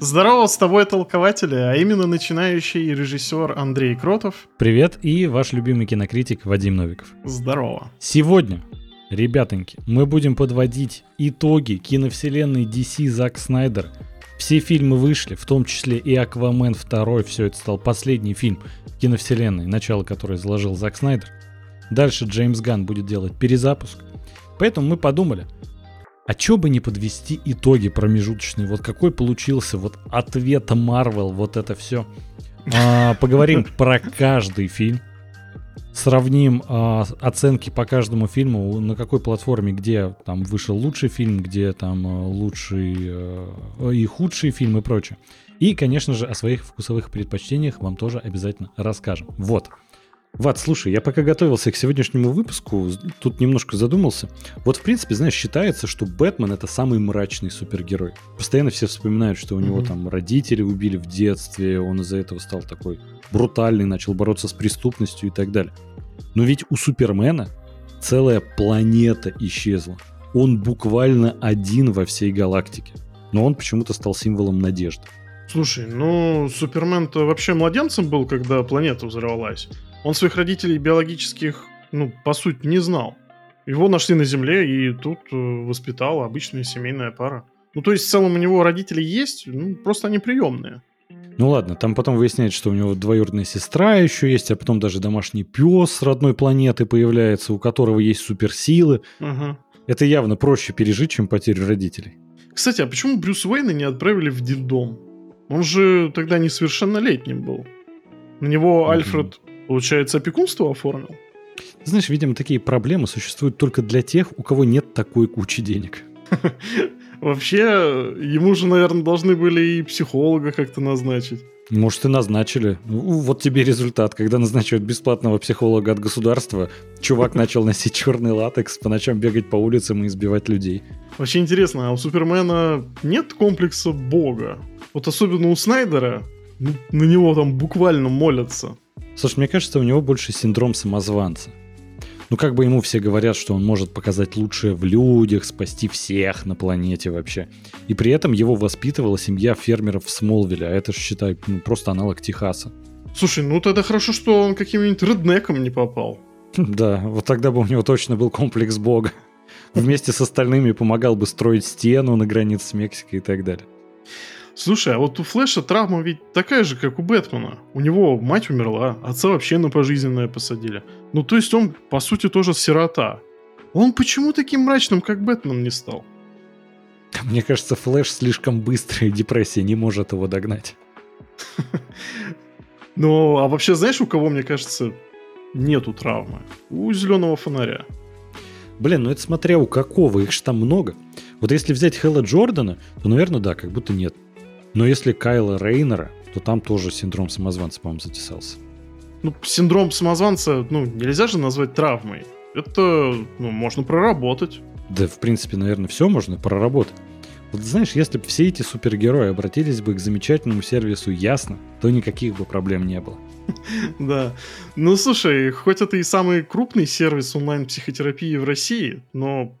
Здорово, с тобой толкователи, а именно начинающий режиссер Андрей Кротов. Привет, и ваш любимый кинокритик Вадим Новиков. Здорово. Сегодня, ребятоньки, мы будем подводить итоги киновселенной DC Зак Снайдер. Все фильмы вышли, в том числе и Аквамен 2, все это стал последний фильм киновселенной, начало которой заложил Зак Снайдер. Дальше Джеймс Ганн будет делать перезапуск. Поэтому мы подумали, а чё бы не подвести итоги промежуточные? Вот какой получился вот ответ Марвел, вот это все. А, поговорим про каждый фильм. Сравним а, оценки по каждому фильму, на какой платформе, где там вышел лучший фильм, где там а, лучший а, и худший фильм и прочее. И, конечно же, о своих вкусовых предпочтениях вам тоже обязательно расскажем. Вот. Ват, слушай, я пока готовился к сегодняшнему выпуску, тут немножко задумался. Вот, в принципе, знаешь, считается, что Бэтмен это самый мрачный супергерой. Постоянно все вспоминают, что у него mm-hmm. там родители убили в детстве, он из-за этого стал такой брутальный, начал бороться с преступностью и так далее. Но ведь у Супермена целая планета исчезла. Он буквально один во всей галактике. Но он почему-то стал символом надежды. Слушай, ну Супермен-то вообще младенцем был, когда планета взорвалась. Он своих родителей биологических, ну, по сути, не знал. Его нашли на Земле, и тут э, воспитала обычная семейная пара. Ну, то есть, в целом у него родители есть, ну, просто они приемные. Ну ладно, там потом выясняется, что у него двоюродная сестра еще есть, а потом даже домашний пес с родной планеты появляется, у которого есть суперсилы. Угу. Это явно проще пережить, чем потерю родителей. Кстати, а почему Брюс Уэйна не отправили в детдом? Он же тогда несовершеннолетним был. На него угу. Альфред Получается, опекунство оформил? Знаешь, видимо, такие проблемы существуют только для тех, у кого нет такой кучи денег. Вообще, ему же, наверное, должны были и психолога как-то назначить. Может, и назначили. Вот тебе результат. Когда назначают бесплатного психолога от государства, чувак начал носить черный латекс, по ночам бегать по улицам и избивать людей. Вообще интересно, а у Супермена нет комплекса бога? Вот особенно у Снайдера, на него там буквально молятся. Слушай, мне кажется, у него больше синдром самозванца. Ну, как бы ему все говорят, что он может показать лучшее в людях, спасти всех на планете вообще. И при этом его воспитывала семья фермеров в Смолвиле, а это же, считай, ну, просто аналог Техаса. Слушай, ну тогда хорошо, что он каким-нибудь реднеком не попал. Да, вот тогда бы у него точно был комплекс бога. Вместе с остальными помогал бы строить стену на границе с Мексикой и так далее. Слушай, а вот у Флэша травма ведь такая же, как у Бэтмена. У него мать умерла, отца вообще на пожизненное посадили. Ну, то есть он, по сути, тоже сирота. Он почему таким мрачным, как Бэтмен, не стал? Мне кажется, Флэш слишком быстрый, депрессия не может его догнать. Ну, а вообще, знаешь, у кого, мне кажется, нету травмы? У зеленого фонаря. Блин, ну это смотря у какого, их же там много. Вот если взять Хэлла Джордана, то, наверное, да, как будто нет. Но если Кайла Рейнера, то там тоже синдром самозванца, по-моему, затесался. Ну, синдром самозванца, ну, нельзя же назвать травмой. Это, ну, можно проработать. Да, в принципе, наверное, все можно проработать. Вот знаешь, если бы все эти супергерои обратились бы к замечательному сервису Ясно, то никаких бы проблем не было. Да. Ну, слушай, хоть это и самый крупный сервис онлайн-психотерапии в России, но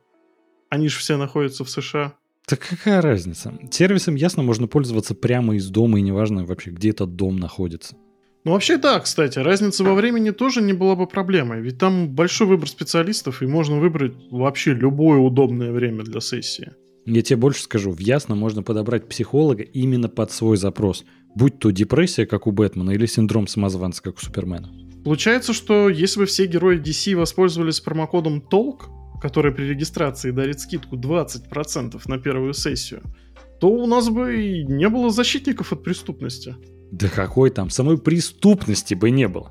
они же все находятся в США. Так какая разница? Сервисом ясно можно пользоваться прямо из дома, и неважно вообще, где этот дом находится. Ну, вообще да, кстати, разница во времени тоже не была бы проблемой, ведь там большой выбор специалистов, и можно выбрать вообще любое удобное время для сессии. Я тебе больше скажу, в Ясно можно подобрать психолога именно под свой запрос, будь то депрессия, как у Бэтмена, или синдром самозванца, как у Супермена. Получается, что если бы все герои DC воспользовались промокодом TOLK, который при регистрации дарит скидку 20% на первую сессию, то у нас бы и не было защитников от преступности. Да какой там, самой преступности бы не было.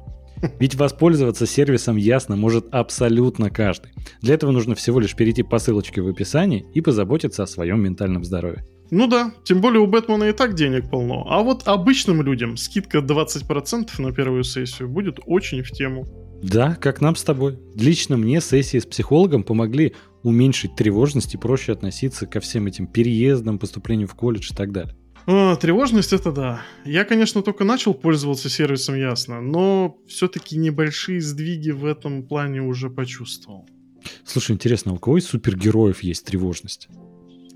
Ведь воспользоваться сервисом Ясно может абсолютно каждый. Для этого нужно всего лишь перейти по ссылочке в описании и позаботиться о своем ментальном здоровье. Ну да, тем более у Бэтмена и так денег полно. А вот обычным людям скидка 20% на первую сессию будет очень в тему. Да, как нам с тобой. Лично мне сессии с психологом помогли уменьшить тревожность и проще относиться ко всем этим переездам, поступлению в колледж и так далее. А, тревожность это да. Я, конечно, только начал пользоваться сервисом ясно, но все-таки небольшие сдвиги в этом плане уже почувствовал. Слушай, интересно, у кого из супергероев есть тревожность?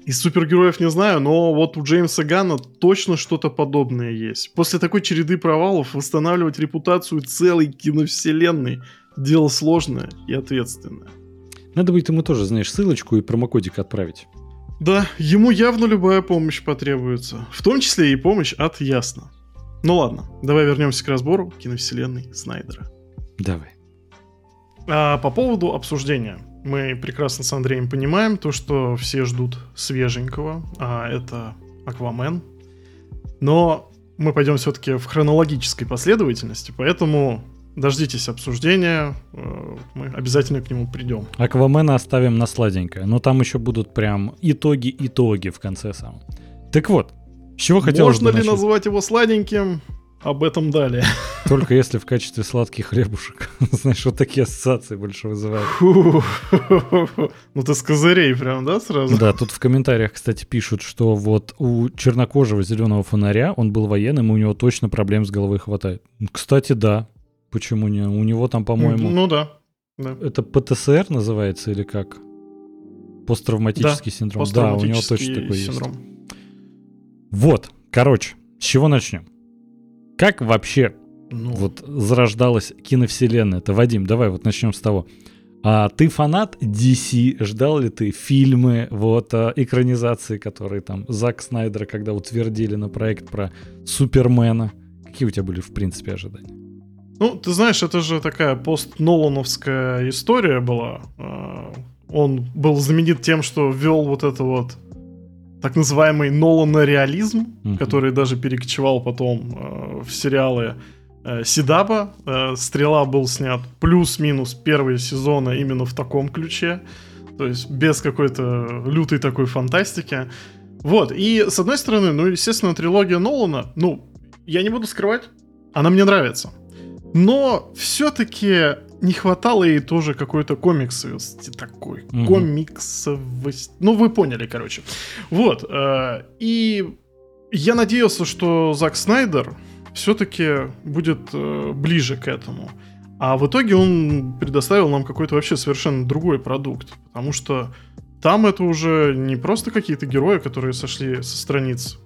Из супергероев не знаю, но вот у Джеймса Ганна точно что-то подобное есть. После такой череды провалов восстанавливать репутацию целой киновселенной – дело сложное и ответственное. Надо будет ему тоже, знаешь, ссылочку и промокодик отправить. Да, ему явно любая помощь потребуется. В том числе и помощь от Ясно. Ну ладно, давай вернемся к разбору киновселенной Снайдера. Давай. А по поводу обсуждения. Мы прекрасно с Андреем понимаем то, что все ждут свеженького, а это Аквамен. Но мы пойдем все-таки в хронологической последовательности, поэтому дождитесь обсуждения, э, мы обязательно к нему придем. Аквамена оставим на сладенькое, но там еще будут прям итоги-итоги в конце самом. Так вот, с чего хотелось Можно бы ли начать? назвать его сладеньким? Об этом далее. Только если в качестве сладких хлебушек. Знаешь, вот такие ассоциации больше вызывают. Ну ты с козырей прям, да, сразу? Да, тут в комментариях, кстати, пишут, что вот у чернокожего зеленого фонаря, он был военным, и у него точно проблем с головой хватает. Кстати, да. Почему не? У него там, по-моему, Ну да. да. это ПТСР называется или как? Посттравматический синдром. Да, у него точно Посттравматический такой есть. Вот, короче, с чего начнем? Как вообще Ну, вот зарождалась киновселенная? Это Вадим, давай вот начнем с того. А ты фанат DC? Ждал ли ты фильмы, вот а, экранизации, которые там Зак Снайдера, когда утвердили на проект про Супермена? Какие у тебя были в принципе ожидания? Ну, ты знаешь, это же такая пост-Нолановская история была. А, Он был знаменит тем, что ввел вот это вот так называемый Нолана-реализм, Мгм. который даже перекочевал потом э, в сериалы э, Сидаба. Э, Стрела был снят плюс-минус первые сезоны именно в таком ключе. То есть без какой-то лютой такой фантастики. Вот, и с одной стороны, ну, естественно, трилогия Нолана, ну, я не буду скрывать, она мне нравится. Но все-таки не хватало ей тоже какой-то комиксовости такой. Мгм. Комиксовость. Ну, вы поняли, короче. Вот. э, И я надеялся, что Зак Снайдер все-таки будет э, ближе к этому. А в итоге он предоставил нам какой-то вообще совершенно другой продукт. Потому что там это уже не просто какие-то герои, которые сошли со страниц,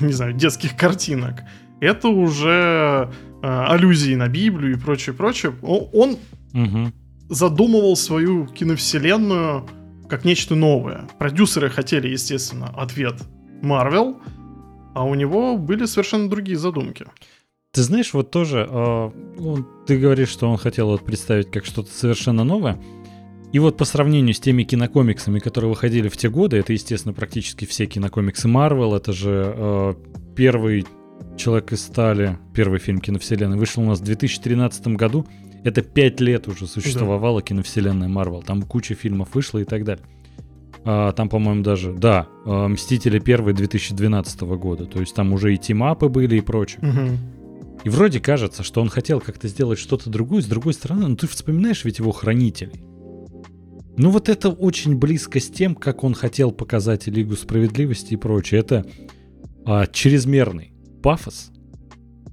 не знаю, детских картинок. Это уже э, аллюзии на Библию и прочее, прочее. Он Мгм. задумывал свою киновселенную как нечто новое. Продюсеры хотели, естественно, ответ Марвел, а у него были совершенно другие задумки. Ты знаешь, вот тоже, э, он- ты говоришь, что он хотел вот представить как что-то совершенно новое. И вот по сравнению с теми кинокомиксами, которые выходили в те годы, это, естественно, практически все кинокомиксы Марвел, это же э, первый Человек из стали, первый фильм киновселенной, вышел у нас в 2013 году. Это пять лет уже существовала киновселенная Марвел. Там куча фильмов вышло и так далее. А, там, по-моему, даже, да, э, Мстители первые 2012 года. То есть там уже и тимапы были и прочее. Мгм. И вроде кажется, что он хотел как-то сделать что-то другое, с другой стороны, ну ты вспоминаешь ведь его хранителей. Ну вот это очень близко с тем, как он хотел показать Лигу Справедливости и прочее. Это а, чрезмерный пафос.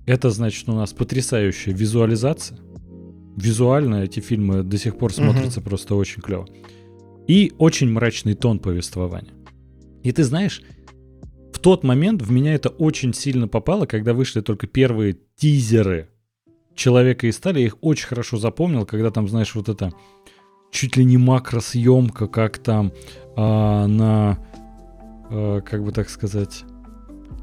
Это значит у нас потрясающая визуализация. Визуально эти фильмы до сих пор смотрятся просто очень клево. И очень мрачный тон повествования. И ты знаешь, в тот момент в меня это очень сильно попало, когда вышли только первые тизеры Человека из стали. Я их очень хорошо запомнил, когда там, знаешь, вот это чуть ли не макросъемка, как там а, на, а, как бы так сказать,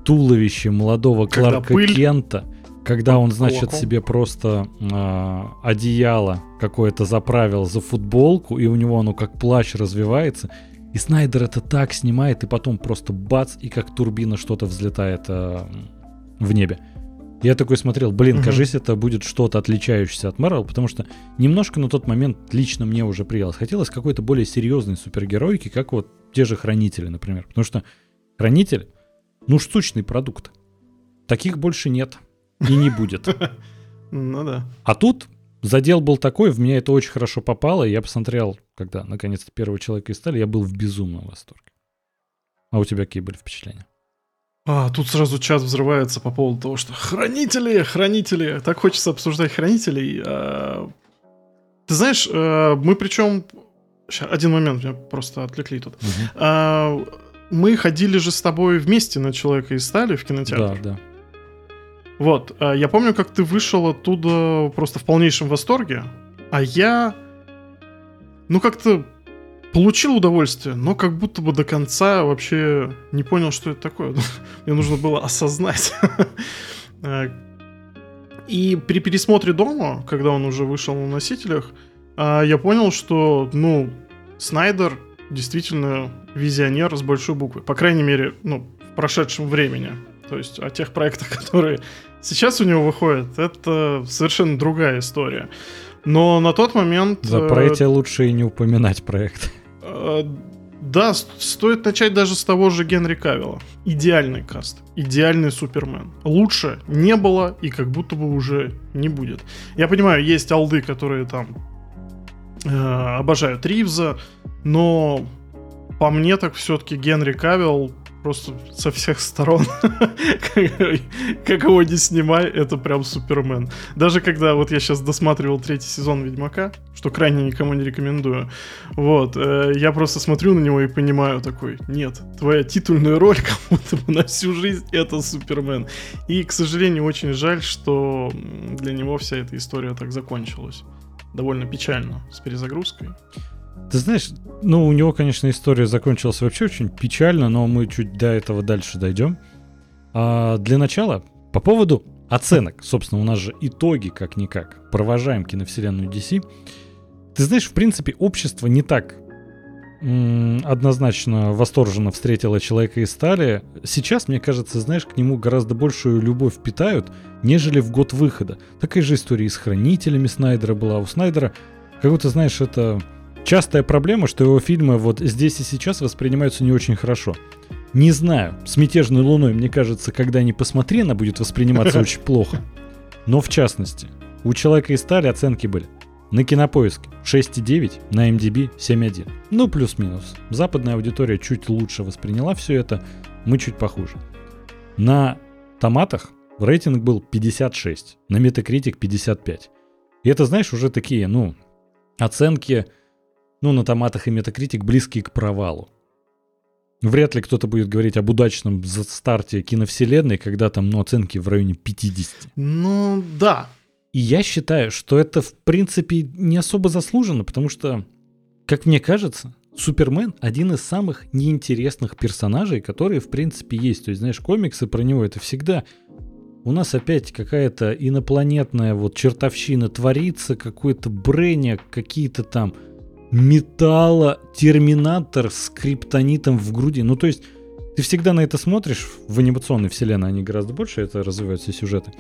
туловище молодого Когда Кларка пыль. Кента, когда он, значит, себе просто а, одеяло какое-то заправил за футболку, и у него оно как плащ развивается. И Снайдер это так снимает, и потом просто бац, и как турбина что-то взлетает а, в небе. Я такой смотрел, блин, Мгм. кажись, это будет что-то отличающееся от Марвел, потому что немножко на тот момент лично мне уже приелось. Хотелось какой-то более серьезной супергеройки, как вот те же Хранители, например. Потому что Хранитель, ну, штучный продукт. Таких больше нет и не будет. Ну да. А тут задел был такой, в меня это очень хорошо попало, и я посмотрел, когда наконец-то первого человека из стали, я был в безумном восторге. А у тебя какие были впечатления? А, тут сразу чат взрывается по поводу того, что хранители, хранители. Так хочется обсуждать хранителей. А, Ты знаешь, э, мы причем... Ща, один момент, меня просто отвлекли тут. А, мы ходили же с тобой вместе на Человека из стали в кинотеатр. Да, да. Вот, а я помню, как ты вышел оттуда просто в полнейшем восторге, а я, ну как-то получил удовольствие, но как будто бы до конца вообще не понял, что это такое. Мне нужно было осознать. Э, и при пересмотре дома, когда он уже вышел на носителях, а, я понял, что, ну, Снайдер действительно визионер с большой буквы. По крайней мере, ну, в прошедшем времени. То есть о тех проектах, которые сейчас у него выходят, это совершенно другая история. Но на тот момент... Да, про эти лучше и не упоминать проект. Э, да, стоит начать даже с того же Генри Кавилла. Идеальный каст, идеальный Супермен. Лучше не было и как будто бы уже не будет. Я понимаю, есть алды, которые там э, обожают Ривза, но по мне так все-таки Генри Кавилл просто со всех сторон. как его не снимай, это прям Супермен. Даже когда вот я сейчас досматривал третий сезон Ведьмака, что крайне никому не рекомендую, вот, э, я просто смотрю на него и понимаю такой, нет, твоя титульная роль кому-то на всю жизнь это Супермен. И, к сожалению, очень жаль, что для него вся эта история так закончилась. Довольно печально, с перезагрузкой. Ты знаешь, ну, у него, конечно, история закончилась вообще очень печально, но мы чуть до этого дальше дойдем. А для начала, по поводу оценок. Собственно, у нас же итоги, как-никак. Провожаем киновселенную DC. Ты знаешь, в принципе, общество не так однозначно восторженно встретило Человека из Стали. Сейчас, мне кажется, знаешь, к нему гораздо большую любовь питают, нежели в год выхода. Такая же история и с Хранителями Снайдера была. У Снайдера, как будто, знаешь, это Частая проблема, что его фильмы вот здесь и сейчас воспринимаются не очень хорошо. Не знаю, с «Мятежной луной», мне кажется, когда ни посмотри, она будет восприниматься очень плохо. Но в частности, у «Человека из стали» оценки были на кинопоиске 6,9, на MDB 7,1. Ну, плюс-минус. Западная аудитория чуть лучше восприняла все это, мы чуть похуже. На томатах рейтинг был 56, на Metacritic 55. И это, знаешь, уже такие, ну, оценки ну, на томатах и метакритик близкие к провалу. Вряд ли кто-то будет говорить об удачном старте киновселенной, когда там, ну, оценки в районе 50. Ну, да. И я считаю, что это, в принципе, не особо заслуженно, потому что, как мне кажется, Супермен один из самых неинтересных персонажей, которые, в принципе, есть. То есть, знаешь, комиксы про него это всегда у нас опять какая-то инопланетная вот чертовщина творится, какой-то бреня, какие-то там металла, терминатор с криптонитом в груди. Ну, то есть, ты всегда на это смотришь, в анимационной вселенной они гораздо больше, это развиваются сюжеты.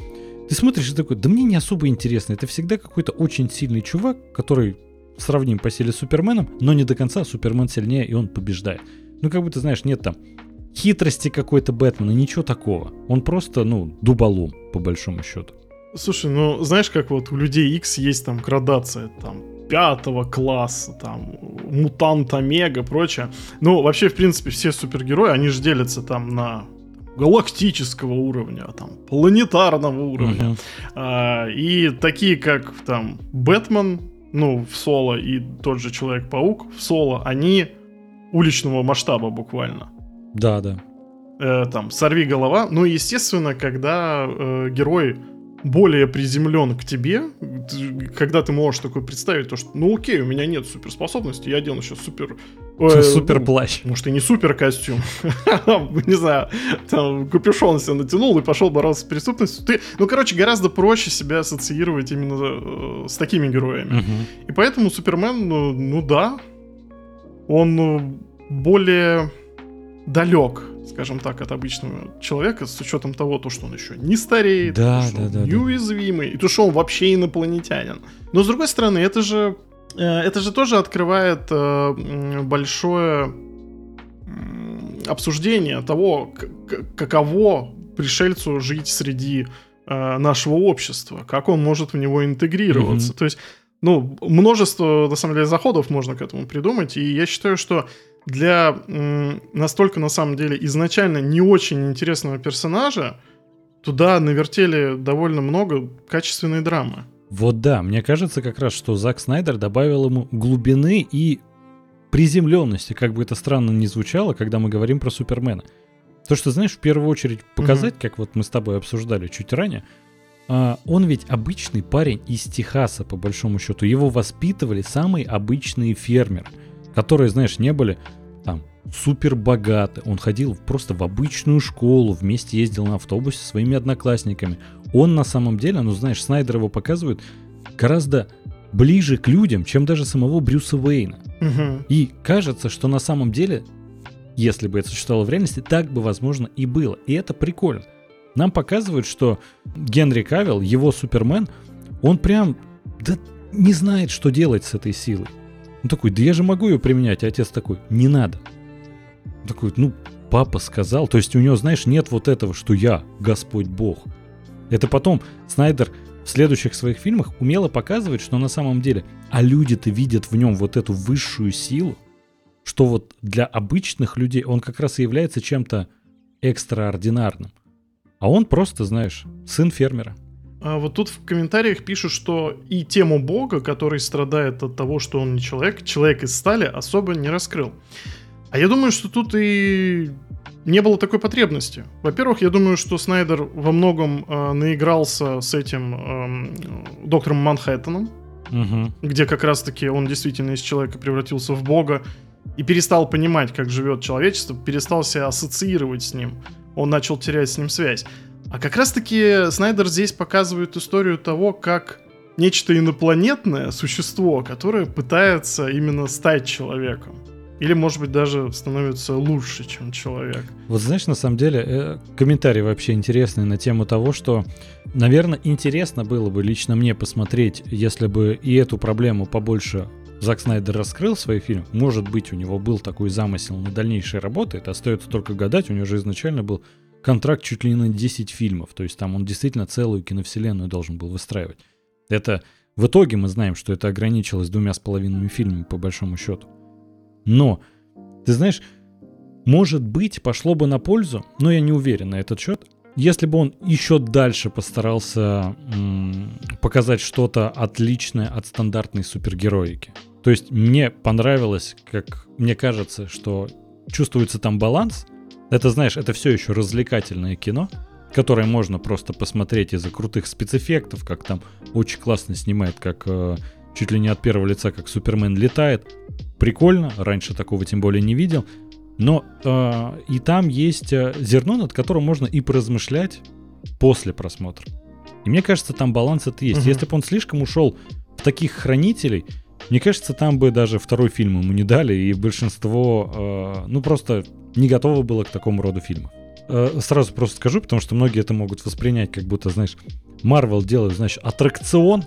Ты смотришь и такой, да мне не особо интересно. Это всегда какой-то очень сильный чувак, который сравним по силе с Суперменом, но не до конца Супермен сильнее, и он побеждает. Ну, как ты знаешь, нет там хитрости какой-то Бэтмена, ничего такого. Он просто, ну, дуболом, по большому счету. Слушай, ну, знаешь, как вот у людей X есть там градация, там, пятого класса, там, мутант Омега, прочее. Ну, вообще, в принципе, все супергерои, они же делятся там на галактического уровня, там, планетарного уровня. Uh-huh. А, и такие, как там Бэтмен, ну, в соло, и тот же Человек-паук в соло, они уличного масштаба буквально. Да, да. Э, там, сорви голова. Ну, естественно, когда э, герой более приземлен к тебе, когда ты можешь такое представить, то что, ну окей, у меня нет суперспособности, я одену сейчас супер... Э, супер плащ. Ну, может, и не супер костюм. не знаю, там, капюшон себе натянул и пошел бороться с преступностью. Ты, ну, короче, гораздо проще себя ассоциировать именно э, с такими героями. И поэтому Супермен, ну, ну да, он ну, более далек скажем так, от обычного человека, с учетом того, то, что он еще не стареет, да, то, что да, он да, неуязвимый, да. и то, что он вообще инопланетянин. Но с другой стороны, это же, э, это же тоже открывает э, большое обсуждение того, каково пришельцу жить среди э, нашего общества, как он может в него интегрироваться. Mm-hmm. То есть, ну, множество, на самом деле, заходов можно к этому придумать, и я считаю, что для настолько, на самом деле, изначально не очень интересного персонажа, туда навертели довольно много качественной драмы. Вот да, мне кажется как раз, что Зак Снайдер добавил ему глубины и приземленности, как бы это странно ни звучало, когда мы говорим про Супермена. То, что, знаешь, в первую очередь показать, угу. как вот мы с тобой обсуждали чуть ранее, а, он ведь обычный парень из Техаса, по большому счету. Его воспитывали самые обычные фермеры, которые, знаешь, не были там супер богаты. Он ходил просто в обычную школу, вместе ездил на автобусе со своими одноклассниками. Он на самом деле, ну знаешь, Снайдер его показывает гораздо ближе к людям, чем даже самого Брюса Уэйна. Угу. И кажется, что на самом деле, если бы это существовало в реальности, так бы, возможно, и было. И это прикольно. Нам показывают, что Генри Кавилл, его Супермен, он прям да, не знает, что делать с этой силой. Он такой, да я же могу ее применять. А отец такой, не надо. Он такой, ну, папа сказал. То есть у него, знаешь, нет вот этого, что я Господь Бог. Это потом Снайдер в следующих своих фильмах умело показывает, что на самом деле, а люди-то видят в нем вот эту высшую силу, что вот для обычных людей он как раз и является чем-то экстраординарным. А он просто, знаешь, сын фермера. А вот тут в комментариях пишут, что и тему Бога, который страдает от того, что он не человек, человек из стали, особо не раскрыл. А я думаю, что тут и не было такой потребности. Во-первых, я думаю, что Снайдер во многом э, наигрался с этим э, доктором Манхэттеном, угу. где как раз-таки он действительно из человека превратился в бога и перестал понимать, как живет человечество, перестал себя ассоциировать с ним. Он начал терять с ним связь. А как раз-таки Снайдер здесь показывает историю того, как нечто инопланетное существо, которое пытается именно стать человеком. Или, может быть, даже становится лучше, чем человек. Вот знаешь, на самом деле, э, комментарий вообще интересный на тему того, что, наверное, интересно было бы лично мне посмотреть, если бы и эту проблему побольше Зак Снайдер раскрыл свой фильм. Может быть, у него был такой замысел на дальнейшие работы. Это остается только гадать. У него же изначально был контракт чуть ли не на 10 фильмов. То есть там он действительно целую киновселенную должен был выстраивать. Это в итоге мы знаем, что это ограничилось двумя с половиной фильмами по большому счету. Но, ты знаешь, может быть, пошло бы на пользу, но я не уверен на этот счет, если бы он еще дальше постарался м- показать что-то отличное от стандартной супергероики. То есть мне понравилось, как мне кажется, что чувствуется там баланс. Это, знаешь, это все еще развлекательное кино, которое можно просто посмотреть из-за крутых спецэффектов, как там очень классно снимает, как э, чуть ли не от первого лица, как Супермен летает. Прикольно, раньше такого тем более не видел. Но э, и там есть э, зерно, над которым можно и поразмышлять после просмотра. И мне кажется, там баланс это есть. Угу. Если бы он слишком ушел в таких хранителей, мне кажется, там бы даже второй фильм ему не дали, и большинство, э, ну, просто не готово было к такому роду фильмам. Э, сразу просто скажу, потому что многие это могут воспринять, как будто, знаешь, Marvel делает, значит, аттракцион,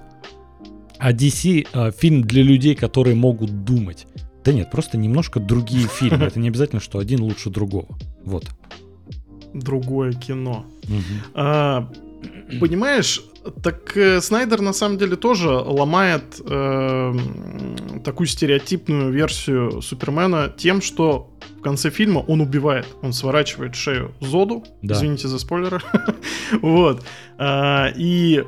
а DC э, фильм для людей, которые могут думать. Да нет, просто немножко другие фильмы. Это не обязательно, что один лучше другого. Вот. Другое кино. А, понимаешь, так э, Снайдер на самом деле тоже ломает э, такую стереотипную версию Супермена тем, что в конце фильма он убивает, он сворачивает шею Зоду. Да. Извините за спойлеры. вот. А, и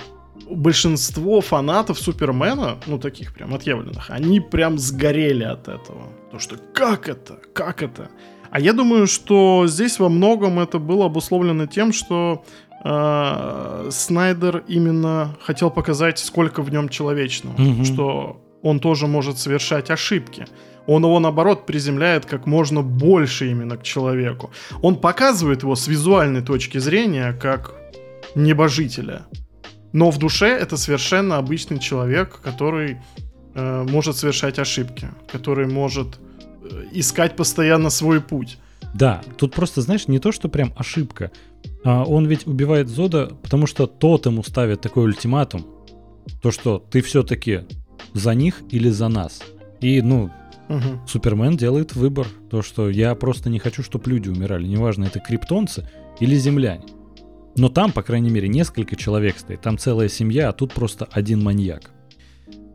большинство фанатов Супермена, ну таких прям отъявленных, они прям сгорели от этого. То что как это? Как это? А я думаю, что здесь во многом это было обусловлено тем, что э, Снайдер именно хотел показать, сколько в нем человечного, mm что он тоже может совершать ошибки. Он его, наоборот, приземляет как можно больше именно к человеку. Он показывает его с визуальной точки зрения как небожителя. Но в душе это совершенно обычный человек, который э, может совершать ошибки, который может э, искать постоянно свой путь. Да, тут просто, знаешь, не то, что прям ошибка. А он ведь убивает Зода, потому что тот ему ставит такой ультиматум. То, что ты все-таки за них или за нас. И, ну, угу. Супермен делает выбор. То, что я просто не хочу, чтобы люди умирали. Неважно, это криптонцы или земляне. Но там, по крайней мере, несколько человек стоит. Там целая семья, а тут просто один маньяк.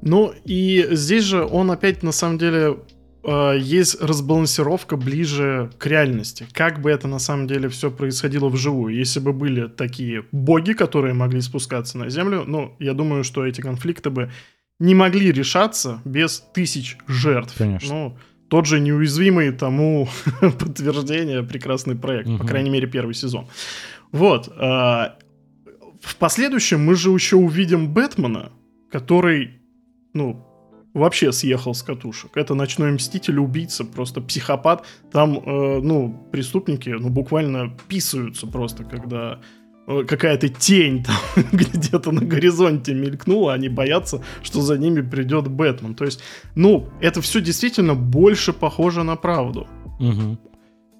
Ну и здесь же он опять на самом деле э, есть разбалансировка ближе к реальности. Как бы это на самом деле все происходило вживую. Если бы были такие боги, которые могли спускаться на землю, ну, я думаю, что эти конфликты бы не могли решаться без тысяч жертв. Конечно. Ну, тот же неуязвимый тому подтверждение прекрасный проект, Мгм. по крайней мере первый сезон. Вот. а, в последующем мы же еще увидим Бэтмена, который, ну, вообще съехал с катушек. Это ночной мститель, убийца, просто психопат. Там, э, ну, преступники, ну, буквально писаются просто, когда э, какая-то тень там где-то на горизонте мелькнула, они боятся, что за ними придет Бэтмен. То есть, ну, это все действительно больше похоже на правду. Мгм.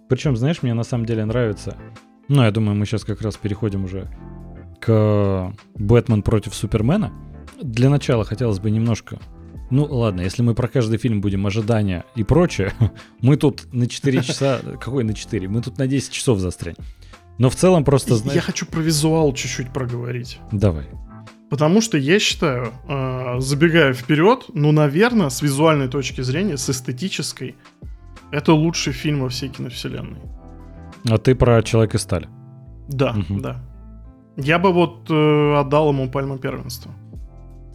Причем, знаешь, мне на самом деле нравится. Ну, я думаю, мы сейчас как раз переходим уже к Бэтмен против Супермена. Для начала хотелось бы немножко... Ну, ладно, если мы про каждый фильм будем ожидания и прочее, мы тут на 4 часа... Какой на 4? Мы тут на 10 часов застрянем. Но в целом просто, Я знаешь... хочу про визуал чуть-чуть проговорить. Давай. Потому что я считаю, э, забегая вперед, ну, наверное, с визуальной точки зрения, с эстетической, это лучший фильм во всей киновселенной. А ты про Человека из стали. Да, Мгм. да. Я бы вот э, отдал ему пальму первенства.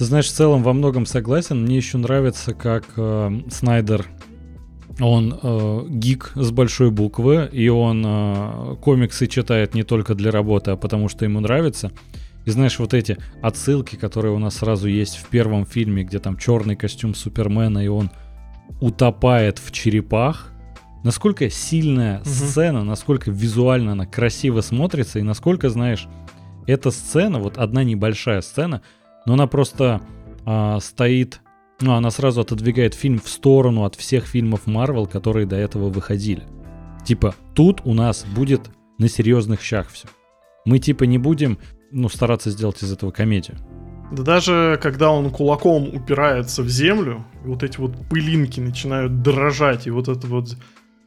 Ты знаешь, в целом во многом согласен. Мне еще нравится, как э, Снайдер, он э, гик с большой буквы, и он э, комиксы читает не только для работы, а потому что ему нравится. И знаешь, вот эти отсылки, которые у нас сразу есть в первом фильме, где там черный костюм Супермена, и он утопает в черепах. Насколько сильная Мгм. сцена, насколько визуально она красиво смотрится, и насколько, знаешь, эта сцена, вот одна небольшая сцена, но она просто а, стоит, ну, она сразу отодвигает фильм в сторону от всех фильмов Марвел, которые до этого выходили. Типа, тут у нас будет на серьезных щах все. Мы типа не будем, ну, стараться сделать из этого комедию. Да даже когда он кулаком упирается в землю, и вот эти вот пылинки начинают дрожать, и вот это вот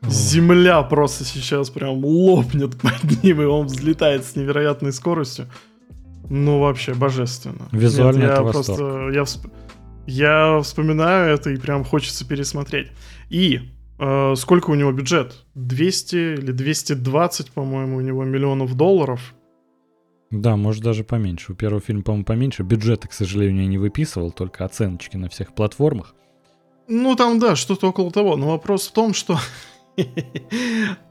земля просто сейчас прям лопнет под ним, и он взлетает с невероятной скоростью. Ну, вообще, божественно. Визуально Нет, я это восторг. просто... Я, всп- я вспоминаю это, и прям хочется пересмотреть. И э, сколько у него бюджет? 200 или 220, по-моему, у него миллионов долларов. Да, может даже поменьше. У первого фильма, по-моему, поменьше. Бюджета, к сожалению, я не выписывал, только оценочки на всех платформах. Ну, там, да, что-то около того. Но вопрос в том, что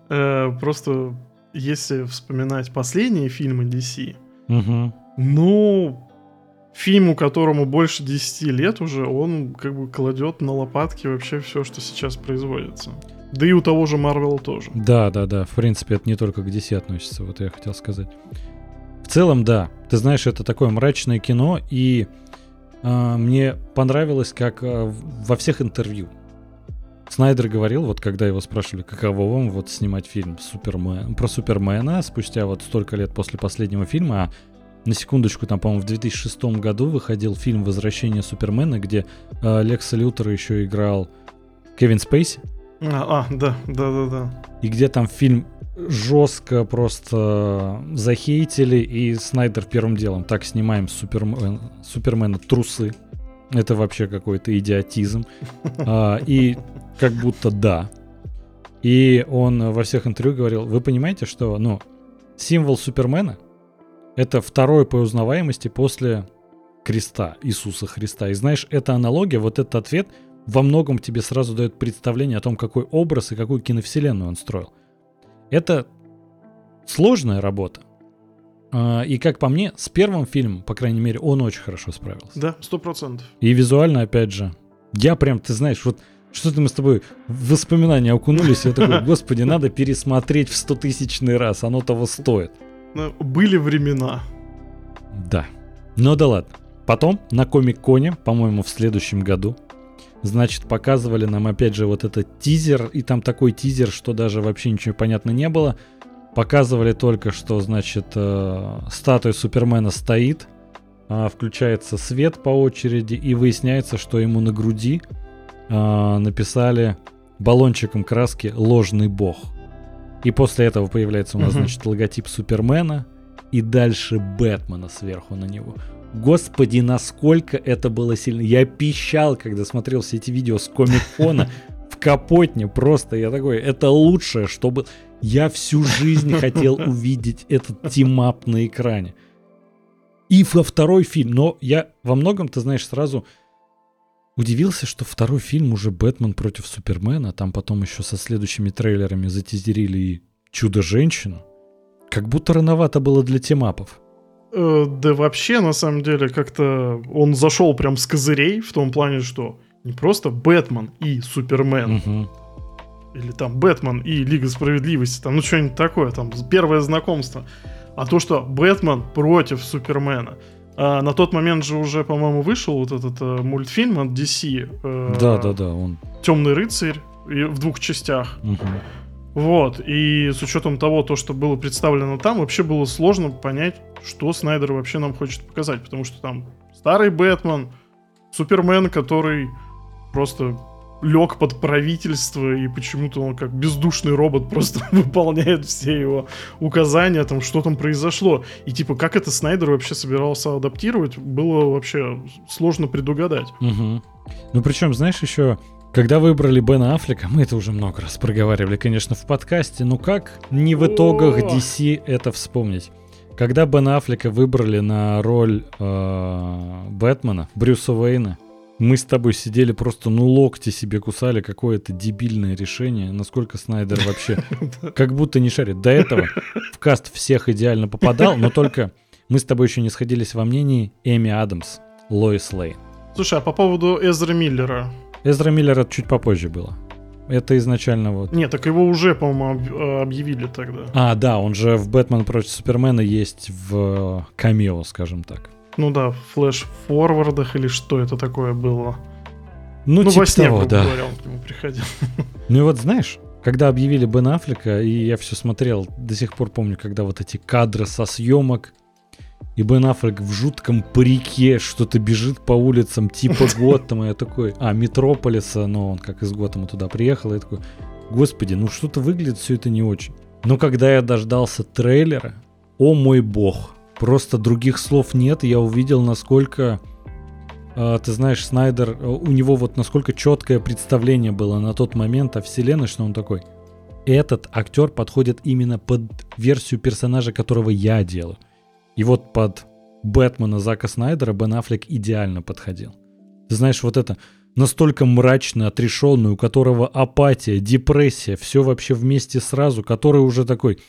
э, просто если вспоминать последние фильмы DC, Угу. Ну, фильму, которому больше 10 лет уже, он как бы кладет на лопатки вообще все, что сейчас производится. Да и у того же Марвела тоже. Да, да, да. В принципе, это не только к DC относится, вот я хотел сказать. В целом, да. Ты знаешь, это такое мрачное кино, и а, мне понравилось, как в- во всех интервью Снайдер говорил, вот когда его спрашивали, каково вам вот снимать фильм Супермен, про Супермена спустя вот столько лет после последнего фильма, а на секундочку, там, по-моему, в 2006 году выходил фильм «Возвращение Супермена», где а, Лекса Лютера еще играл Кевин Спейси, А, а, да, да, да, да. и где там фильм жестко просто захейтили, и Снайдер первым делом так снимаем Супермен, Супермена трусы. Это вообще какой-то идиотизм. А, и как будто да. И он во всех интервью говорил, вы понимаете, что ну, символ Супермена это второй по узнаваемости после креста Иисуса Христа. И знаешь, эта аналогия, вот этот ответ во многом тебе сразу дает представление о том, какой образ и какую киновселенную он строил. Это сложная работа. А, И как по мне, с первым фильмом, по крайней мере, он очень хорошо справился. Да, сто процентов. И визуально, опять же, я прям, ты знаешь, вот что-то мы с тобой в воспоминания окунулись, я такой, господи, надо пересмотреть в стотысячный раз, оно того стоит. Ну, Были времена. Да. Ну да ладно. Потом на Комик-Коне, по-моему, в следующем году, значит, показывали нам опять же вот этот тизер, и там такой тизер, что даже вообще ничего понятно не было. Показывали только, что, значит, э, статуя Супермена стоит, а, включается свет по очереди, и выясняется, что ему на груди а, написали баллончиком краски «Ложный бог». И после этого появляется у нас, значит, логотип Супермена, и дальше Бэтмена сверху на него. Господи, насколько это было сильно. Я пищал, когда смотрел все эти видео с комик-фона в Капотне. Просто я такой, это лучшее, что было. Я всю жизнь хотел увидеть этот team-up на экране. И во второй фильм. Но я во многом, ты знаешь, сразу удивился, что второй фильм уже «Бэтмен против Супермена», там потом еще со следующими трейлерами затизерили и «Чудо-женщину». Как будто рановато было для team-up ов. Э, да вообще, на самом деле, как-то он зашел прям с козырей в том плане, что не просто Бэтмен и Супермен, Мгм. или там Бэтмен и Лига Справедливости, там, ну что-нибудь такое, там, первое знакомство. А то, что Бэтмен против Супермена. А на тот момент же уже, по-моему, вышел вот этот э, мультфильм от DC. э, Да, да, да, он. Темный рыцарь и в двух частях. Мгм. Вот, и с учетом того, то, что было представлено там, вообще было сложно понять, что Снайдер вообще нам хочет показать, потому что там старый Бэтмен, Супермен, который просто лег под правительство, и почему-то он как бездушный робот просто выполняет все его указания, там, что там произошло. И типа, как это Снайдер вообще собирался адаптировать, было вообще сложно предугадать. Мгм. Ну, причем, знаешь, еще, когда выбрали Бена Аффлека, мы это уже много раз проговаривали, конечно, в подкасте, ну как не в итогах! DC это вспомнить? Когда Бена Аффлека выбрали на роль э, Бэтмена, Брюса Уэйна, мы с тобой сидели просто, ну, локти себе кусали, какое-то дебильное решение, насколько Снайдер вообще как будто не шарит. До этого в каст всех идеально попадал, но только мы с тобой еще не сходились во мнении Эми Адамс, Лоис Лейн. Слушай, а по поводу Эзра Миллера, Эзра Миллер это чуть попозже было. Это изначально вот... Нет, так его уже, по-моему, э, объявили тогда. А, да, он же в «Бэтмен против Супермена» есть в э, камео, скажем так. Ну да, в флеш-форвардах или что это такое было. Ну, Ну, типа во сне, того, грубо да. говоря, он к нему приходил. Ну и вот знаешь, когда объявили Бен Аффлека, и я все смотрел, до сих пор помню, когда вот эти кадры со съемок, и Бен Аффлек в жутком парике что-то бежит по улицам типа Готэма, я такой, а, Метрополиса, но он как из Готэма туда приехал, я такой, господи, ну что-то выглядит все это не очень. Но когда я дождался трейлера, о мой бог, просто других слов нет, я увидел, насколько а, ты знаешь, Снайдер, э, у него вот насколько четкое представление было на тот момент о вселенной, что он такой, этот актер подходит именно под версию персонажа, которого я делаю. И вот под Бэтмена Зака Снайдера Бен Аффлек идеально подходил. Ты знаешь, вот это настолько мрачно отрешенный, у которого апатия, депрессия, все вообще вместе сразу, который уже такой,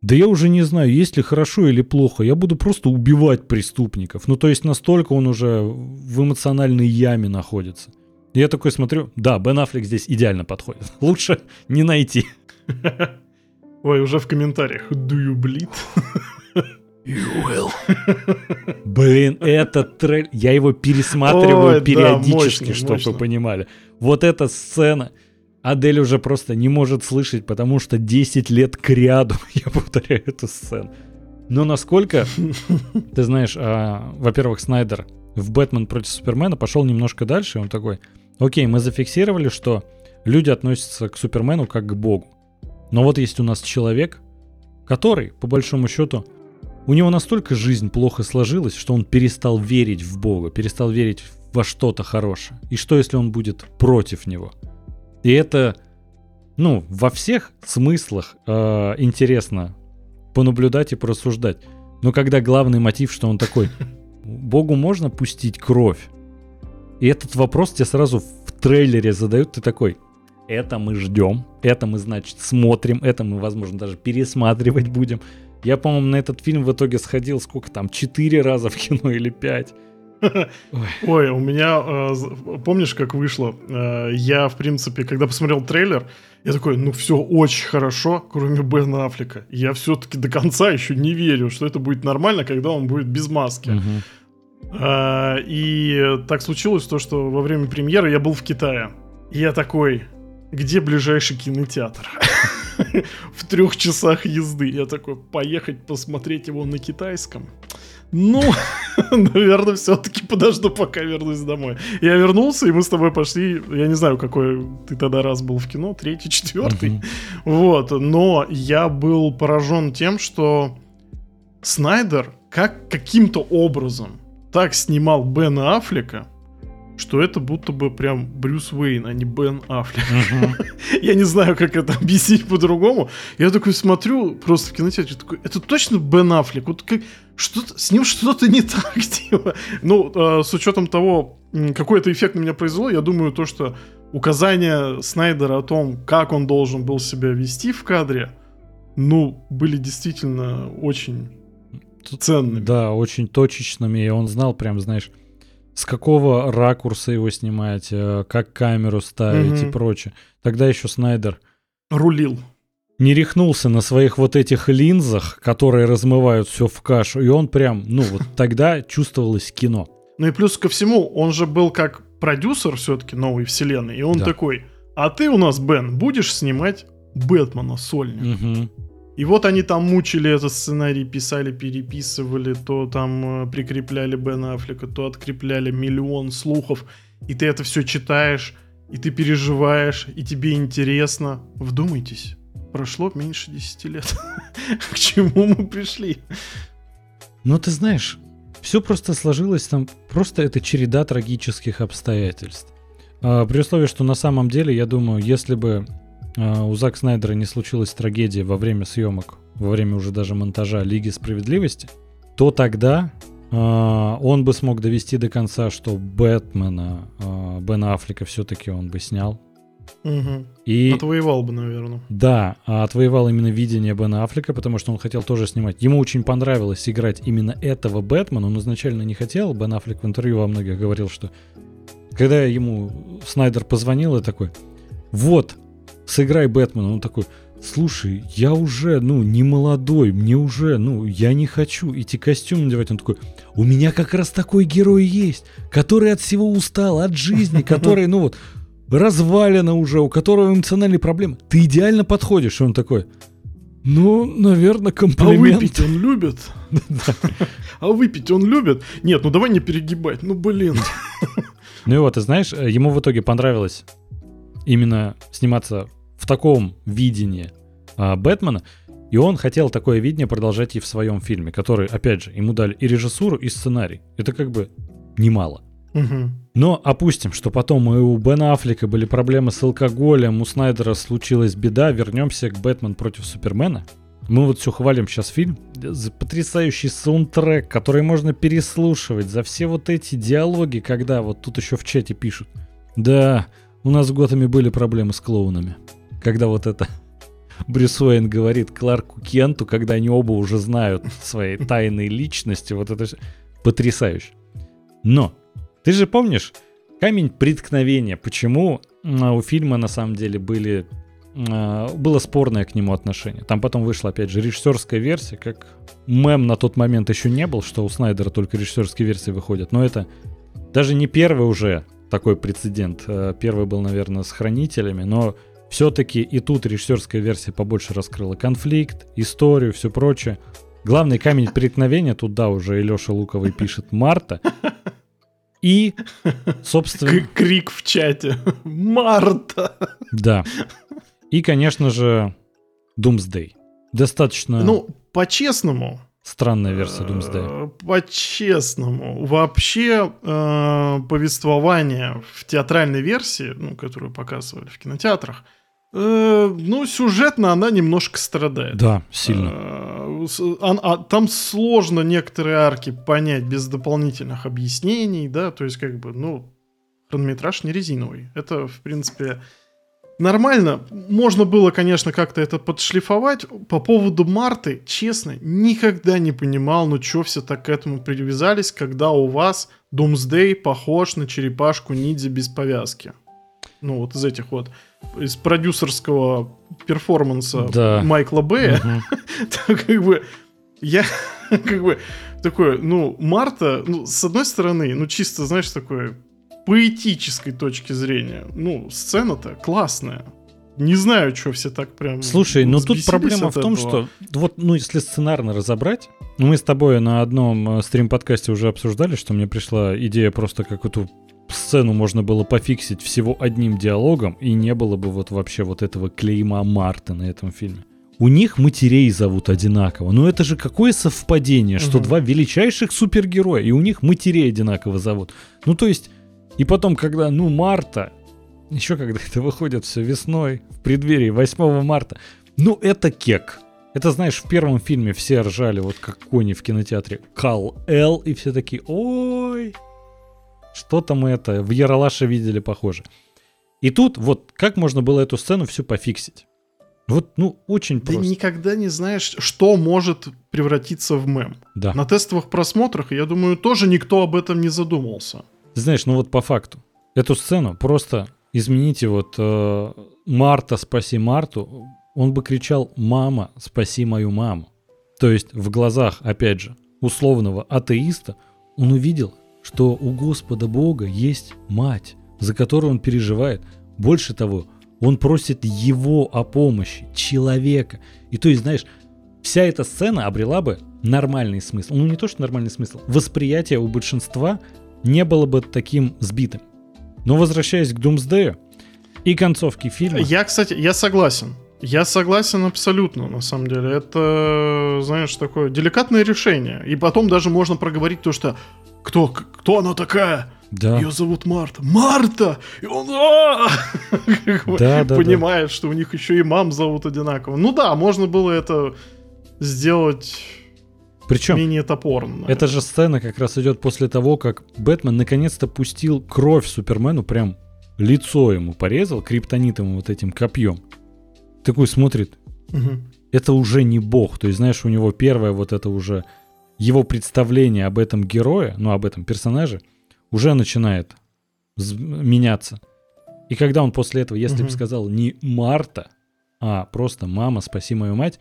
да я уже не знаю, есть ли хорошо или плохо, я буду просто убивать преступников. Ну, то есть настолько он уже в эмоциональной яме находится. И Я такой смотрю, да, Бен Аффлек здесь идеально подходит. Лучше не найти. Ой, уже в комментариях. Do you bleed? Блин, этот трейлер, я его пересматриваю Ой, да, периодически, мощно, чтобы мощно. вы понимали. Вот эта сцена, Адель уже просто не может слышать, потому что 10 лет к ряду я повторяю эту сцену. Но насколько, ты знаешь, а, во-первых, Снайдер в «Бэтмен против Супермена» пошел немножко дальше, и он такой, окей, мы зафиксировали, что люди относятся к Супермену как к богу. Но вот есть у нас человек, который, по большому счету, у него настолько жизнь плохо сложилась, что он перестал верить в Бога, перестал верить во что-то хорошее. И что, если он будет против него? И это, ну, во всех смыслах э, интересно понаблюдать и порассуждать. Но когда главный мотив, что он такой, Богу можно пустить кровь? И этот вопрос тебе сразу в трейлере задают, ты такой, это мы ждем, это мы, значит, смотрим, это мы, возможно, даже пересматривать будем. Я, по-моему, на этот фильм в итоге сходил сколько там, четыре раза в кино или пять. Ой, у меня, э, помнишь, как вышло? Э, я, в принципе, когда посмотрел трейлер, я такой, ну все очень хорошо, кроме Бена Аффлека. Я все-таки до конца еще не верю, что это будет нормально, когда он будет без маски. А, И так случилось то, что во время премьеры я был в Китае. И я такой, где ближайший кинотеатр? В трех часах езды. Я такой, поехать посмотреть его на китайском. Ну, наверное, все-таки подожду, пока вернусь домой. Я вернулся, и мы с тобой пошли. Я не знаю, какой ты тогда раз был в кино, третий, четвертый. Вот, но я был поражен тем, что Снайдер как каким-то образом так снимал Бена Аффлека, что это будто бы прям Брюс Уэйн, а не Бен Аффлек. Я не знаю, как это объяснить по-другому. Я такой смотрю просто в кинотеатре, такой, это точно Бен Аффлек? Вот как, что с ним что-то не так, типа. Ну, э, с учетом того, какой это эффект на меня произвело, я думаю, то, что указания Снайдера о том, как он должен был себя вести в кадре, ну, были действительно очень ценными. Да, очень точечными, и он знал прям, знаешь, с какого ракурса его снимать, э, как камеру ставить угу. и прочее. Тогда еще Снайдер рулил не рехнулся на своих вот этих линзах, которые размывают все в кашу, и он прям, ну вот тогда чувствовалось кино. Ну и плюс ко всему, он же был как продюсер все-таки новой вселенной, и он да. такой, а ты у нас, Бен, будешь снимать Бэтмена сольник. Угу. И вот они там мучили этот сценарий, писали, переписывали, то там э, прикрепляли Бена Аффлека, то открепляли миллион слухов, и ты это все читаешь, и ты переживаешь, и тебе интересно. Вдумайтесь прошло меньше 10 лет. К чему мы пришли? Ну, ты знаешь, все просто сложилось там, просто это череда трагических обстоятельств. А, при условии, что на самом деле, я думаю, если бы а, у Зак Снайдера не случилась трагедия во время съемок, во время уже даже монтажа Лиги Справедливости, то тогда а, он бы смог довести до конца, что Бэтмена, Бена Аффлека все-таки он бы снял. Угу. И, отвоевал бы, наверное. Да, отвоевал именно видение Бена Аффлека, потому что он хотел тоже снимать. Ему очень понравилось играть именно этого Бэтмена. Он изначально не хотел. Бен Аффлек в интервью во многих говорил, что когда ему Снайдер позвонил и такой, вот, сыграй Бэтмена, он такой, слушай, я уже, ну, не молодой, мне уже, ну, я не хочу идти костюм надевать. Он такой, у меня как раз такой герой есть, который от всего устал, от жизни, который, ну вот, развалина уже, у которого эмоциональные проблемы. Ты идеально подходишь. И он такой, ну, наверное, комплимент. А выпить он любит? А выпить он любит? Нет, ну давай не перегибать, ну блин. Ну и вот, ты знаешь, ему в итоге понравилось именно сниматься в таком видении а, Бэтмена, и он хотел такое видение продолжать и в своем фильме, который, опять же, ему дали и режиссуру, и сценарий. Это как бы немало. Угу. Но опустим, что потом и у Бена Аффлека были проблемы с алкоголем, у Снайдера случилась беда, вернемся к Бэтмен против Супермена. Мы вот все хвалим сейчас фильм, за потрясающий саундтрек, который можно переслушивать, за все вот эти диалоги, когда вот тут еще в чате пишут. Да, у нас в Готэме были проблемы с клоунами. Когда вот это Брюс Уэйн говорит Кларку Кенту, когда они оба уже знают свои тайные личности, вот это потрясающе. Но ты же помнишь камень преткновения? Почему у фильма на самом деле были а, было спорное к нему отношение. Там потом вышла, опять же, режиссерская версия, как мем на тот момент еще не был, что у Снайдера только режиссерские версии выходят. Но это даже не первый уже такой прецедент. А, первый был, наверное, с хранителями, но все-таки и тут режиссерская версия побольше раскрыла конфликт, историю, все прочее. Главный камень преткновения, тут да, уже и Леша Луковый пишет Марта, и, собственно... Крик в чате. Марта! Да. И, конечно же, Doomsday. Достаточно... Ну, по-честному... Странная версия Doomsday. Э, по-честному. Вообще, э, повествование в театральной версии, ну, которую показывали в кинотеатрах, ну, сюжетно она немножко страдает. Да, сильно. Э, а, а, там сложно некоторые арки понять без дополнительных объяснений, да, то есть как бы, ну, хронометраж не резиновый. Это, в принципе, нормально. Можно было, конечно, как-то это подшлифовать. По поводу Марты, честно, никогда не понимал, ну, что все так к этому привязались, когда у вас Doomsday похож на черепашку ниндзя без повязки. Ну, вот из этих вот из продюсерского перформанса да. Майкла Бэя, угу. как бы я как бы такой, ну, Марта, ну, с одной стороны, ну, чисто, знаешь, такой поэтической точки зрения, ну, сцена-то классная. Не знаю, что все так прям. Слушай, ну тут проблема в том, этого. что вот, ну, если сценарно разобрать, мы с тобой на одном э, стрим-подкасте уже обсуждали, что мне пришла идея просто как эту сцену можно было пофиксить всего одним диалогом, и не было бы вот вообще вот этого клейма Марта на этом фильме. У них матерей зовут одинаково. Но это же какое совпадение, что угу. два величайших супергероя, и у них матерей одинаково зовут. Ну, то есть, и потом, когда, ну, Марта, еще когда это выходит все весной, в преддверии 8 марта, ну, это кек. Это, знаешь, в первом фильме все ржали, вот как кони в кинотеатре. Кал Эл, и все такие, ой, что-то мы это в Яралаше видели похоже. И тут вот как можно было эту сцену всю пофиксить? Вот, ну, очень Ты просто. никогда не знаешь, что может превратиться в мем. Да. На тестовых просмотрах, я думаю, тоже никто об этом не задумался. Ты знаешь, ну вот по факту. Эту сцену просто измените вот э, Марта, спаси Марту, он бы кричал «Мама, спаси мою маму». То есть в глазах, опять же, условного атеиста он увидел, что у Господа Бога есть мать, за которую он переживает. Больше того, он просит его о помощи, человека. И то есть, знаешь, вся эта сцена обрела бы нормальный смысл. Ну не то, что нормальный смысл. Восприятие у большинства не было бы таким сбитым. Но возвращаясь к Думсдею и концовке фильма... Я, кстати, я согласен. Я согласен абсолютно, на самом деле. Это, знаешь, такое деликатное решение. И потом даже можно проговорить то, что кто, кто она такая? Да. Ее зовут Марта. Марта! И он «А!» Да, да, понимает, что у них еще и мам зовут одинаково. Ну да, можно было это сделать Причем менее топорно. эта же сцена как раз идет после того, как Бэтмен наконец-то пустил кровь Супермену, прям лицо ему порезал криптонитовым вот этим копьем. Такой смотрит, Мгм. это уже не бог. То есть, знаешь, у него первое вот это уже его представление об этом герое, ну, об этом персонаже, уже начинает меняться. И когда он после этого, если бы Мгм. сказал не Марта, а просто «мама, спаси мою мать»,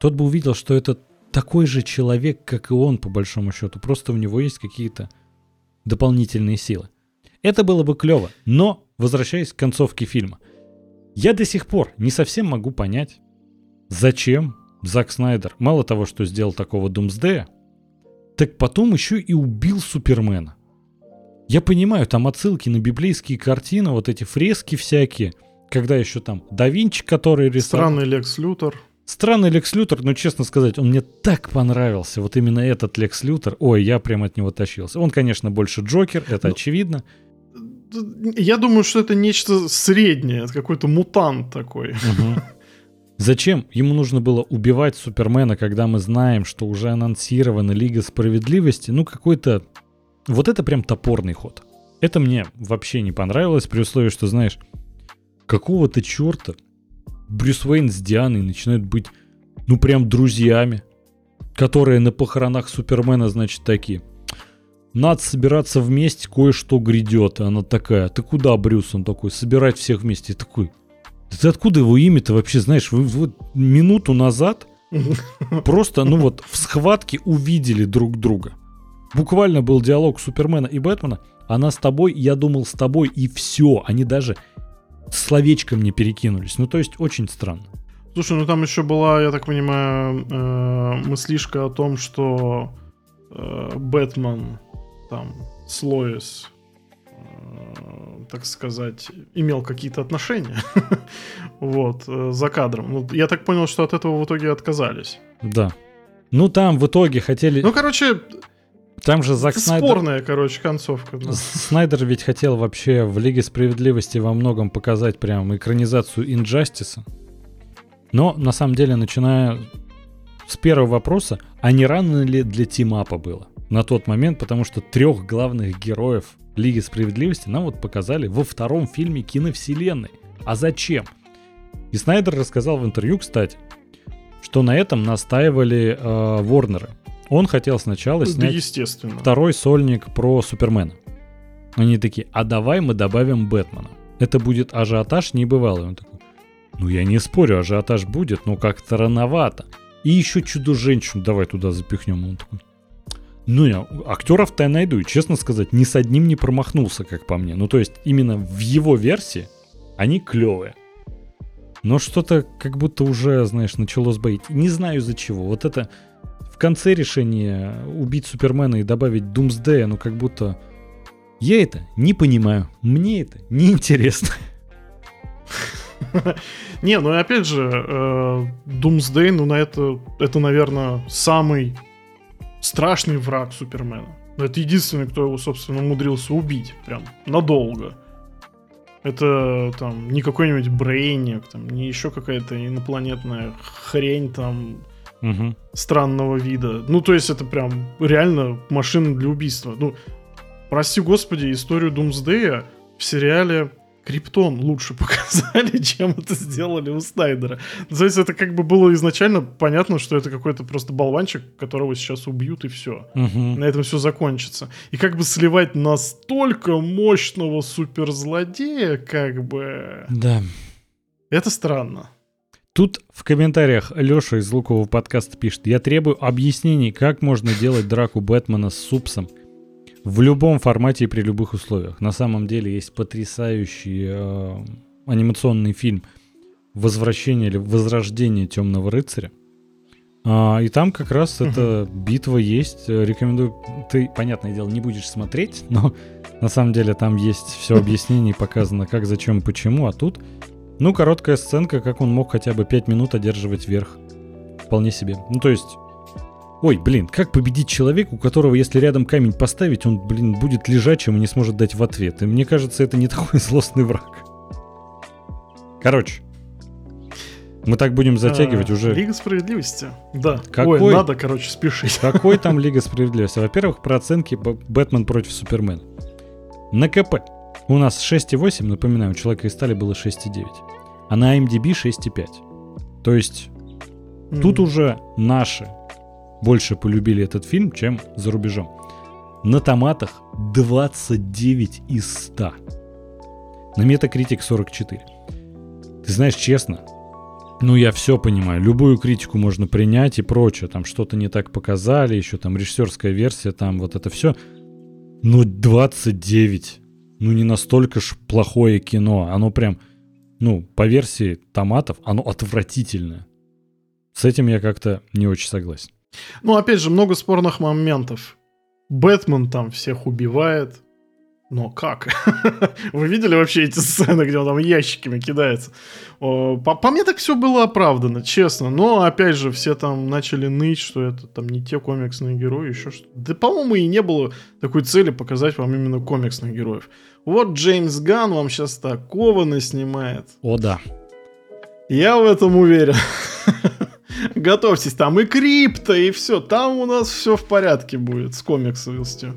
тот бы увидел, что это такой же человек, как и он, по большому счету. Просто у него есть какие-то дополнительные силы. Это было бы клево. Но, возвращаясь к концовке фильма, я до сих пор не совсем могу понять, зачем Зак Снайдер, мало того, что сделал такого Думсдея, так потом еще и убил Супермена. Я понимаю, там отсылки на библейские картины, вот эти фрески всякие, когда еще там да Винчи, который рисовал. Странный Лекс Лютер. Странный Лекс Лютер, но честно сказать, он мне так понравился. Вот именно этот Лекс Лютер. Ой, я прям от него тащился. Он, конечно, больше Джокер, это Ну, очевидно. Я думаю, что это нечто среднее, это какой-то мутант такой. Зачем ему нужно было убивать Супермена, когда мы знаем, что уже анонсирована Лига Справедливости? Ну, какой-то... Вот это прям топорный ход. Это мне вообще не понравилось, при условии, что, знаешь, какого-то черта Брюс Уэйн с Дианой начинают быть, ну, прям друзьями, которые на похоронах Супермена, значит, такие. Надо собираться вместе, кое-что грядет. И она такая, ты куда, Брюс? Он такой, собирать всех вместе. И такой, да ты откуда его имя-то вообще знаешь? Вы вот минуту назад просто, ну вот, в схватке увидели друг друга. Буквально был диалог Супермена и Бэтмена. Она с тобой, я думал с тобой, и все. Они даже словечком не перекинулись. Ну, то есть, очень странно. Слушай, ну там еще была, я так понимаю, э, мыслишка о том, что э, Бэтмен там с Лоис, э, так сказать, имел какие-то отношения. вот, э, за кадром. Ну, я так понял, что от этого в итоге отказались. Да. Ну, там в итоге хотели... Ну, короче, там же Зак Снайдер... спорная, короче, концовка. да. Снайдер ведь хотел вообще в Лиге Справедливости во многом показать прям экранизацию Инжастиса. Но на самом деле, начиная с первого вопроса, а не рано ли для тимапа было на тот момент, потому что трех главных героев Лиги Справедливости нам вот показали во втором фильме киновселенной. А зачем? И Снайдер рассказал в интервью, кстати, что на этом настаивали э, Ворнеры. Он хотел сначала Да, снять естественно. второй сольник про Супермена. Они такие, а давай мы добавим Бэтмена. Это будет ажиотаж небывалый. Он такой, ну я не спорю, ажиотаж будет, но как-то рановато. И еще Чудо-женщину давай туда запихнем. Он такой, ну я актеров-то я найду. И, честно сказать, ни с одним не промахнулся, как по мне. Ну то есть именно в его версии они клевые. Но что-то как будто уже, знаешь, начало сбоить. Не знаю из-за чего. Вот это в конце решение убить Супермена и добавить Думсдея, ну как будто... Я это не понимаю. Мне это не интересно. Не, ну и опять же, э, Doomsday, ну на это, это, наверное, самый страшный враг Супермена. Это единственный, кто его, собственно, умудрился убить. Прям надолго. Это там не какой-нибудь брейник, там не еще какая-то инопланетная хрень там Угу. странного вида. Ну, то есть это прям реально машина для убийства. Ну, прости господи, историю Думсдея в сериале Криптон лучше показали, чем это сделали у Снайдера. То есть это как бы было изначально понятно, что это какой-то просто болванчик, которого сейчас убьют и все. Угу. На этом все закончится. И как бы сливать настолько мощного суперзлодея, как бы... Да. Это странно. Тут в комментариях Леша из Лукового подкаста пишет, я требую объяснений, как можно делать драку Бэтмена с Супсом в любом формате и при любых условиях. На самом деле есть потрясающий э, анимационный фильм «Возвращение» или «Возрождение Темного рыцаря». А, и там как раз Мгм. эта битва есть. Э, Рекомендую. Ты, понятное дело, не будешь смотреть, но на самом деле там есть все объяснение и показано, как, зачем, почему. А тут, ну, короткая сценка, как он мог хотя бы 5 минут одерживать верх. Вполне себе. Ну, то есть... Ой, блин, как победить человека, у которого, если рядом камень поставить, он, блин, будет лежачим и не сможет дать в ответ. И мне кажется, это не такой злостный враг. Короче, мы так будем затягивать А, уже. Лига справедливости. Да. Какой? Ой, надо, короче, спешить. Какой там Лига Справедливости? Во-первых, про оценки Бэтмен против Супермена. На КП у нас 6,8, напоминаю, у Человека из Стали было 6,9. А на IMDb 6,5. То есть тут М. уже наши больше полюбили этот фильм, чем за рубежом. На томатах 29 из 100. На Metacritic 44. Ты знаешь, честно, ну я все понимаю, любую критику можно принять и прочее, там что-то не так показали, еще там режиссерская версия, там вот это все. Но 29, ну не настолько ж плохое кино, оно прям, ну по версии томатов, оно отвратительное. С этим я как-то не очень согласен. Ну, опять же, много спорных моментов. Бэтмен там всех убивает. Но как? Вы видели вообще эти сцены, где он там ящиками кидается? По, по мне так все было оправдано, честно. Но, опять же, все там начали ныть, что это там не те комиксные герои, еще что Да, по-моему, и не было такой цели показать вам именно комиксных героев. Вот Джеймс Ган вам сейчас такого наснимает. О да. Я в этом уверен. Готовьтесь, там и крипто, и все. Там у нас все в порядке будет с комиксовостью.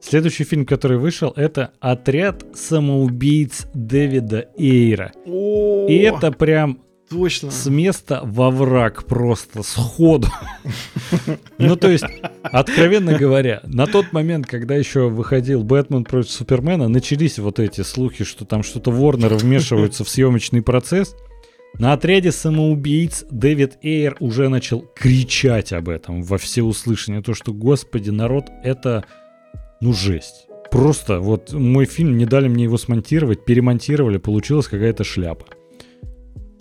Следующий фильм, который вышел, это «Отряд самоубийц Дэвида Эйра». О, И это прям точно. с места во враг просто сходу. Ну, то есть, откровенно говоря, на тот момент, когда еще выходил Бэтмен против Супермена, начались вот эти слухи, что там что-то Ворнеры вмешиваются в съемочный процесс. На отряде самоубийц Дэвид Эйр уже начал кричать об этом во всеуслышание. То, что, господи, народ, это, ну, жесть. Просто вот мой фильм не дали мне его смонтировать, перемонтировали, получилась какая-то шляпа.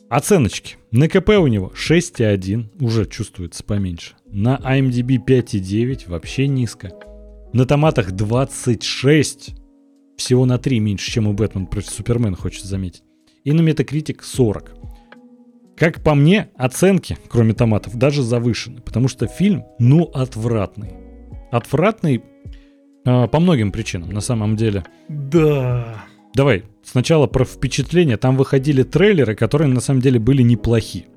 Оценочки. На КП у него 6,1, уже чувствуется поменьше. На IMDb 5,9, вообще низко. На томатах 26, всего на 3 меньше, чем у Бэтмен против Супермена, хочется заметить. И на Metacritic 40. Как по мне, оценки, кроме томатов, даже завышены, потому что фильм, ну, отвратный. Отвратный а, по многим причинам, на самом деле. Да. Давай, сначала про впечатления. Там выходили трейлеры, которые на самом деле были неплохи.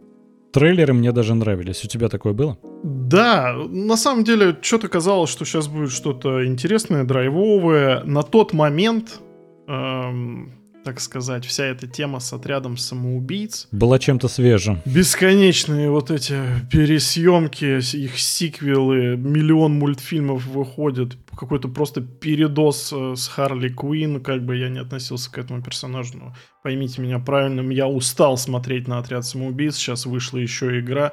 Трейлеры мне даже нравились. У тебя такое было? Да, на самом деле, что-то казалось, что сейчас будет что-то интересное, драйвовое. На тот момент, эм, так сказать, вся эта тема с отрядом самоубийц, Было чем-то свежим. Бесконечные вот эти пересъемки, их сиквелы, миллион мультфильмов выходит, какой-то просто передос э, с Харли Куин, как бы я не относился к этому персонажу, но поймите меня правильно, я устал смотреть на отряд самоубийц, сейчас вышла еще игра.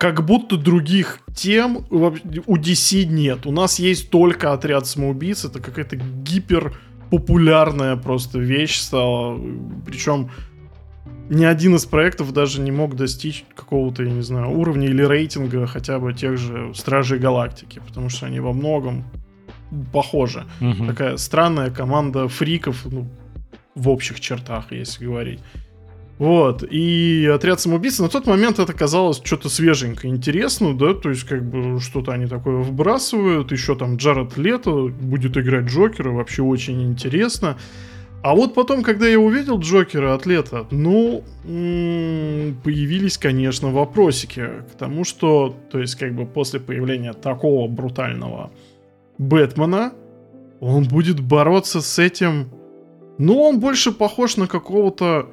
Как будто других тем у DC нет. У нас есть только отряд самоубийц, это какая-то гипер популярная просто вещь стала. Причем ни один из проектов даже не мог достичь какого-то, я не знаю, уровня или рейтинга хотя бы тех же Стражей Галактики, потому что они во многом похожи. Мгм. Такая странная команда фриков, ну, в общих чертах, если говорить. Вот, и отряд самоубийц на тот момент это казалось что-то свеженькое, интересно, да, то есть как бы что-то они такое вбрасывают, еще там Джаред Лето будет играть Джокера, вообще очень интересно. А вот потом, когда я увидел Джокера от лета, ну, появились, конечно, вопросики к тому, что, то есть, как бы после появления такого брутального Бэтмена, он будет бороться с этим... Ну, он больше похож на какого-то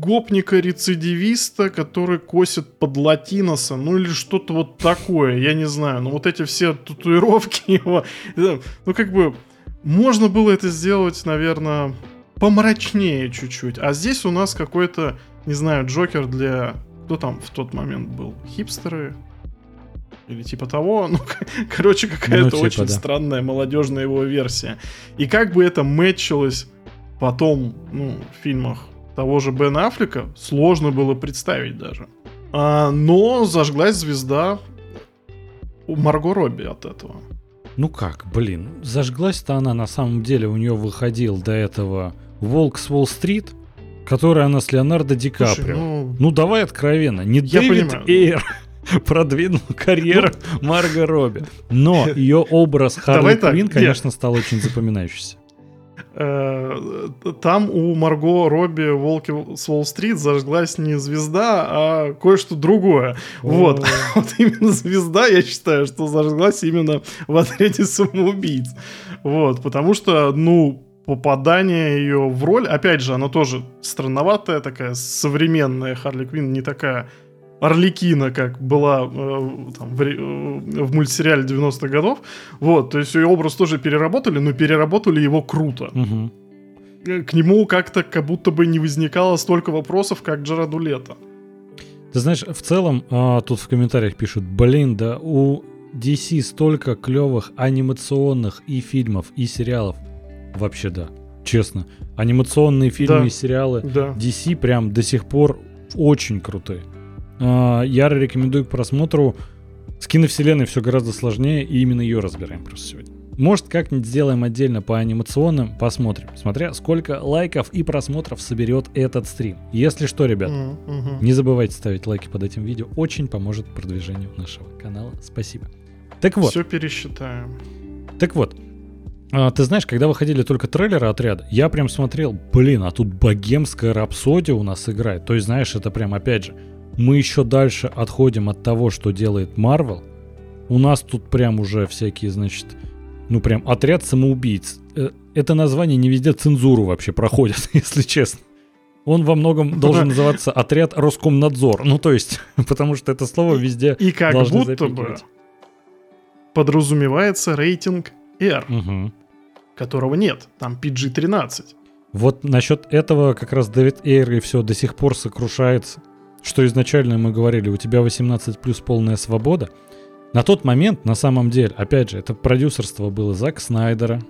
гопника-рецидивиста, который косит под латиноса, ну или что-то вот такое, я не знаю. Ну вот эти все татуировки его, ну как бы можно было это сделать, наверное, помрачнее чуть-чуть. А здесь у нас какой-то, не знаю, Джокер для... Кто там в тот момент был? Хипстеры? Или типа того. Ну, короче, какая-то ну, типа, очень да. странная молодежная его версия. И как бы это мэтчилось потом, ну, в фильмах того же Бена Аффлека, сложно было представить даже. А, но зажглась звезда у Марго Робби от этого. Ну как, блин, зажглась-то она на самом деле, у нее выходил до этого «Волк с Уолл-стрит», который она с Леонардо Ди Каприо. ну... ну давай откровенно, не я Дэвид понимаю. Эйр продвинул карьеру ну... Марго Робби. Но ее образ Харли Квин, конечно, стал очень запоминающийся. Э, там у Марго Робби Волки с Уолл-стрит зажглась не звезда, а кое-что другое. Вот. вот именно звезда, я считаю, что зажглась именно в отряде самоубийц. Вот, потому что, ну, попадание ее в роль, опять же, она тоже странноватая, такая современная Харли Квин, не такая Орликина, как была э, там, в, э, в мультсериале 90-х годов. Вот, то есть ее образ тоже переработали, но переработали его круто. Угу. К нему как-то как будто бы не возникало столько вопросов, как Джараду Лето. Ты знаешь, в целом, а, тут в комментариях пишут, блин, да у DC столько клевых анимационных и фильмов, и сериалов. Вообще да, честно. Анимационные фильмы да, и сериалы да. DC прям до сих пор очень крутые. А, я рекомендую к просмотру. С киновселенной все гораздо сложнее, и именно ее разбираем просто сегодня. Может, как-нибудь сделаем отдельно по анимационным, посмотрим. Смотря сколько лайков и просмотров соберет этот стрим. Если что, ребят, mm-hmm. не забывайте ставить лайки под этим видео. Очень поможет продвижению нашего канала. Спасибо. Так вот. Все пересчитаем. Так вот. А, ты знаешь, когда выходили только трейлеры отряда, я прям смотрел, блин, а тут богемская рапсодия у нас играет. То есть, знаешь, это прям, опять же, мы еще дальше отходим от того, что делает Marvel. У нас тут прям уже всякие, значит, ну прям отряд самоубийц. Э, это название не везде цензуру вообще проходит, если честно. Он во многом должен называться отряд Роскомнадзор. Ну, то есть, потому что это слово везде И как будто бы подразумевается рейтинг R, угу. которого нет. Там PG-13. Вот насчет этого как раз Дэвид Эйр и все до сих пор сокрушается что изначально мы говорили, у тебя 18 плюс полная свобода. На тот момент, на самом деле, опять же, это продюсерство было Зак Снайдера,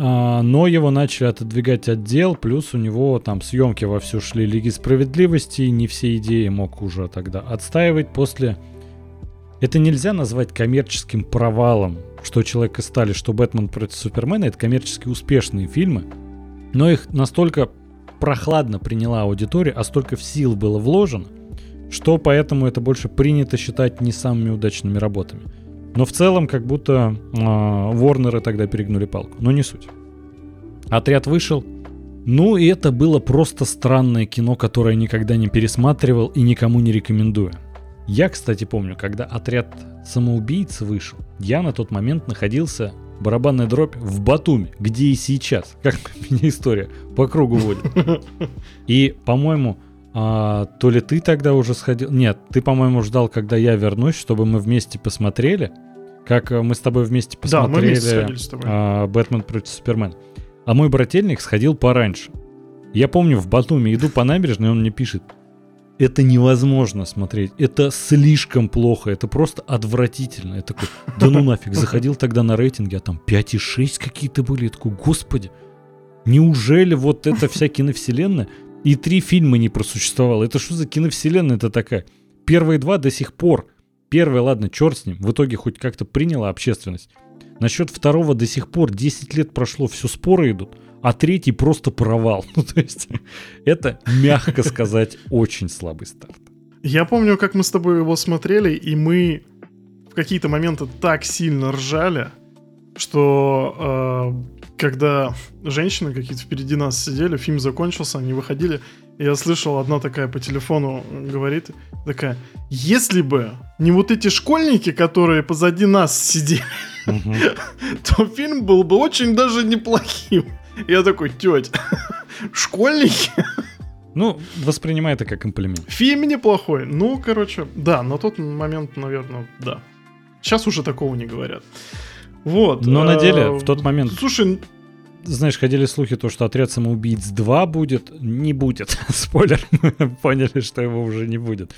а, но его начали отодвигать отдел, плюс у него там съемки вовсю шли Лиги Справедливости, и не все идеи мог уже тогда отстаивать после... Это нельзя назвать коммерческим провалом, что Человек из Стали, что Бэтмен против Супермена, это коммерчески успешные фильмы, но их настолько прохладно приняла аудитория, а столько сил было вложено, что поэтому это больше принято считать не самыми удачными работами. Но в целом как будто э, Ворнеры тогда перегнули палку. Но не суть. Отряд вышел. Ну и это было просто странное кино, которое никогда не пересматривал и никому не рекомендую. Я, кстати, помню, когда отряд самоубийц вышел, я на тот момент находился барабанная дробь в Батуми, где и сейчас, как меня история по кругу водит. И, по-моему, а, то ли ты тогда уже сходил... Нет, ты, по-моему, ждал, когда я вернусь, чтобы мы вместе посмотрели. Как э, мы с тобой вместе посмотрели да, мы вместе с тобой. А, Бэтмен против Супермена. А мой брательник сходил пораньше. Я помню, в Батуми иду по набережной, он мне пишет, это невозможно смотреть. Это слишком плохо. Это просто отвратительно. Я такой, да ну нафиг. Заходил тогда на рейтинги, а там 5,6 какие-то были. Я такой, господи, неужели вот эта вся киновселенная и три фильма не просуществовало. Это что за киновселенная это такая? Первые два до сих пор. Первый, ладно, черт с ним, в итоге хоть как-то приняла общественность. Насчет второго до сих пор 10 лет прошло, все споры идут, а третий просто провал. Ну, то есть, это, мягко сказать, очень слабый старт. Я помню, как мы с тобой его смотрели, и мы в какие-то моменты так сильно ржали, что э, когда женщины какие-то впереди нас сидели, фильм закончился, они выходили, и я слышал, одна такая по телефону говорит, такая, если бы не вот эти школьники, которые позади нас сидели, то фильм был бы очень даже неплохим. Я такой, тетя, школьники? Ну, воспринимай это как комплимент. Фильм неплохой. Ну, короче, да, на тот момент, наверное, да. Сейчас уже такого не говорят. Вот. Но на деле, в тот момент... Слушай, знаешь, ходили слухи, то, что отряд самоубийц 2 будет. Не будет. Спойлер, мы поняли, что его уже не будет.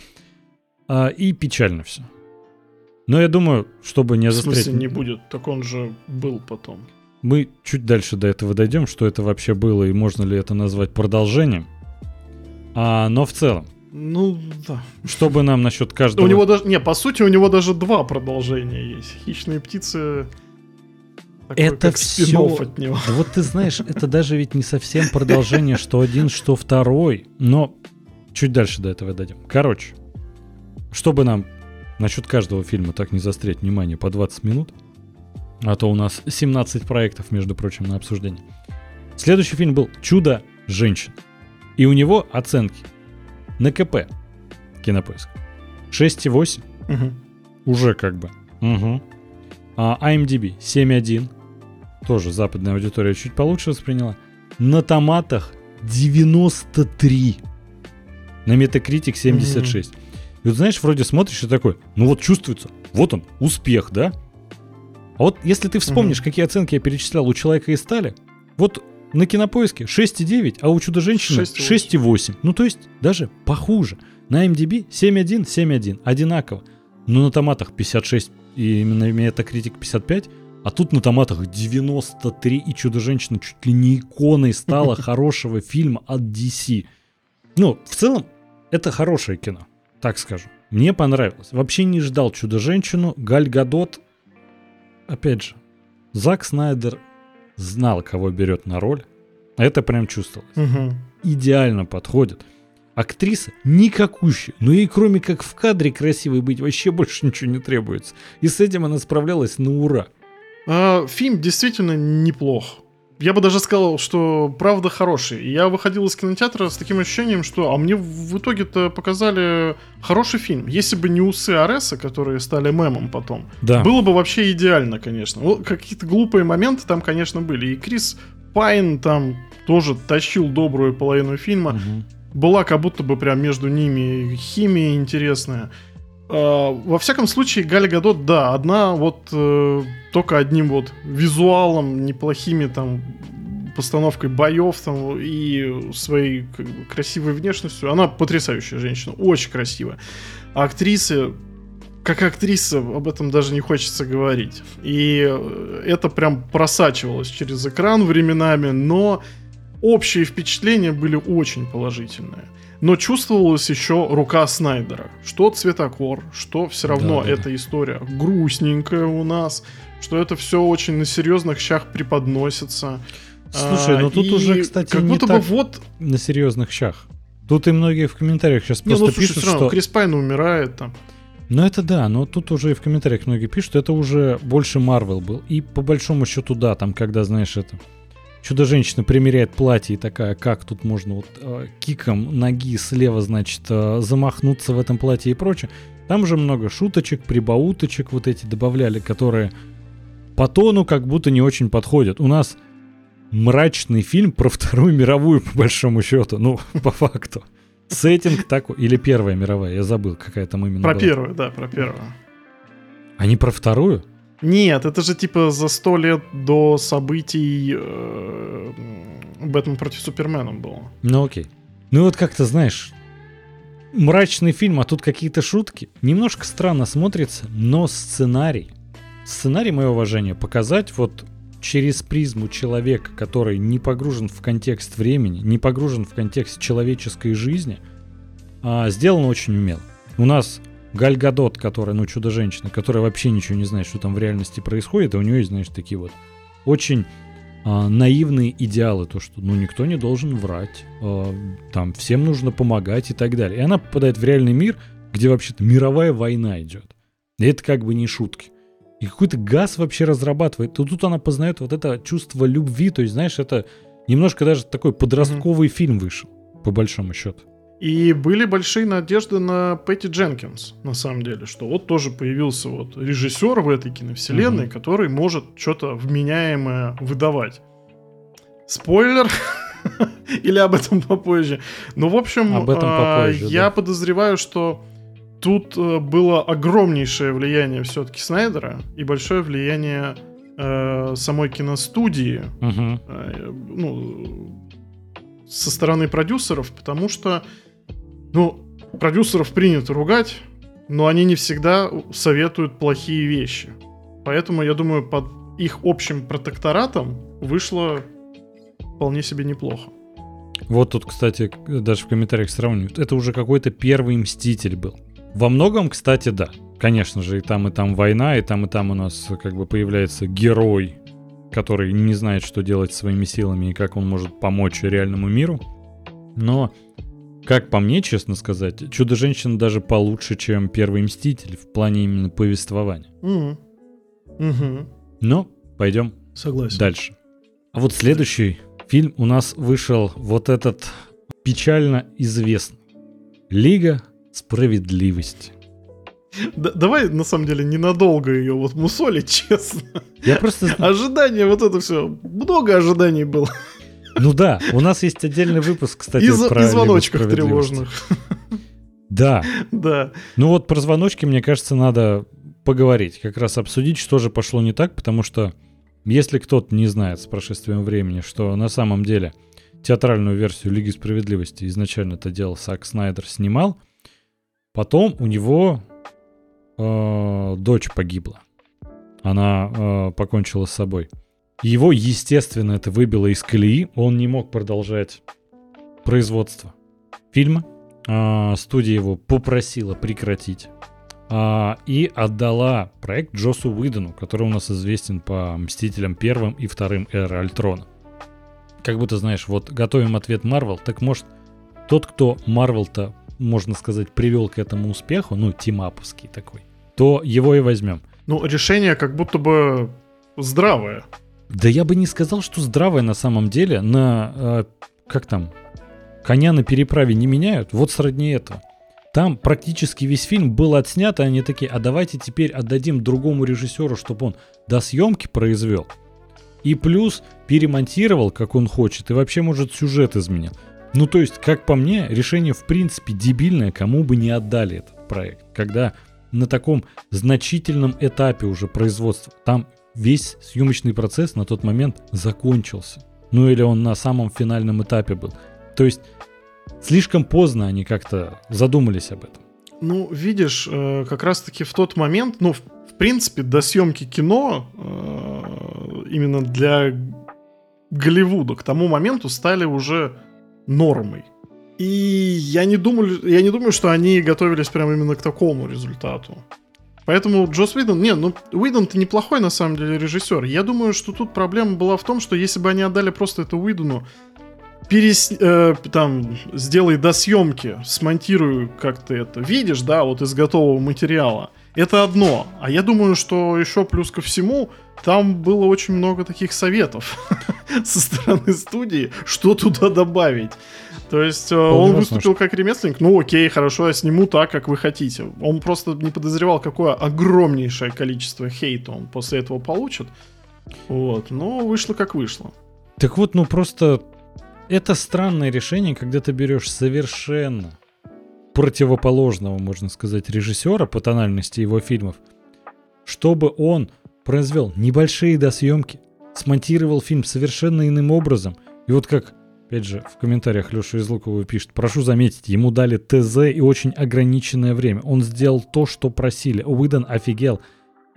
А, и печально все. Но я думаю, чтобы не застрять... В смысле не будет? Так он же был потом. Мы чуть дальше до этого дойдем, что это вообще было и можно ли это назвать продолжением. А, но в целом. Ну, да. Чтобы нам насчет каждого... У него даже... Не, по сути, у него даже два продолжения есть. Хищные птицы такой, это все... от него. Вот ты знаешь, это даже ведь не совсем продолжение, что один, что второй. Но чуть дальше до этого дойдем. Короче, чтобы нам насчет каждого фильма так не застрять внимание по 20 минут, а то у нас 17 проектов, между прочим, на обсуждение. Следующий фильм был «Чудо женщин». И у него оценки на КП Кинопоиск 6,8. Угу. Уже как бы. Угу. А IMDb 7,1 тоже западная аудитория чуть получше восприняла. На томатах 93. На Metacritic 76. Mm-hmm. И вот знаешь, вроде смотришь и такой, ну вот чувствуется, вот он, успех, да? А вот если ты вспомнишь, mm-hmm. какие оценки я перечислял у человека из стали, вот на кинопоиске 6,9, а у чудо-женщины 6,8. Ну то есть даже похуже. На MDB 7,1, 7,1. Одинаково. Но на томатах 56 и именно Metacritic 55. А тут на томатах 93, и Чудо-женщина чуть ли не иконой стала хорошего фильма от DC. Ну, в целом, это хорошее кино, так скажу. Мне понравилось. Вообще не ждал Чудо-женщину. Галь Гадот, опять же, Зак Снайдер знал, кого берет на роль. Это прям чувствовалось. Угу. Идеально подходит. Актриса никакущая, но ей кроме как в кадре красивой быть вообще больше ничего не требуется. И с этим она справлялась на ура. А, фильм действительно неплох. Я бы даже сказал, что правда хороший. Я выходил из кинотеатра с таким ощущением, что а мне в итоге-то показали хороший фильм. Если бы не усы Ареса, которые стали мемом потом, да. было бы вообще идеально, конечно. Вот какие-то глупые моменты там, конечно, были. И Крис Пайн там тоже тащил добрую половину фильма. Угу. Была как будто бы прям между ними химия интересная. А, во всяком случае, Галя Гадот, да, одна вот э, только одним вот визуалом, неплохими там постановкой боев там и своей как бы, красивой внешностью. Она потрясающая женщина, очень красивая. А актрисы, как актриса, об этом даже не хочется говорить. И это прям просачивалось через экран временами, но общие впечатления были очень положительные но чувствовалась еще рука Снайдера. Что цветокор, что все равно да, да, эта да. история грустненькая у нас, что это все очень на серьезных щах преподносится. Слушай, ну тут уже, кстати, как будто не бы вот на серьезных щах. Тут и многие в комментариях сейчас не, просто ну, слушай, пишут, равно, что... Крис Пайн умирает там. Ну это да, но тут уже и в комментариях многие пишут, это уже больше Марвел был. И по большому счету да, там когда, знаешь, это Чудо-женщина примеряет платье и такая, как тут можно вот э, киком ноги слева, значит, э, замахнуться в этом платье и прочее. Там же много шуточек, прибауточек вот эти добавляли, которые по тону как будто не очень подходят. У нас мрачный фильм про Вторую мировую, по большому счету, ну, по факту. Сеттинг такой, или Первая мировая, я забыл, какая там именно Про была. первую, да, про первую. А не про вторую? Нет, это же типа за сто лет до событий э, Бэтмен против Супермена было. Ну окей. Ну вот как-то, знаешь, мрачный фильм, а тут какие-то шутки. Немножко странно смотрится, но сценарий. Сценарий, мое уважение, показать вот через призму человека, который не погружен в контекст времени, не погружен в контекст человеческой жизни, а, сделано очень умело. У нас Галь Гадот, которая, ну, чудо-женщина, которая вообще ничего не знает, что там в реальности происходит, а у нее есть, знаешь, такие вот очень а, наивные идеалы, то, что, ну, никто не должен врать, а, там, всем нужно помогать и так далее. И она попадает в реальный мир, где вообще-то мировая война идет. И это как бы не шутки. и какой-то газ вообще разрабатывает. То тут она познает вот это чувство любви, то есть, знаешь, это немножко даже такой подростковый mm-hmm. фильм вышел, по большому счету. И были большие надежды на Пэтти Дженкинс, на самом деле, что вот тоже появился вот режиссер в этой киновселенной, mm-hmm. который может что-то вменяемое выдавать. Спойлер, или об этом попозже. Ну, в общем, об этом а, попозже, я да. подозреваю, что тут э, было огромнейшее влияние все-таки Снайдера и большое влияние э, самой киностудии, угу. э, ну, со стороны продюсеров, потому что, ну, продюсеров принято ругать, но они не всегда советуют плохие вещи. Поэтому, я думаю, под их общим протекторатом вышло вполне себе неплохо. Вот тут, кстати, даже в комментариях сравнивают. Это уже какой-то первый Мститель был. Во многом, кстати, да. Конечно же, и там, и там война, и там, и там у нас как бы появляется герой, который не знает, что делать своими силами и как он может помочь реальному миру. Но, как по мне, честно сказать, Чудо-женщина даже получше, чем Первый Мститель в плане именно повествования. Угу. Угу. Но пойдем Согласен. дальше. А вот следующий фильм у нас вышел вот этот печально известный. Лига справедливости. Да, давай, на самом деле, ненадолго ее вот мусолить, честно. Я просто... Ожидания, вот это все. Много ожиданий было. Ну да, у нас есть отдельный выпуск, кстати, и, про и звоночках тревожных. Да. Да. Ну вот про звоночки, мне кажется, надо поговорить, как раз обсудить, что же пошло не так, потому что если кто-то не знает с прошествием времени, что на самом деле театральную версию Лиги Справедливости изначально это делал Сак Снайдер, снимал, Потом у него э, дочь погибла. Она э, покончила с собой. Его, естественно, это выбило из колеи. Он не мог продолжать производство фильма. Э, студия его попросила прекратить. Э, и отдала проект Джосу Уидону, который у нас известен по Мстителям первым и вторым Эры Альтрона. Как будто, знаешь, вот готовим ответ Марвел, так может тот, кто Марвел-то можно сказать, привел к этому успеху, ну, тимаповский такой, то его и возьмем. Ну, решение как будто бы здравое. Да я бы не сказал, что здравое на самом деле. На, э, как там, коня на переправе не меняют. Вот сродни этого. Там практически весь фильм был отснят, и они такие, а давайте теперь отдадим другому режиссеру, чтобы он до съемки произвел. И плюс перемонтировал, как он хочет, и вообще, может, сюжет изменил. Ну, то есть, как по мне, решение в принципе дебильное, кому бы не отдали этот проект. Когда на таком значительном этапе уже производства, там весь съемочный процесс на тот момент закончился. Ну или он на самом финальном этапе был. То есть, слишком поздно они как-то задумались об этом. Ну, видишь, э, как раз-таки в тот момент, ну, в, принципе, до съемки кино э, именно для Голливуда к тому моменту стали уже нормой. И я не, думаю, я не думаю, что они готовились прямо именно к такому результату. Поэтому Джос Уидон, не, ну Уидон-то неплохой на самом деле режиссер. Я думаю, что тут проблема была в том, что если бы они отдали просто это Уидону, перес, э, там, сделай до съемки, смонтируй как ты это видишь, да, вот из готового материала. Это одно. А я думаю, что еще плюс ко всему, там было очень много таких советов со стороны студии, что туда добавить. То есть э, он выступил как ремесленник, ну окей, хорошо, я сниму так, как вы хотите. Он просто не подозревал, какое огромнейшее количество хейта он после этого получит. Вот, но вышло как вышло. Так вот, ну просто это странное решение, когда ты берешь совершенно противоположного, можно сказать, режиссера по тональности его фильмов, чтобы он произвел небольшие досъемки, смонтировал фильм совершенно иным образом. И вот как, опять же, в комментариях Леша из Лукова пишет, прошу заметить, ему дали ТЗ и очень ограниченное время. Он сделал то, что просили. Уидон офигел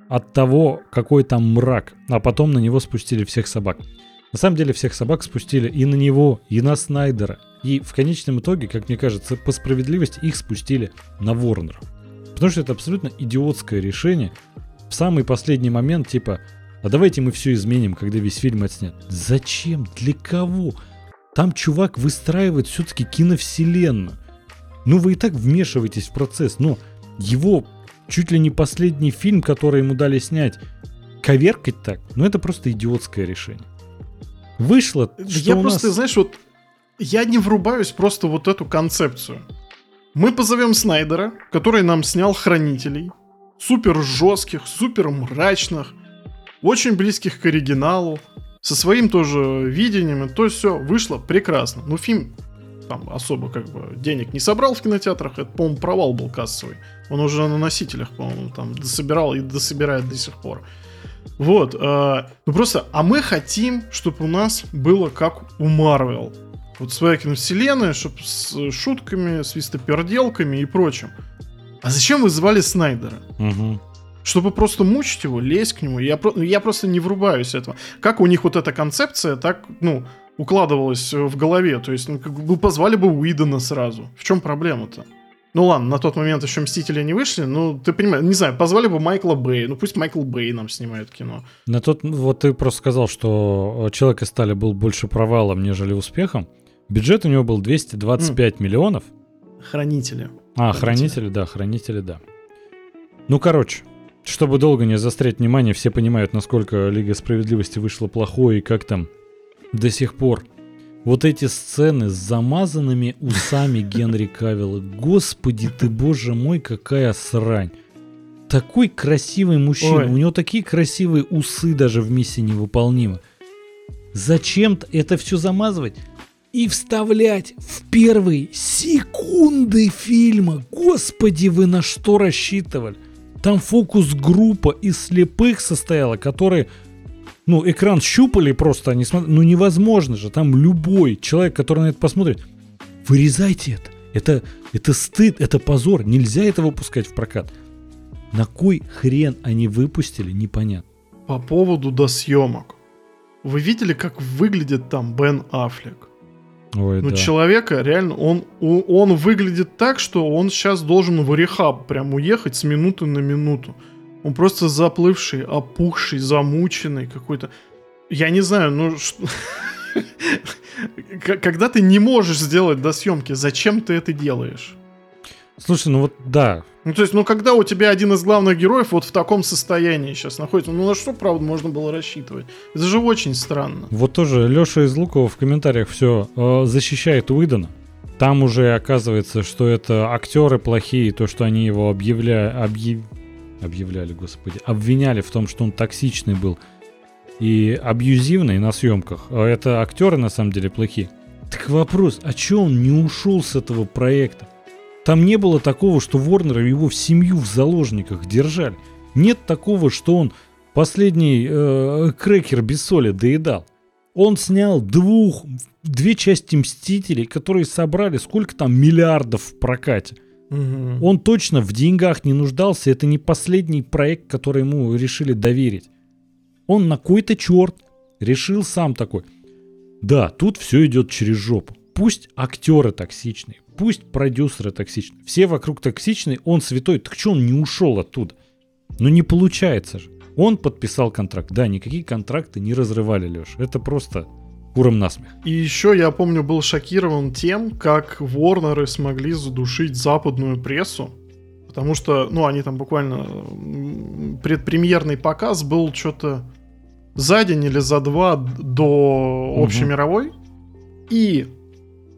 от того, какой там мрак, а потом на него спустили всех собак. На самом деле всех собак спустили и на него, и на Снайдера. И в конечном итоге, как мне кажется, по справедливости их спустили на Ворнера. Потому что это абсолютно идиотское решение, в самый последний момент, типа, а давайте мы все изменим, когда весь фильм отснят. Зачем? Для кого? Там чувак выстраивает все-таки киновселенную. Ну, вы и так вмешиваетесь в процесс. Но его чуть ли не последний фильм, который ему дали снять, коверкать так, ну это просто идиотское решение. Вышло, что я просто, нас... знаешь, вот я не врубаюсь просто вот эту концепцию. Мы позовем Снайдера, который нам снял Хранителей, супер жестких, супер мрачных, очень близких к оригиналу, со своим тоже видением, и то все вышло прекрасно. Ну, фильм там особо как бы денег не собрал в кинотеатрах, это, по-моему, провал был кассовый. Он уже на носителях, по-моему, там дособирал и дособирает до сих пор. Вот, э, ну просто, а мы хотим, чтобы у нас было как у Марвел. Вот своя киновселенная, чтобы с шутками, свистоперделками и прочим. А зачем вы звали Снайдера? Мгм. Чтобы просто мучить его, лезть к нему. Я, про- я просто не врубаюсь этого. Как у них вот эта концепция так, ну, укладывалась э, в голове. То есть, ну, как бы позвали бы Уидона сразу. В чем проблема-то? Ну ладно, на тот момент еще Мстители не вышли, ну, ты понимаешь, не знаю, позвали бы Майкла Бэй. Ну, пусть Майкл Бэй нам снимает кино. На тот, вот ты просто сказал, что э, Человек из стали был больше провалом, нежели успехом. Бюджет у него был 225 миллионов. Хранители. А, Хранители. хранители, да, хранители, да. Ну, короче, чтобы долго не заострять внимание, все понимают, насколько Лига Справедливости вышла плохой и как там до сих пор. Вот эти сцены с замазанными усами Генри Кавилла. Господи ты, боже мой, какая срань. Такой красивый мужчина. Ой. У него такие красивые усы даже в миссии невыполнимы. Зачем это все замазывать? и вставлять в первые секунды фильма. Господи, вы на что рассчитывали? Там фокус-группа из слепых состояла, которые, ну, экран щупали просто, они смотрят, ну, невозможно же, там любой человек, который на это посмотрит, вырезайте это, это, это стыд, это позор, нельзя это выпускать в прокат. На кой хрен они выпустили, непонятно. По поводу досъемок. Вы видели, как выглядит там Бен Аффлек? Ой, Ну, да. человека реально, он, он выглядит так, что он сейчас должен в рехаб прям уехать с минуты на минуту. Он просто заплывший, опухший, замученный какой-то. Я не знаю, ну... что- Когда ты не можешь сделать до съемки, зачем ты это делаешь? Слушай, ну вот да, Ну, то есть, ну, когда у тебя один из главных героев вот в таком состоянии сейчас находится, ну, на что, правда, можно было рассчитывать? Это же очень странно. Вот тоже Леша из Лукова в комментариях все защищает Уидона. Там уже оказывается, что это актеры плохие, то, что они его объявля... объяв- объявляли, господи, обвиняли в том, что он токсичный был и абьюзивный на съемках. А это актеры на самом деле плохие. Так вопрос, а чё он не ушел с этого проекта? Там не было такого, что Ворнер его в семью в заложниках держали. Нет такого, что он последний э, крекер без соли доедал. Он снял двух, две части Мстителей, которые собрали сколько там миллиардов в прокате. Мгм. Он точно в деньгах не нуждался, это не последний проект, который ему решили доверить. Он на кой-то черт решил сам такой. Да, тут все идет через жопу. Пусть актеры токсичные, пусть продюсеры токсичные, все вокруг токсичные, он святой, так что он не ушел оттуда? Ну не получается же. Он подписал контракт. Да, никакие контракты не разрывали, Леш. Это просто куром насмех. И еще я помню, был шокирован тем, как Ворнеры смогли задушить западную прессу. Потому что, ну, они там буквально... Предпремьерный показ был что-то за день или за два до общемировой. И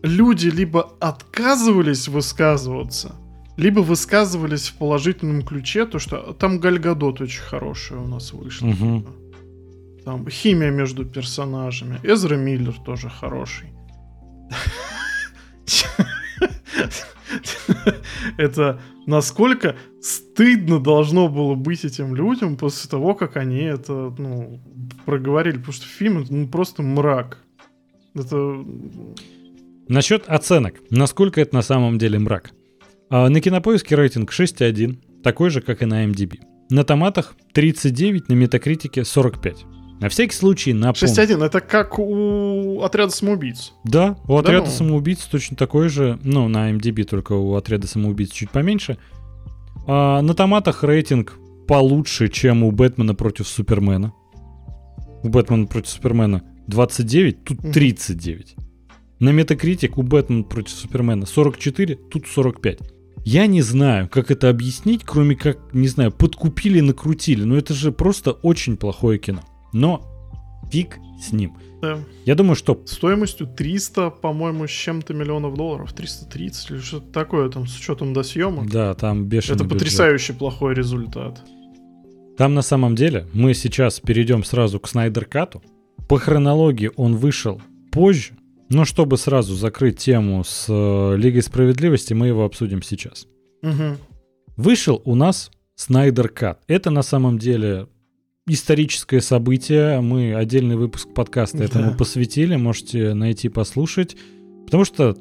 люди либо отказывались высказываться, либо высказывались в положительном ключе, то что там Гальгадот очень хорошая у нас вышла. Типа. Там химия между персонажами. Эзра Миллер тоже хороший. Это насколько стыдно должно было быть этим людям после того, как они это, ну, проговорили. Потому что фильм ну, просто мрак. Это... Насчет оценок. Насколько это на самом деле мрак? А, на кинопоиске рейтинг 6.1, такой же, как и на MDB. На томатах 39, на метакритике 45. На всякий случай напомню. 6.1 это как у отряда самоубийц. Да, у Да отряда ну? самоубийц точно такой же, ну, на MDB только у отряда самоубийц чуть поменьше. А, на томатах рейтинг получше, чем у Бэтмена против Супермена. У Бэтмена против Супермена 29, тут Мгм. 39. На Метакритик у Бэтмена против Супермена 44, тут 45. Я не знаю, как это объяснить, кроме как, не знаю, подкупили, накрутили. Но это же просто очень плохое кино. Но фиг с ним. Да. Я думаю, что Стоимостью 300, по-моему, с чем-то миллионов долларов. 330 или что-то такое там с учетом до съемок. да, там бешеный Это бюджет. потрясающе плохой результат. Там на самом деле мы сейчас перейдем сразу к Снайдер Кату. По хронологии он вышел позже, но чтобы сразу закрыть тему с э, Лигой Справедливости, мы его обсудим сейчас. Мгм. Вышел у нас Снайдер Кат. Это на самом деле историческое событие. Мы отдельный выпуск подкаста этому Да. посвятили. Можете найти, послушать. Потому что,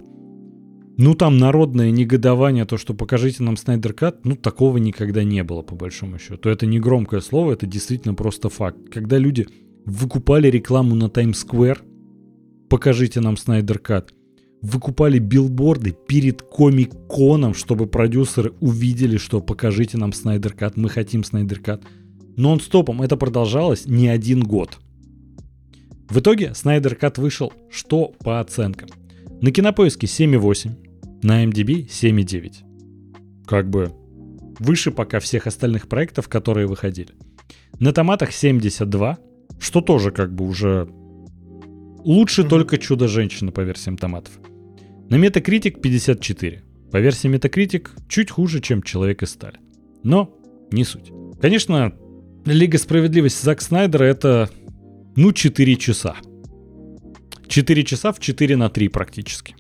ну, там народное негодование, то, что покажите нам Снайдер Кат, ну, такого никогда не было, по большому счету. Это не громкое слово, это действительно просто факт. Когда люди выкупали рекламу на Таймс-сквер, покажите нам Снайдер Кат, выкупали билборды перед комик-коном, чтобы продюсеры увидели, что покажите нам Снайдер Кат, мы хотим Снайдер Кат. Нон-стопом это продолжалось не один год. В итоге Снайдер Кат вышел что по оценкам? На кинопоиске 7,8, на MDB 7,9. Как бы выше пока всех остальных проектов, которые выходили. На томатах 72, что тоже как бы уже лучше Мгм. только Чудо-женщина по версиям томатов. На Metacritic 54. По версии Metacritic чуть хуже, чем Человек из стали. Но не суть. Конечно, Лига справедливости Зак Снайдера это, ну, 4 часа. 4 часа в 4 на 3 практически.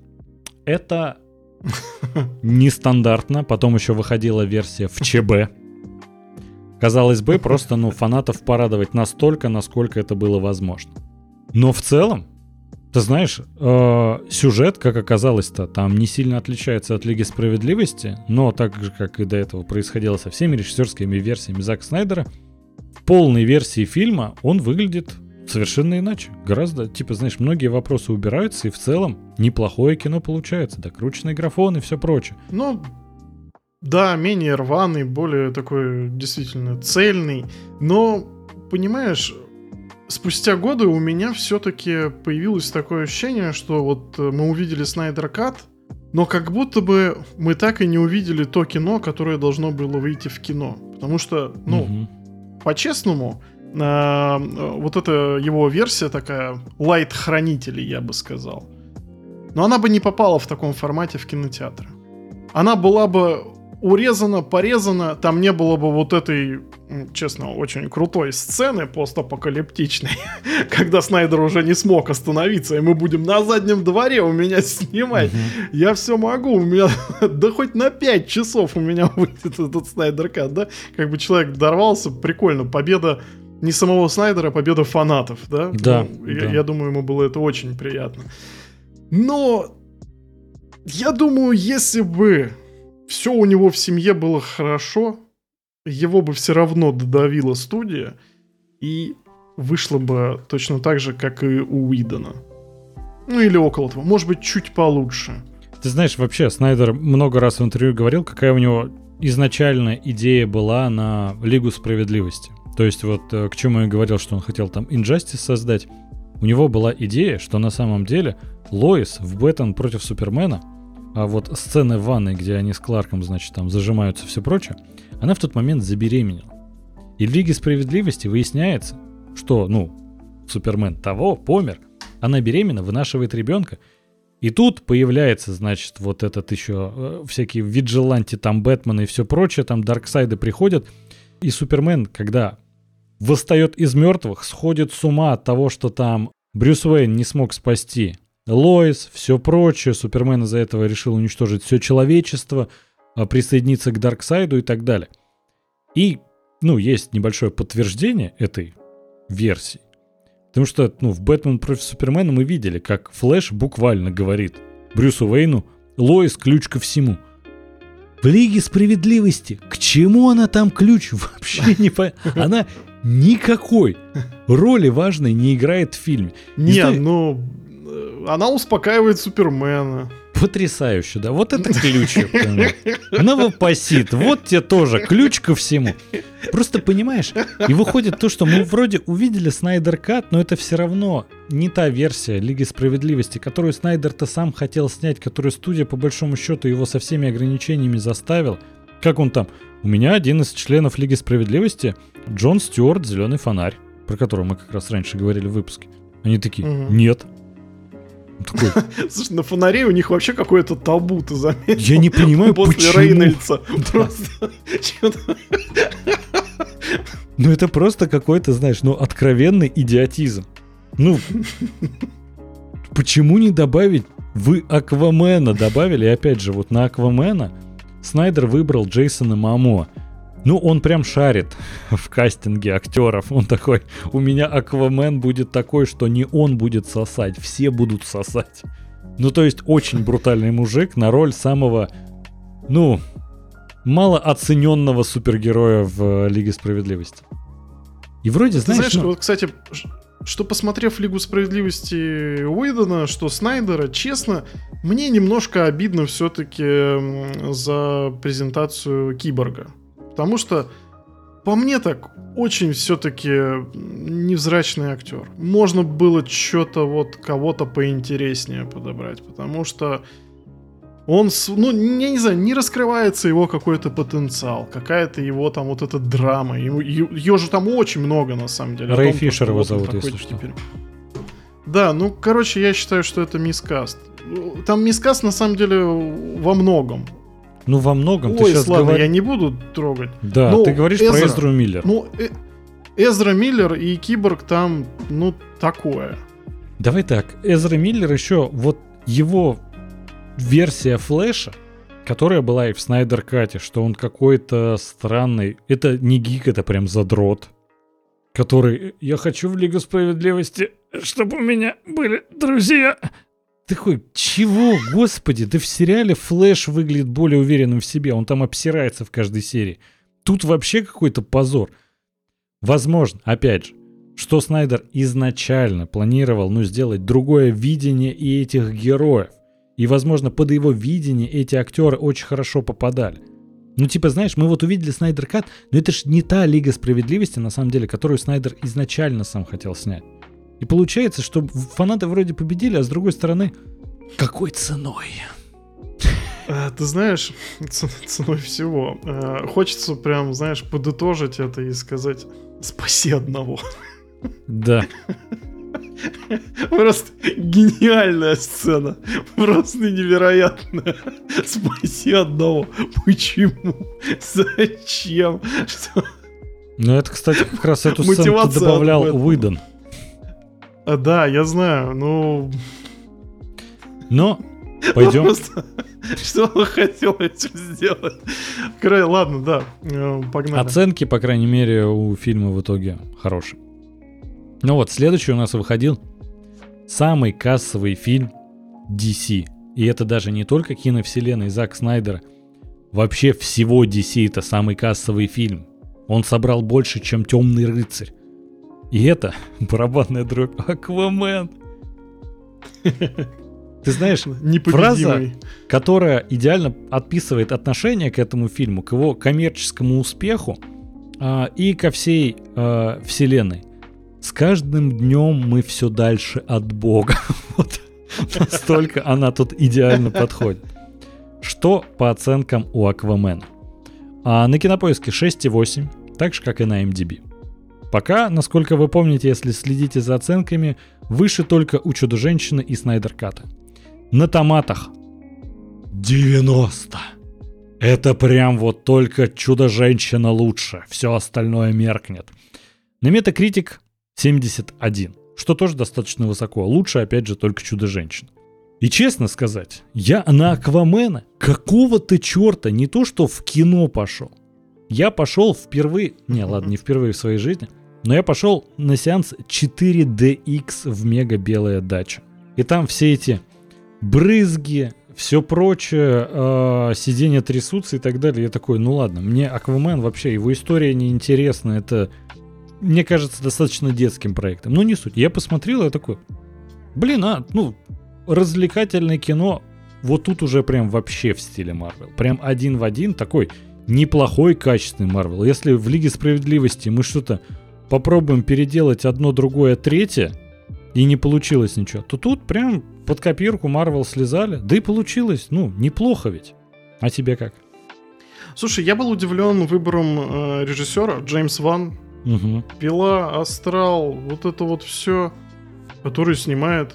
Это нестандартно. Потом еще выходила версия в ЧБ. Казалось бы, просто, ну, фанатов порадовать настолько, насколько это было возможно. Но в целом, ты знаешь, э, сюжет, как оказалось-то, там не сильно отличается от Лиги Справедливости, но так же, как и до этого происходило со всеми режиссерскими версиями Зака Снайдера, в полной версии фильма он выглядит совершенно иначе. Гораздо, типа, знаешь, многие вопросы убираются, и в целом неплохое кино получается. Докрученный графон и все прочее. Ну, да, менее рваный, более такой действительно цельный. Но, понимаешь, спустя годы у меня все-таки появилось такое ощущение, что вот э, мы увидели Снайдер Кат, но как будто бы мы так и не увидели то кино, которое должно было выйти в кино. Потому что, ну, Мгм. по-честному, э, вот эта его версия такая лайт хранителей, я бы сказал. Но она бы не попала в таком формате в кинотеатры. Она была бы урезана, порезана, там не было бы вот этой, честно, очень крутой сцены постапокалиптичной, когда Снайдер уже не смог остановиться, и мы будем на заднем дворе у меня снимать. Мгм. Я все могу, у меня, да хоть на 5 часов у меня выйдет этот Снайдер Кат, да? Как бы человек дорвался, прикольно, победа не самого Снайдера, а победа фанатов, да? Да, Ну, я, да. я думаю, ему было это очень приятно. Но я думаю, если бы все у него в семье было хорошо, его бы все равно додавила студия, и вышло бы точно так же, как и у Уидона. Ну или около того. Может быть, чуть получше. Ты знаешь, вообще, Снайдер много раз в интервью говорил, какая у него изначально идея была на Лигу Справедливости. То есть вот э, к чему я говорил, что он хотел там Injustice создать. У него была идея, что на самом деле Лоис в Бэтмен против Супермена, а вот сцены в ванной, где они с Кларком, значит, там зажимаются все прочее, она в тот момент забеременела. И в Лиге Справедливости выясняется, что, ну, Супермен того помер, она беременна, вынашивает ребенка, и тут появляется, значит, вот этот еще э, всякие виджиланти, там Бэтмены и все прочее, там Дарксайды приходят, и Супермен, когда восстает из мертвых, сходит с ума от того, что там Брюс Уэйн не смог спасти Лоис, все прочее, Супермен из-за этого решил уничтожить все человечество, а, присоединиться к Дарксайду и так далее. И, ну, есть небольшое подтверждение этой версии. Потому что, ну, в «Бэтмен против Супермена» мы видели, как Флэш буквально говорит Брюсу Уэйну «Лоис – ключ ко всему». В Лиге Справедливости к чему она там ключ? Вообще не понятно. Она никакой роли важной не играет в фильме. Не ну, она успокаивает Супермена. Потрясающе, да. Вот это ключик. Новопосит. Вот тебе тоже ключ ко всему. Просто понимаешь, и выходит то, что мы вроде увидели Снайдер Кат, но это все равно не та версия Лиги Справедливости, которую Снайдер-то сам хотел снять, которую студия по большому счету его со всеми ограничениями заставил. Как он там? У меня один из членов Лиги Справедливости Джон Стюарт «Зеленый фонарь», про который мы как раз раньше говорили в выпуске. Они такие, угу. нет, такой... Слушай, на фонаре у них вообще какое-то табу, ты заметил? Я не понимаю, После почему. Рейнольдса. Просто... Ну это просто какой-то, знаешь, ну откровенный идиотизм. Ну, почему не добавить? Вы Аквамена добавили, и опять же, вот на Аквамена Снайдер выбрал Джейсона Мамо. Ну, он прям шарит в кастинге актеров. Он такой, у меня Аквамен будет такой, что не он будет сосать, все будут сосать. Ну, то есть, очень брутальный мужик на роль самого, ну, малооцененного супергероя в Лиге Справедливости. И вроде, знаешь... Ты знаешь, ну... вот, кстати, что посмотрев Лигу Справедливости Уэйдена, что Снайдера, честно, мне немножко обидно все-таки за презентацию Киборга. Потому что, по мне так, очень все-таки невзрачный актер. Можно было что-то вот кого-то поинтереснее подобрать, потому что он, ну, я не знаю, не раскрывается его какой-то потенциал, какая-то его там вот эта драма. Его, ее же там очень много, на самом деле. Рэй Фишер его зовут, если что. Теперь. Да, ну, короче, я считаю, что это мискаст. Там мискаст, на самом деле, во многом. Ну, во многом. Ой, ты сейчас ладно, говор... я не буду трогать. Да, ну, ты говоришь Эзра, про Эзру Миллер. Ну, э Эзра Миллер и Киборг там, ну, такое. Давай так, Эзра Миллер еще, вот его версия Флэша, которая была и в Снайдер Кате, что он какой-то странный. Это не гик, это прям задрот. Который «Я хочу в Лигу Справедливости, чтобы у меня были друзья». Такой, чего, господи, да в сериале Флэш выглядит более уверенным в себе, он там обсирается в каждой серии. Тут вообще какой-то позор. Возможно, опять же, что Снайдер изначально планировал, ну, сделать другое видение и этих героев. И, возможно, под его видение эти актеры очень хорошо попадали. Ну, типа, знаешь, мы вот увидели Снайдер Кат, но это ж не та Лига Справедливости, на самом деле, которую Снайдер изначально сам хотел снять. И получается, что фанаты вроде победили, а с другой стороны, какой ценой? А, ты знаешь, ценой всего. А, хочется прям, знаешь, подытожить это и сказать «спаси одного». Да. Просто гениальная сцена. Просто невероятная. Спаси одного. Почему? Зачем? Что? Ну, это, кстати, как раз эту сцену добавлял Уидон. А, да, я знаю, ну... Но пойдем. Просто, что он хотел этим сделать? Ладно, да, э, погнали. Оценки, по крайней мере, у фильма в итоге хорошие. Ну вот, следующий у нас выходил самый кассовый фильм DC. И это даже не только киновселенной Зак Снайдера. Вообще всего DC это самый кассовый фильм. Он собрал больше, чем Темный рыцарь. И это барабанная дробь Аквамен. Ты знаешь, фраза, которая идеально отписывает отношение к этому фильму, к его коммерческому успеху а, и ко всей а, вселенной с каждым днем мы все дальше от Бога. Вот настолько она тут идеально подходит. Что по оценкам у Аквамена? А на кинопоиске 6,8, так же как и на MDB. Пока, насколько вы помните, если следите за оценками, выше только у Чудо-женщины и Снайдер Ката. На томатах 90. Это прям вот только Чудо-женщина лучше, все остальное меркнет. На Метакритик 71, что тоже достаточно высоко. Лучше, опять же, только Чудо-женщина. И честно сказать, я на Аквамена какого-то черта не то что в кино пошел. Я пошел впервые, не, ладно, не впервые в своей жизни, но я пошел на сеанс 4DX в Мега Белая Дача. И там все эти брызги, все прочее, э, сиденья трясутся и так далее. Я такой, ну ладно, мне Аквамен вообще, его история неинтересна, это мне кажется, достаточно детским проектом. Но не суть. Я посмотрел, я такой, блин, а, ну, развлекательное кино вот тут уже прям вообще в стиле Марвел. Прям один в один такой неплохой качественный Марвел. Если в Лиге Справедливости мы что-то попробуем переделать одно, другое, третье, и не получилось ничего, то тут прям под копирку Марвел слезали, да и получилось, ну, неплохо ведь. А тебе как? Слушай, я был удивлен выбором э, режиссера Джеймс Ван. Угу. Пила, Астрал, вот это вот все, который снимает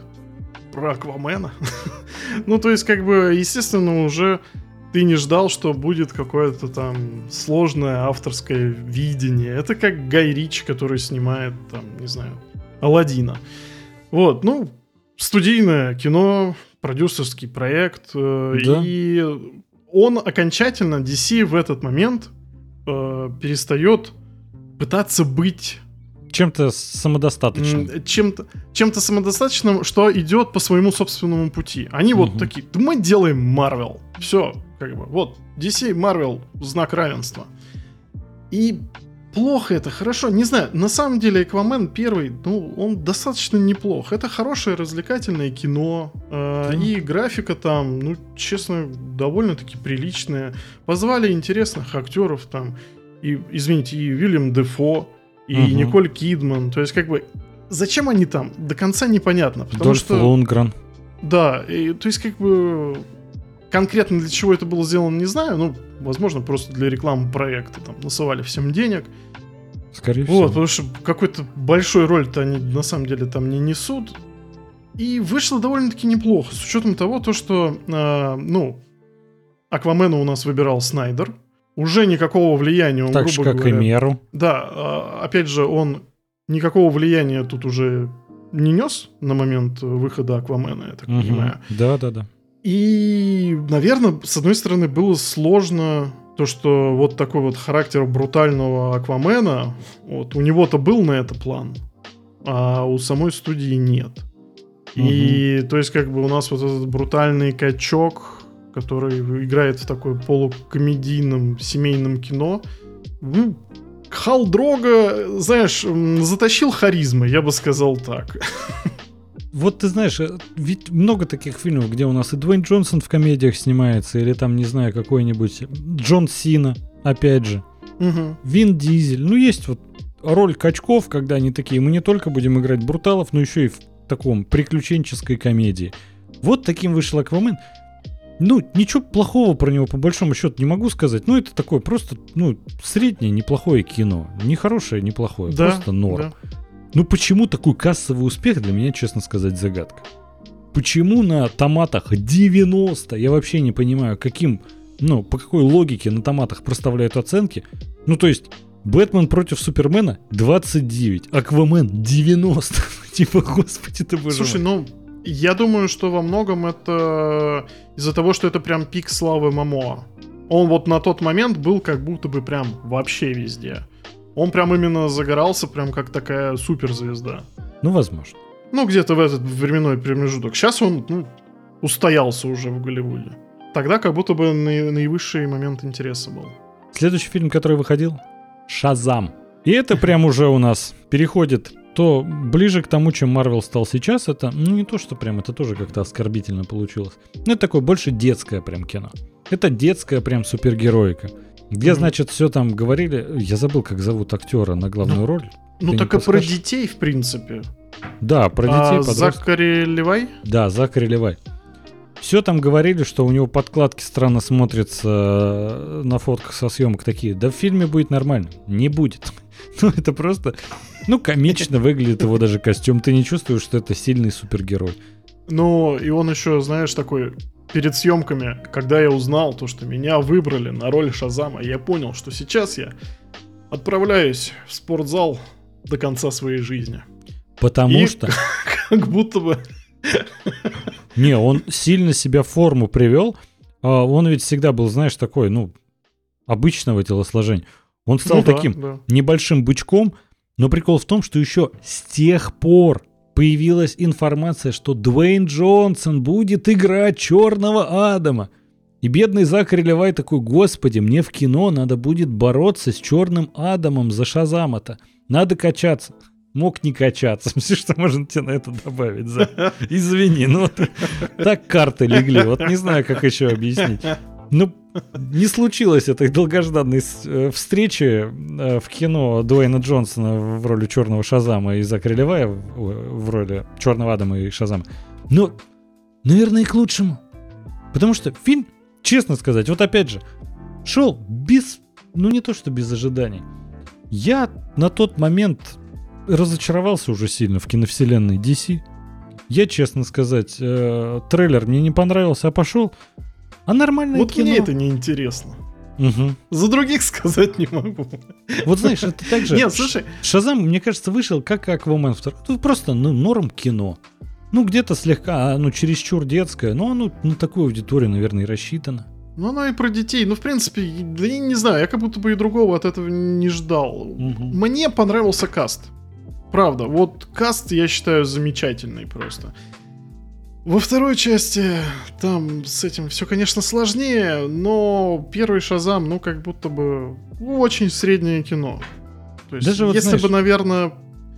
про Аквамена. ну, то есть, как бы, естественно, уже ты не ждал, что будет какое-то там сложное авторское видение. Это как Гай Рич, который снимает, там, не знаю, Алладина. Вот, ну, студийное кино, продюсерский проект. Э, Да. И он окончательно, DC в этот момент э, перестает пытаться быть Чем-то самодостаточным. чем-то, чем-то самодостаточным, что идет по своему собственному пути. Они вот Мгм. такие, мы делаем Марвел. Все, как бы, вот, DC, Марвел, знак равенства. И плохо это, хорошо, не знаю, на самом деле Аквамен первый, ну, он достаточно неплох. Это хорошее развлекательное кино, э, Да. и графика там, ну, честно, довольно-таки приличная. Позвали интересных актеров там, и, извините, и Вильям Дефо, и Мгм. Николь Кидман. То есть, как бы, зачем они там? До конца непонятно. Потому Дольф что... Лундгрен. Да, и, то есть как бы конкретно для чего это было сделано, не знаю. Ну, возможно, просто для рекламы проекта там насывали всем денег. Скорее Вот, всего. потому что какой-то большой роль-то они на самом деле там не несут. И вышло довольно-таки неплохо, с учетом того, то, что, э, ну, Аквамена у нас выбирал Снайдер. Уже никакого влияния он, Так же, грубо как и говоря, Меру. да, а, опять же, он никакого влияния тут уже не нес на момент выхода Аквамена, я так Мгм. понимаю. Да, да, да. И, наверное, с одной стороны, было сложно то, что вот такой вот характер брутального Аквамена, вот у него-то был на это план, а у самой студии нет. И то есть как бы у нас вот этот брутальный качок, который играет в такой полукомедийном семейном кино, ну, Хал Дрога, знаешь, затащил харизмы, я бы сказал так. Вот ты знаешь, э, ведь много таких фильмов, где у нас и Дуэйн Джонсон в комедиях снимается, или там, не знаю, какой-нибудь Джон Сина, опять же. Мгм. Вин Дизель. Ну, есть вот роль качков, когда они такие, мы не только будем играть бруталов, но еще и в таком приключенческой комедии. Вот таким вышел Аквамен. Ну, ничего плохого про него по большому счету не могу сказать. Ну, это такое просто, ну, среднее, неплохое кино. Не хорошее, неплохое, Да, просто норм. да. Ну почему такой кассовый успех для меня, честно сказать, загадка. Почему на томатах 90? Я вообще не понимаю, каким, ну, по какой логике на томатах проставляют оценки. Ну, то есть, Бэтмен против Супермена 29, Аквамен 90. Типа, господи ты боже Слушай, мой. ну, я думаю, что во многом это из-за того, что это прям пик славы Мамоа. Он вот на тот момент был как будто бы прям вообще везде. Он прям именно загорался, прям как такая суперзвезда. Ну, возможно. Ну, где-то в этот временной промежуток. Сейчас он, ну, устоялся уже в Голливуде. Тогда как будто бы наи- наивысший момент интереса был. Следующий фильм, который выходил, Шазам. И это прям уже у нас переходит то ближе к тому, чем Марвел стал сейчас. Это, ну не то, что прям, это тоже как-то оскорбительно получилось. Ну это такое больше детское прям кино. Это детская прям супергероика. Где, значит, все там говорили. Я забыл, как зовут актера на главную Ну, роль. Ну, Ты так и про детей, в принципе. Да, про детей, А. Закари Левай? Да, Закари Левай. Все там говорили, что у него подкладки странно смотрятся э, на фотках со съемок такие. Да в фильме будет нормально. Не будет. Ну, это просто... Ну, комично выглядит его даже костюм. Ты не чувствуешь, что это сильный супергерой. Ну, и он еще, знаешь, такой перед съемками, когда я узнал то, что меня выбрали на роль Шазама, я понял, что сейчас я отправляюсь в спортзал до конца своей жизни. Потому И- что... Как будто бы... Не, он сильно себя в форму привел. А Он ведь всегда был, знаешь, такой, ну, обычного телосложения. Он стал Ну да, таким да. небольшим бычком, но прикол в том, что еще с тех пор появилась информация, что Дуэйн Джонсон будет играть Черного Адама. И бедный Закари Левай такой, господи, мне в кино надо будет бороться с Черным Адамом за Шазама-то. Надо качаться. мог не качаться. Все, что можно тебе на это добавить, за. Извини, ну так карты легли. Вот не знаю, как еще объяснить. Ну, не случилось этой долгожданной э, встречи э, в кино Дуэйна Джонсона в роли черного Шазама и Зака Релевая в роли черного Адама и Шазама. Но, наверное, и к лучшему. Потому что фильм, честно сказать, вот опять же, шел без, ну не то что без ожиданий. Я на тот момент разочаровался уже сильно в киновселенной DC. Я, честно сказать, э, трейлер мне не понравился, а пошел а нормальное вот кино. мне это не интересно. Угу. За других сказать не могу. Вот знаешь, это так же. Нет, слушай. Шазам, мне кажется, вышел как Аквамен 2. Это просто ну, норм кино. Ну, где-то слегка, ну, чересчур детское, но оно на такую аудиторию, наверное, и рассчитано. Ну, оно и про детей. Ну, в принципе, да я не знаю, я как будто бы и другого от этого не ждал. Угу. Мне понравился каст. Правда, вот каст я считаю замечательный просто. Во второй части там с этим все, конечно, сложнее, но первый Шазам, ну, как будто бы очень среднее кино. То есть, Даже вот, если знаешь, бы, наверное...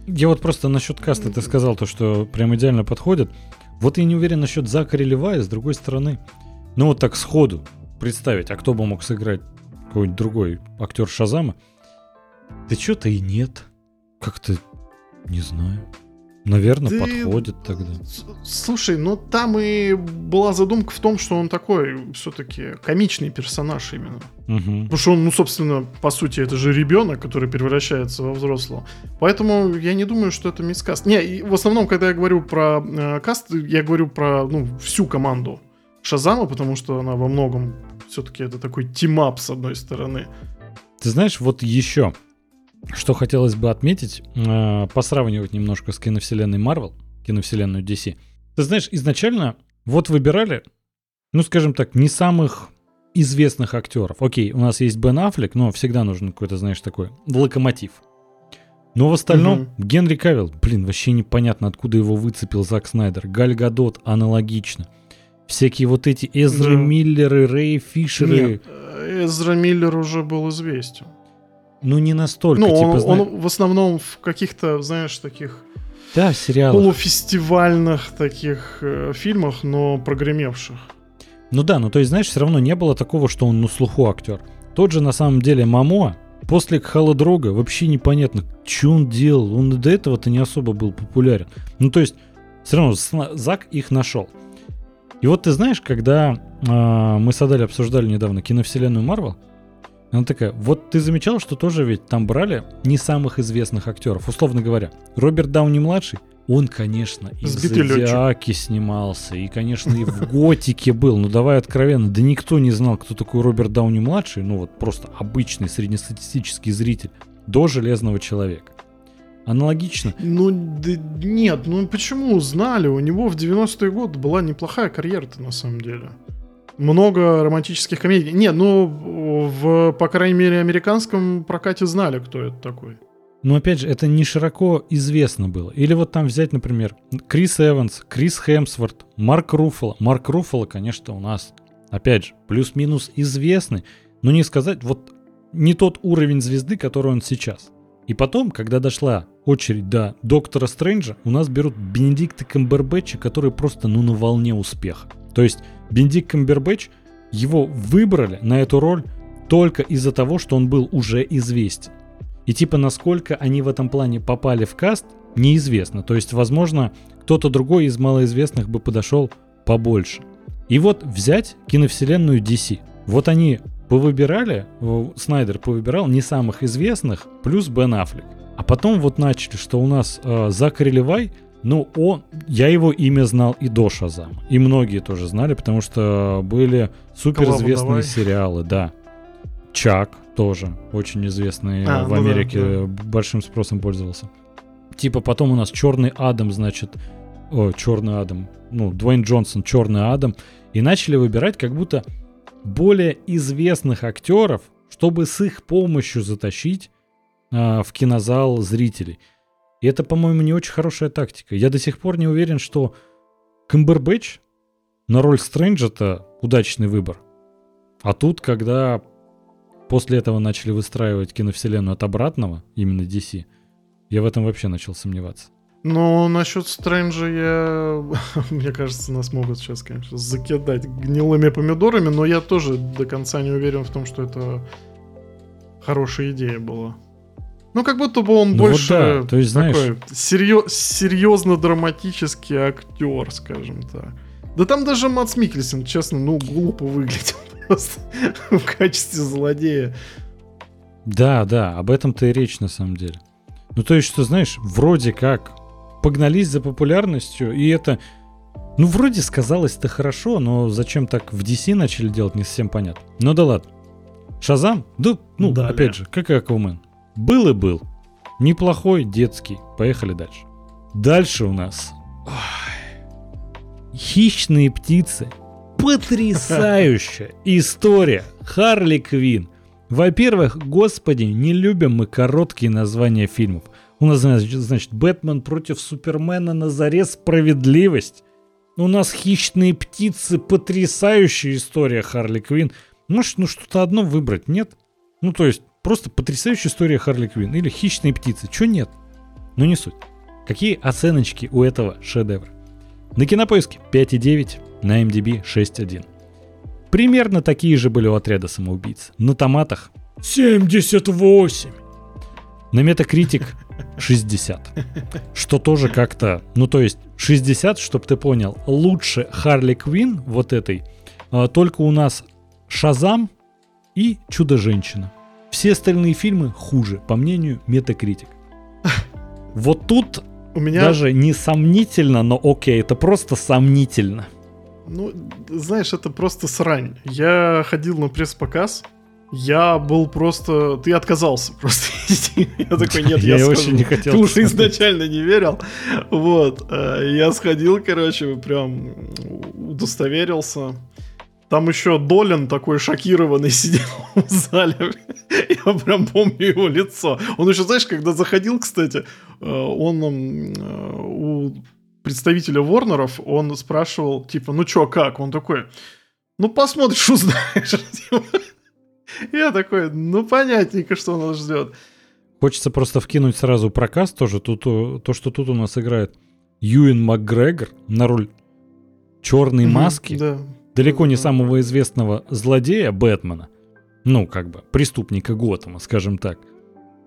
Я вот просто насчет каста ты сказал то, что прям идеально подходит. Вот я не уверен насчет Закари Левая, с другой стороны. Ну вот так сходу представить, а кто бы мог сыграть какой-нибудь другой актер Шазама? Да что-то и нет. Как-то не знаю. Наверное, Ты... подходит тогда. Слушай, ну там и была задумка в том, что он такой все-таки комичный персонаж именно. Угу. Потому что он, ну, собственно, по сути, это же ребенок, который превращается во взрослого. Поэтому я не думаю, что это miscast. Не, в основном, когда я говорю про э, каст, я говорю про ну, всю команду Шазама, потому что она во многом все-таки это такой team-up с одной стороны. Ты знаешь, вот еще что хотелось бы отметить, э, посравнивать немножко с киновселенной Marvel, киновселенную DC. Ты знаешь, изначально вот выбирали, ну, скажем так, не самых известных актеров. Окей, у нас есть Бен Аффлек, но всегда нужен какой-то, знаешь, такой локомотив. Но в остальном угу. Генри Кавилл, блин, вообще непонятно, откуда его выцепил Зак Снайдер. Галь Гадот аналогично. Всякие вот эти Эзра да. Миллеры, Рэй Фишеры. Нет, Эзра Миллер уже был известен. Ну, не настолько. Ну, типа, он, знаешь... он в основном в каких-то, знаешь, таких... Да, сериалах. Полуфестивальных таких э, фильмах, но прогремевших. Ну да, ну то есть, знаешь, все равно не было такого, что он на слуху актер. Тот же, на самом деле, Мамо, после Холодрога вообще непонятно, что он делал. Он до этого-то не особо был популярен. Ну то есть, все равно Зак их нашел. И вот ты знаешь, когда э, мы с Адаль обсуждали недавно киновселенную Марвел, она такая, вот ты замечал, что тоже ведь там брали не самых известных актеров, условно говоря. Роберт Дауни-младший, он, конечно, и Сбитый в Зодиаке снимался, и, конечно, и в Готике был. Но давай откровенно, да никто не знал, кто такой Роберт Дауни-младший, ну вот просто обычный среднестатистический зритель, до Железного Человека. Аналогично. Ну, да нет, ну почему знали? У него в 90-е годы была неплохая карьера-то на самом деле много романтических комедий. Не, ну, в, по крайней мере, американском прокате знали, кто это такой. Но опять же, это не широко известно было. Или вот там взять, например, Крис Эванс, Крис Хемсворт, Марк Руффало. Марк Руффало, конечно, у нас, опять же, плюс-минус известный, но не сказать, вот не тот уровень звезды, который он сейчас. И потом, когда дошла очередь до Доктора Стрэнджа, у нас берут Бенедикта Камбербэтча, который просто, ну, на волне успеха. То есть Бендик Камбербэтч, его выбрали на эту роль только из-за того, что он был уже известен. И типа насколько они в этом плане попали в каст, неизвестно. То есть, возможно, кто-то другой из малоизвестных бы подошел побольше. И вот взять киновселенную DC. Вот они повыбирали, Снайдер повыбирал не самых известных, плюс Бен Аффлек. А потом вот начали, что у нас э, Закари Левай ну, он, я его имя знал и до Шазама. И многие тоже знали, потому что были суперизвестные сериалы, да. Чак тоже очень известный а, в ну Америке, да, да. большим спросом пользовался. Типа потом у нас Черный Адам, значит, о, Черный Адам, ну, Дуэйн Джонсон, Черный Адам. И начали выбирать как будто более известных актеров, чтобы с их помощью затащить а, в кинозал зрителей. И это, по-моему, не очень хорошая тактика. Я до сих пор не уверен, что Камбербэтч на роль Стрэнджа это удачный выбор. А тут, когда после этого начали выстраивать киновселенную от обратного, именно DC, Я в этом вообще начал сомневаться. Ну, насчет Стрэнджа я... Мне кажется, нас могут сейчас, конечно, закидать гнилыми помидорами, но я тоже до конца не уверен в том, что это хорошая идея была. Ну, как будто бы он Ну вот больше да, то есть, знаешь- такой серьё- серьезно драматический актер, скажем так. Да там даже Мац Микельсон, честно, ну, глупо выглядел просто в качестве злодея. Да, да, об этом-то и речь на самом деле. Ну, то есть, что, знаешь, вроде как погнались за популярностью, и это, ну, вроде сказалось-то хорошо, но зачем так в DC начали делать, не совсем понятно. Ну да ладно. Шазам? Да, ну, Далее. опять же, как и Аквамен. Был и был. Неплохой, детский. Поехали дальше. Дальше у нас... ой, Хищные птицы. Потрясающая история. Харли Квин. Во-первых, господи, не любим мы короткие названия фильмов. У нас, значит, Бэтмен против Супермена на заре справедливость. У нас хищные птицы, потрясающая история Харли Квин. Может, ну что-то одно выбрать, нет? Ну, то есть, просто потрясающая история Харли Квин. Или хищные птицы. Чё нет? Ну, не суть. Какие оценочки у этого шедевра? На кинопоиске 5,9, на MDB 6,1. Примерно такие же были у отряда самоубийц. На томатах 78. На метакритик 60. Что тоже как-то, ну то есть 60, чтобы ты понял, лучше Харли Квин вот этой, а, только у нас Шазам и Чудо-женщина. Все остальные фильмы хуже, по мнению Метакритик. Вот тут У меня, даже не сомнительно, но окей, это просто сомнительно. ну, знаешь, это просто срань. Я ходил на пресс-показ, я был просто... Ты отказался просто идти. Я такой, нет, я, Я схожу». очень не хотел Ты уже изначально не верил. Вот. э, Я сходил, короче, прям удостоверился. Там еще Долин такой шокированный сидел в зале. Я прям помню его лицо. Он еще, знаешь, когда заходил, кстати, э, он э, у представителя Ворнеров, он спрашивал, типа, ну чё, как? Он такой, ну посмотришь, узнаешь. Я такой, ну понятненько, что нас ждет. Хочется просто вкинуть сразу проказ тоже. Тут, э, то, что тут у нас играет Юэн Макгрегор на роль черной маски. Да. Далеко не самого известного злодея Бэтмена. Ну, как бы, преступника Готэма, скажем так.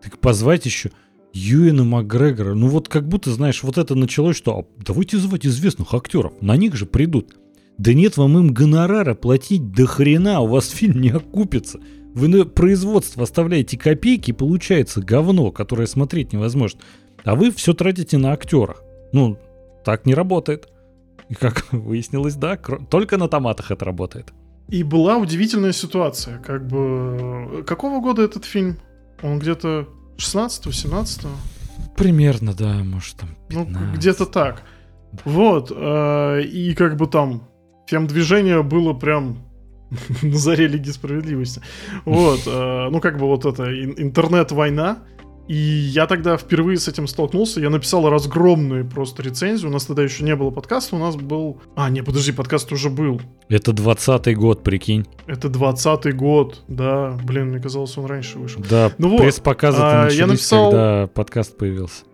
Так позвать еще Юэна Макгрегора. Ну вот как будто, знаешь, вот это началось, что а, давайте звать известных актеров. На них же придут. Да нет вам им гонорара платить до хрена, у вас фильм не окупится. Вы на производство оставляете копейки, и получается говно, которое смотреть невозможно. А вы все тратите на актерах. Ну, так не работает. И как выяснилось, да, только на томатах это работает. И была удивительная ситуация. Как бы... Какого года этот фильм? Он где-то 16-го, 17 Примерно, да, может там Ну, 15. где-то так. Да. Вот. э, И как бы там фем-движение было прям на заре Лиги Справедливости. Вот. э, Ну, как бы вот это ин- интернет-война. И я тогда впервые с этим столкнулся. Я написал разгромную просто рецензию. У нас тогда еще не было подкаста. У нас был... А, не, подожди, подкаст уже был. Это 20-й год, прикинь. Это 20-й год. Да, блин, мне казалось, он раньше вышел. Да, Ну вот, пресс-показы-то а, я написал- когда подкаст появился.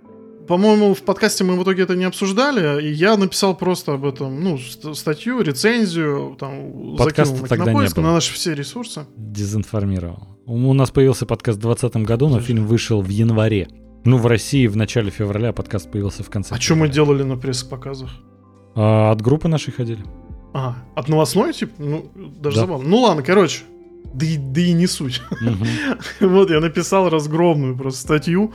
По-моему, в подкасте мы в итоге это не обсуждали, и я написал просто об этом, ну, ст- статью, рецензию, там, Подкаста закинул на было. на наши все ресурсы. Дезинформировал. У нас появился подкаст в 2020 году, но Подожди. фильм вышел в январе. Ну, в России в начале февраля, подкаст появился в конце А что мы делали на пресс-показах? А, от группы нашей ходили. А, от новостной, типа? Ну, даже Да. забавно. Ну ладно, короче, да и, да и не суть. Мгм. вот, я написал разгромную просто статью,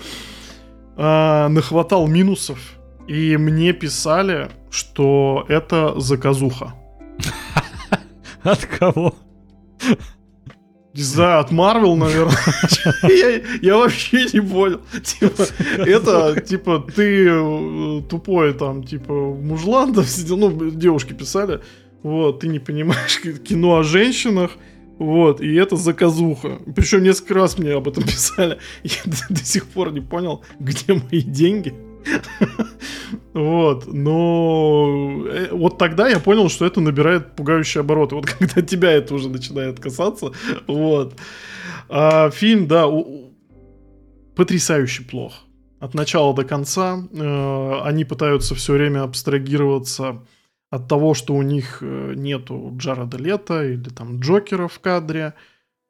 а, нахватал минусов, и мне писали, что это заказуха. От кого? Не знаю, от Марвел, наверное. я, я вообще не понял. Типа, это, типа, ты э, тупой там, типа, мужлан там сидел, ну, девушки писали, вот, ты не понимаешь кино о женщинах, вот, и это заказуха. Причем несколько раз мне об этом писали. Я до, до сих пор не понял, где мои деньги. Вот, но э, вот тогда я понял, что это набирает пугающие обороты. Вот когда тебя это уже начинает касаться, вот. А фильм, да, потрясающе плох. от начала до конца. Э, они пытаются все время абстрагироваться от того, что у них э, нету Джареда Лето или там Джокера в кадре.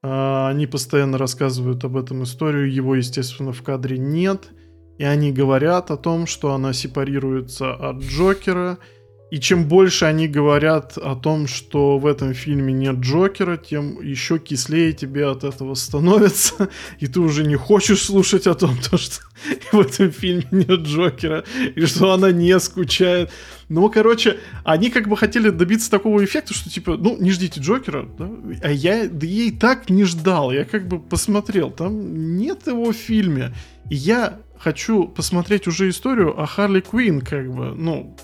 Э, они постоянно рассказывают об этом историю, его, естественно, в кадре нет. И они говорят о том, что она сепарируется от Джокера – и чем больше они говорят о том, что в этом фильме нет Джокера, тем еще кислее тебе от этого становится. И ты уже не хочешь слушать о том, что в этом фильме нет Джокера, и что она не скучает. Ну, короче, они как бы хотели добиться такого эффекта, что типа, ну, не ждите Джокера, да? А я, да я так не ждал. Я как бы посмотрел, там нет его в фильме. И я хочу посмотреть уже историю о Харли Квин, как бы, ну,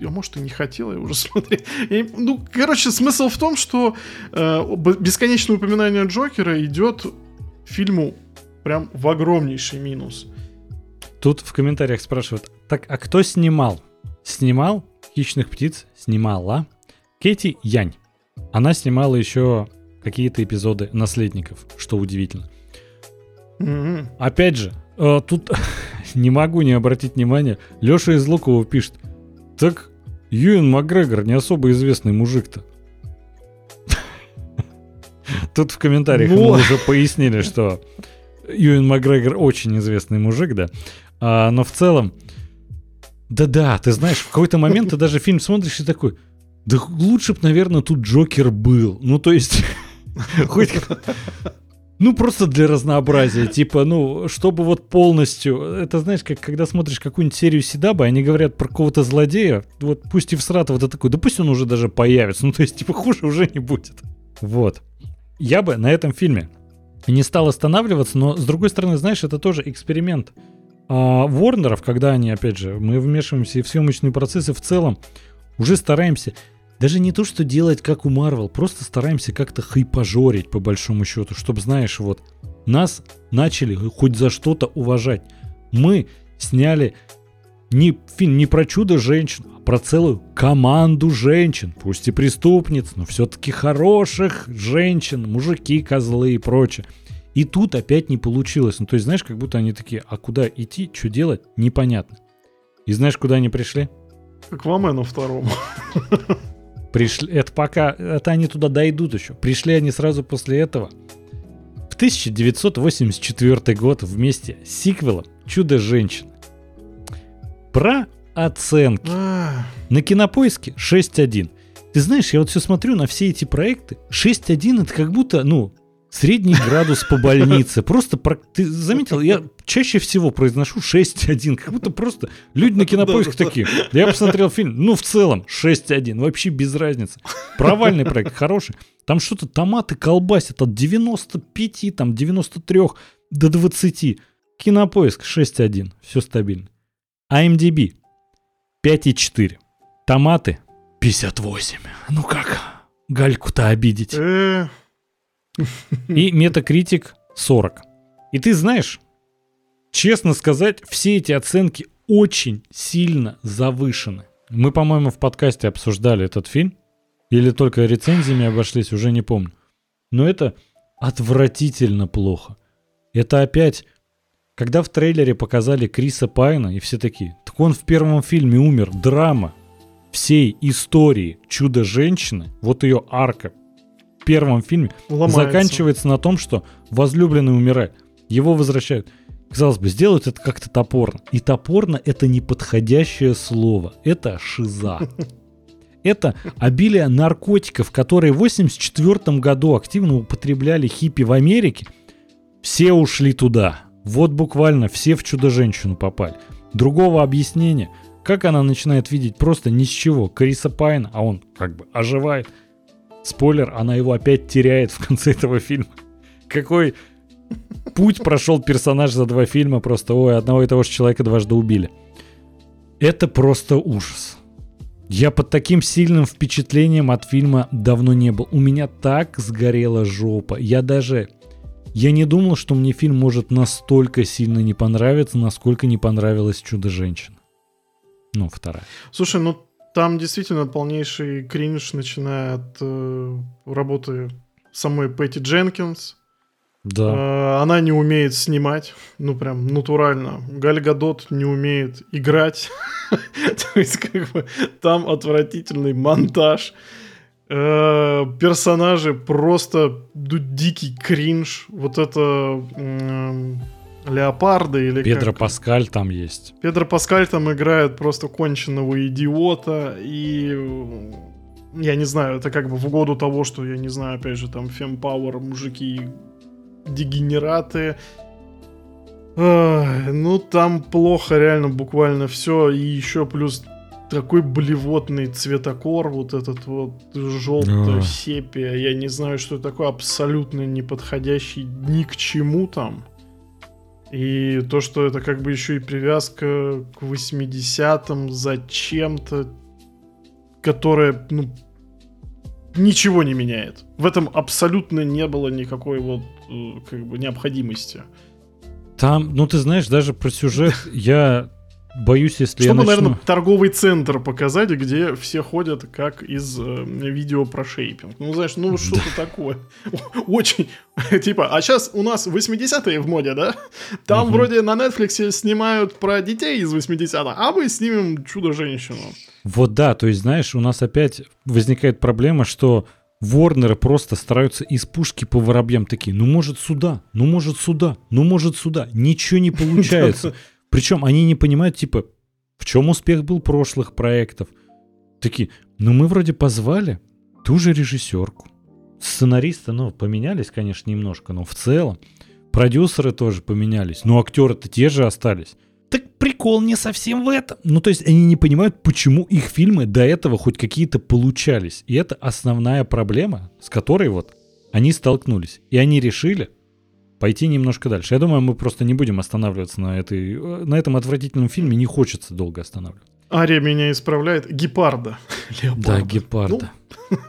я, может, и не хотел, я уже смотреть. Я, ну, короче, смысл в том, что э, бесконечное упоминание Джокера идет фильму прям в огромнейший минус. Тут в комментариях спрашивают, так, а кто снимал? Снимал «Хищных птиц», снимала Кэти Янь. Она снимала еще какие-то эпизоды «Наследников», что удивительно. Mm-hmm. Опять же, э, тут не могу не обратить внимания, Леша из Лукова пишет, так Юэн Макгрегор не особо известный мужик-то. Тут в комментариях мы уже пояснили, что Юэн Макгрегор очень известный мужик, да. А, но в целом, да-да, ты знаешь, в какой-то момент ты даже фильм смотришь и такой, да лучше бы, наверное, тут Джокер был. Ну, то есть, хоть ну, просто для разнообразия. Типа, ну, чтобы вот полностью... Это знаешь, как когда смотришь какую-нибудь серию Сидаба, они говорят про какого-то злодея, вот пусть и всратого, ты такой, да пусть он уже даже появится. Ну, то есть, типа, хуже уже не будет. Вот. Я бы на этом фильме не стал останавливаться, но, с другой стороны, знаешь, это тоже эксперимент. А Ворнеров, когда они, опять же, мы вмешиваемся и в съемочные процессы в целом, уже стараемся даже не то, что делать как у Марвел, просто стараемся как-то хайпажорить по большому счету, чтобы, знаешь, вот, нас начали хоть за что-то уважать. Мы сняли не фильм не про чудо женщин, а про целую команду женщин, пусть и преступниц, но все-таки хороших женщин, мужики, козлы и прочее. И тут опять не получилось. Ну, то есть, знаешь, как будто они такие, а куда идти, что делать, непонятно. И знаешь, куда они пришли? К Аквамену второму. Пришли, это пока, это они туда дойдут еще. Пришли они сразу после этого. В 1984 год вместе с сиквелом «Чудо-женщина». Про оценки. На кинопоиске 6.1. Ты знаешь, я вот все смотрю на все эти проекты. 6.1 это как будто, ну, Средний градус по больнице. Просто про... ты заметил, я чаще всего произношу 6.1, как будто просто люди на кинопоиске такие. Я посмотрел фильм, ну в целом 6.1, вообще без разницы. Провальный проект, хороший. Там что-то томаты колбасят от 95, там 93 до 20. Кинопоиск 6.1, все стабильно. IMDb 5.4. Томаты 58. Ну как, Гальку-то обидеть? И метакритик 40. И ты знаешь, честно сказать, все эти оценки очень сильно завышены. Мы, по-моему, в подкасте обсуждали этот фильм. Или только рецензиями обошлись, уже не помню. Но это отвратительно плохо. Это опять, когда в трейлере показали Криса Пайна, и все такие, так он в первом фильме умер, драма всей истории Чудо-женщины, вот ее арка, первом фильме Ломается. заканчивается на том, что возлюбленный умирает. Его возвращают. Казалось бы, сделают это как-то топорно. И топорно это неподходящее слово. Это шиза. Это обилие наркотиков, которые в 1984 году активно употребляли хиппи в Америке. Все ушли туда. Вот буквально все в Чудо-женщину попали. Другого объяснения, как она начинает видеть просто ни с чего. Криса Пайна, а он как бы оживает – Спойлер, она его опять теряет в конце этого фильма. Какой путь прошел персонаж за два фильма, просто, ой, одного и того же человека дважды убили. Это просто ужас. Я под таким сильным впечатлением от фильма давно не был. У меня так сгорела жопа. Я даже... Я не думал, что мне фильм может настолько сильно не понравиться, насколько не понравилось «Чудо-женщина». Ну, вторая. Слушай, ну там действительно полнейший кринж, начиная от э, работы самой Пэтти Дженкинс, Да. Э, Она не умеет снимать, ну прям натурально. Галь Гадот не умеет играть. То есть как бы там отвратительный монтаж. Э, Персонажи просто дикий кринж. Вот это Леопарды или Педро как? Паскаль там есть. Педро Паскаль там играет просто конченного идиота, и я не знаю, это как бы в угоду того, что, я не знаю, опять же, там фемпауэр, мужики, дегенераты. Ай, ну, там плохо реально буквально все, и еще плюс такой блевотный цветокор, вот этот вот желтый сепия, я не знаю, что это такое, абсолютно не подходящий ни к чему там. И то, что это как бы еще и привязка к 80-м зачем-то, которая, ну, ничего не меняет. В этом абсолютно не было никакой вот, э, как бы, необходимости. Там, ну ты знаешь, даже про сюжет я боюсь, если Чтобы, я начну... наверное, торговый центр показать, где все ходят как из э, видео про шейпинг. Ну, знаешь, ну что-то такое. Очень. Типа, а сейчас у нас 80-е в моде, да? Там вроде на Netflix снимают про детей из 80-х, а мы снимем Чудо-женщину. Вот да, то есть, знаешь, у нас опять возникает проблема, что Ворнеры просто стараются из пушки по воробьям такие, ну может сюда, ну может сюда, ну может сюда. Ничего не получается. Причем они не понимают, типа, в чем успех был прошлых проектов. Такие, ну мы вроде позвали ту же режиссерку. Сценаристы, ну, поменялись, конечно, немножко, но в целом. Продюсеры тоже поменялись. Но актеры-то те же остались. Так прикол не совсем в этом. Ну, то есть они не понимают, почему их фильмы до этого хоть какие-то получались. И это основная проблема, с которой вот они столкнулись. И они решили пойти немножко дальше. Я думаю, мы просто не будем останавливаться на, этой, на этом отвратительном фильме. Не хочется долго останавливаться. Ария меня исправляет. Гепарда. Да, Леопарда. гепарда.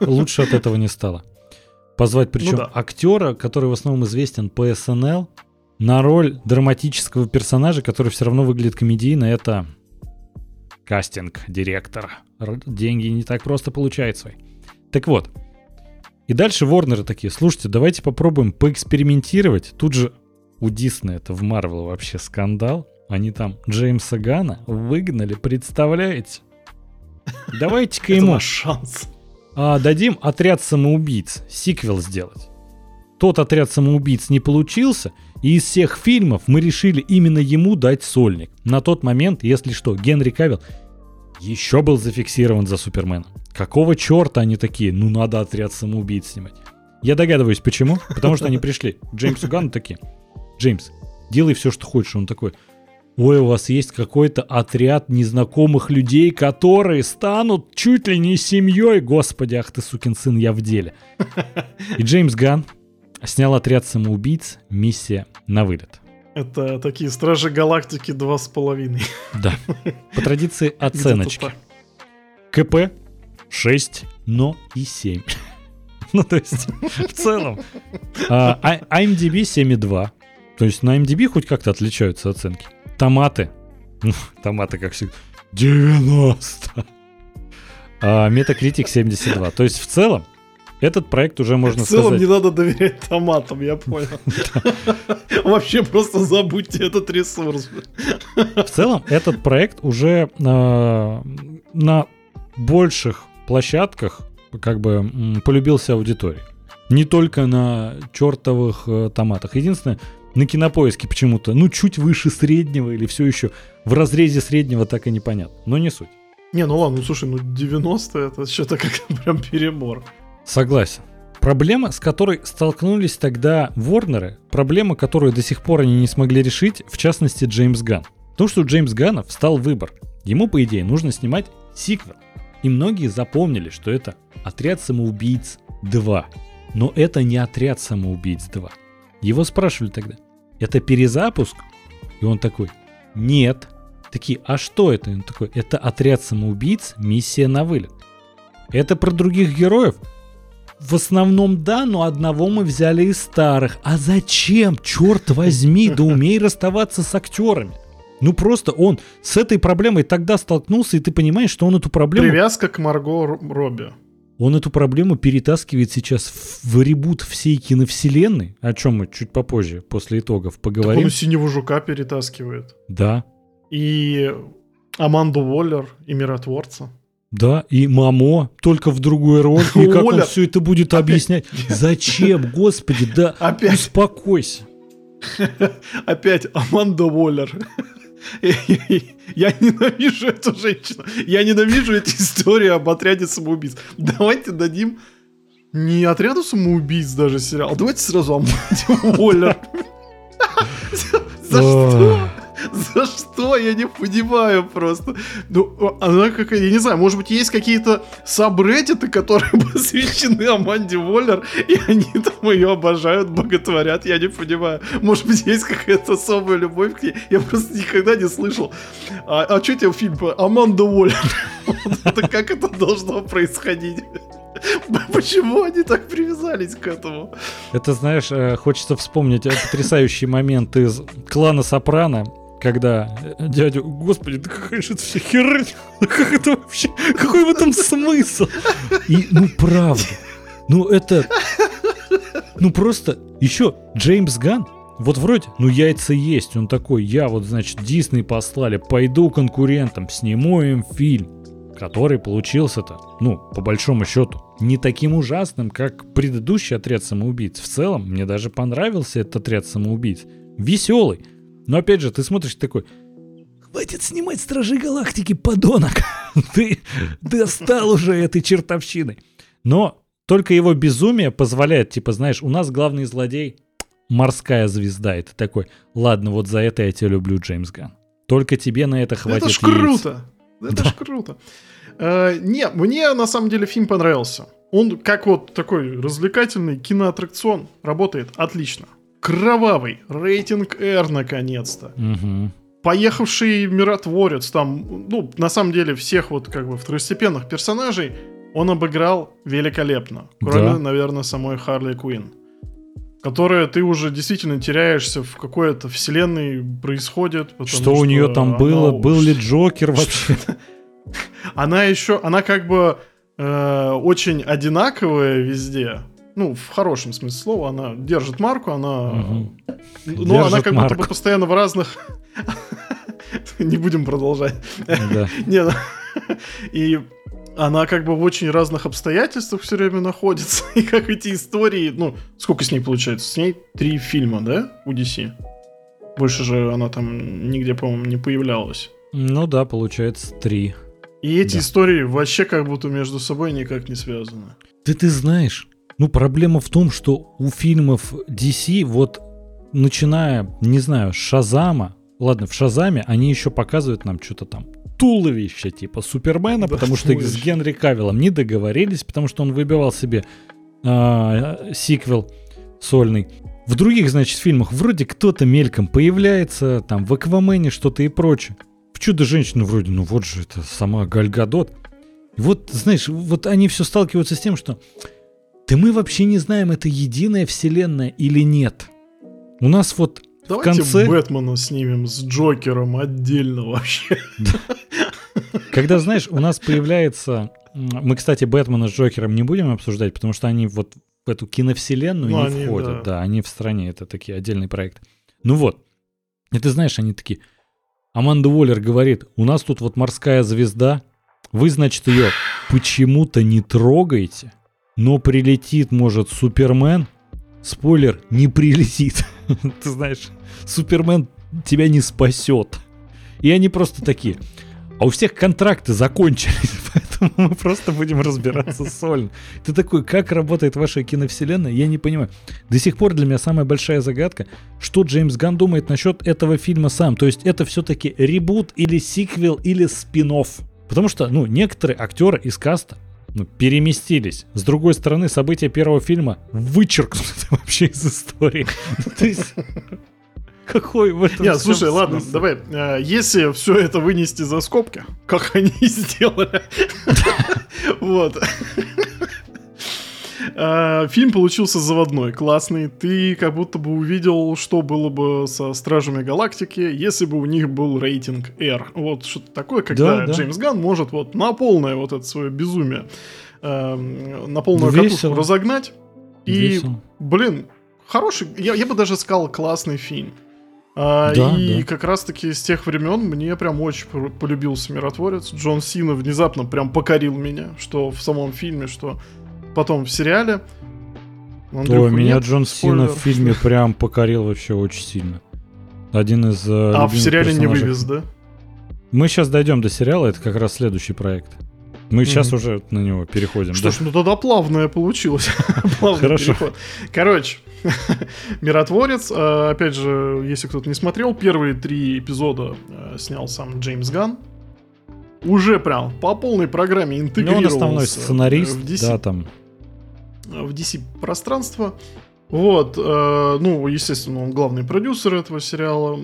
Лучше от этого не стало. Позвать причем Ну да. актера, который в основном известен по СНЛ, на роль драматического персонажа, который все равно выглядит комедийно, это кастинг-директор. Р- Деньги не так просто получает свои. Так вот. И дальше Ворнеры такие, слушайте, давайте попробуем поэкспериментировать. Тут же у Диснея это в Марвел вообще скандал. Они там Джеймса Гана выгнали, представляете? Давайте-ка ему шанс. а, дадим отряд самоубийц, сиквел сделать. Тот отряд самоубийц не получился, и из всех фильмов мы решили именно ему дать сольник. На тот момент, если что, Генри Кавилл еще был зафиксирован за Супермена. Какого черта они такие, ну надо отряд самоубийц снимать. Я догадываюсь, почему. Потому что они пришли Джеймсу Ганну такие, Джеймс, делай все, что хочешь. Он такой, ой, у вас есть какой-то отряд незнакомых людей, которые станут чуть ли не семьей. Господи, ах ты сукин сын, я в деле. И Джеймс Ган снял отряд самоубийц «Миссия на вылет». Это такие Стражи Галактики два с половиной. Да. По традиции оценочки. КП 6, но и 7. Ну, то есть, в целом. А, а- IMDb 7,2. То есть на IMDb хоть как-то отличаются оценки. Томаты. Ну, томаты, как всегда. 90. А Metacritic 72. То есть в целом этот проект уже можно В целом сказать... не надо доверять томатам, я понял. Вообще просто забудьте этот ресурс. В целом, этот проект уже э, на больших площадках как бы полюбился аудитории. Не только на чертовых э, томатах. Единственное, на кинопоиске почему-то, ну, чуть выше среднего или все еще в разрезе среднего так и непонятно. Но не суть. Не, ну ладно, ну слушай, ну 90 это что-то как прям перебор. Согласен. Проблема, с которой столкнулись тогда Ворнеры, проблема, которую до сих пор они не смогли решить, в частности Джеймс Ган. То, что у Джеймс Гана встал выбор. Ему, по идее, нужно снимать сиквел. И многие запомнили, что это «Отряд самоубийц 2». Но это не «Отряд самоубийц 2». Его спрашивали тогда, это перезапуск? И он такой, нет. Такие, а что это? И он такой, это «Отряд самоубийц. Миссия на вылет». Это про других героев? В основном да, но одного мы взяли из старых. А зачем, черт возьми, да умей расставаться с актерами. Ну просто он с этой проблемой тогда столкнулся, и ты понимаешь, что он эту проблему... Привязка к Марго Робби. он эту проблему перетаскивает сейчас в ребут всей киновселенной, о чем мы чуть попозже, после итогов, поговорим. Так он синего жука перетаскивает. Да. И Аманду Уоллер и Миротворца. Да, и Мамо, только в другой роль. И как он все это будет объяснять? Зачем, господи, да Опять. успокойся. Опять Аманда Уоллер. Я ненавижу эту женщину. Я ненавижу эти истории об отряде самоубийц. Давайте дадим не отряду самоубийц даже сериал. Давайте сразу Аманде Уоллер. За что? За что? Я не понимаю просто. Ну, она какая, я не знаю, может быть, есть какие-то сабреддиты, которые посвящены Аманде Воллер, и они там ее обожают, боготворят, я не понимаю. Может быть, есть какая-то особая любовь к ней. Я просто никогда не слышал. А, а что тебе фильм Аманда Воллер? Как это должно происходить? Почему они так привязались к этому? Это, знаешь, э, хочется вспомнить потрясающий момент из клана Сопрано, когда дядю, господи, да какая же это вся херня, как это вообще, какой в этом смысл? И, ну, правда, ну это, ну просто, еще Джеймс Ган, вот вроде, ну яйца есть, он такой, я вот, значит, Дисней послали, пойду конкурентам, сниму им фильм, который получился-то, ну, по большому счету, не таким ужасным, как предыдущий отряд самоубийц. В целом, мне даже понравился этот отряд самоубийц. Веселый, но опять же, ты смотришь такой, хватит снимать Стражи Галактики, подонок. ты достал уже этой чертовщиной. Но только его безумие позволяет, типа, знаешь, у нас главный злодей морская звезда. И ты такой, ладно, вот за это я тебя люблю, Джеймс Ган. Только тебе на это хватит Это ж круто. Это да. ж круто. Э, не, мне на самом деле фильм понравился. Он как вот такой развлекательный киноаттракцион работает отлично кровавый, рейтинг R наконец-то. Угу. Поехавший миротворец, там, ну, на самом деле, всех вот как бы второстепенных персонажей он обыграл великолепно. Кроме, да. наверное, самой Харли Куин. Которая ты уже действительно теряешься в какой-то вселенной происходит. Что, что у нее там было? Был ли Джокер вообще? Она еще, она как бы э, очень одинаковая везде ну, в хорошем смысле слова, она держит марку, она... Угу. Но держит она как марку. будто бы постоянно в разных... Не будем продолжать. Нет. Ну, и она как бы в очень разных обстоятельствах все время находится. И как эти истории... Ну, сколько с ней получается? С ней три фильма, да, у DC? Больше же она там нигде, по-моему, не появлялась. Ну да, получается три. И эти да. истории вообще как будто между собой никак не связаны. Да ты знаешь, ну, проблема в том, что у фильмов DC, вот начиная, не знаю, с Шазама, ладно, в Шазаме они еще показывают нам что-то там туловище типа Супермена, да, потому что с Генри Кавиллом не договорились, потому что он выбивал себе э, сиквел сольный. В других, значит, фильмах вроде кто-то мельком появляется, там в Аквамене что-то и прочее. Чудо-женщину вроде, ну вот же это сама Гальгадот. И вот, знаешь, вот они все сталкиваются с тем, что да мы вообще не знаем, это единая вселенная или нет. У нас вот Давайте в конце... Бэтмена снимем с Джокером отдельно вообще. Когда, знаешь, у нас появляется... Мы, кстати, Бэтмена с Джокером не будем обсуждать, потому что они вот в эту киновселенную ну, не они, входят. Да. да, они в стране, это такие отдельные проекты. Ну вот. И ты знаешь, они такие... Аманда Уоллер говорит, у нас тут вот морская звезда, вы, значит, ее почему-то не трогаете, но прилетит, может, Супермен. Спойлер, не прилетит. Ты знаешь, Супермен тебя не спасет. И они просто такие. А у всех контракты закончились, мы просто будем разбираться сольно. Ты такой, как работает ваша киновселенная, я не понимаю. До сих пор для меня самая большая загадка, что Джеймс Ган думает насчет этого фильма сам. То есть это все-таки ребут или сиквел или спин -офф. Потому что, ну, некоторые актеры из каста ну, переместились. С другой стороны, события первого фильма вычеркнуты вообще из истории. То есть... Какой в этом Нет, слушай, ладно, давай. Э, если все это вынести за скобки, как они сделали, вот. Э, фильм получился заводной, классный. Ты как будто бы увидел, что было бы со Стражами Галактики, если бы у них был рейтинг R. Вот что-то такое, когда да, да. Джеймс Ган может вот на полное вот это свое безумие э, на полную Весело. катушку разогнать. И, Весело. блин, хороший, я, я бы даже сказал, классный фильм. А, да, и да. как раз-таки с тех времен мне прям очень полюбился миротворец. Джон Сина внезапно прям покорил меня, что в самом фильме, что потом в сериале. Андрюху, Ой, меня нет, Джон Сина в фильме прям покорил вообще очень сильно. Один из. Э, а в сериале не вывез, да? Мы сейчас дойдем до сериала, это как раз следующий проект. Мы сейчас уже на него переходим. Что ж, ну тогда плавное получилось. Хорошо. Короче, Миротворец. Э, опять же, если кто-то не смотрел, первые три эпизода э, снял сам Джеймс Ган. Уже прям по полной программе интегрировался. Ну, он основной сценарист, в DC, да, там. В DC пространство. Вот, э, ну, естественно, он главный продюсер этого сериала.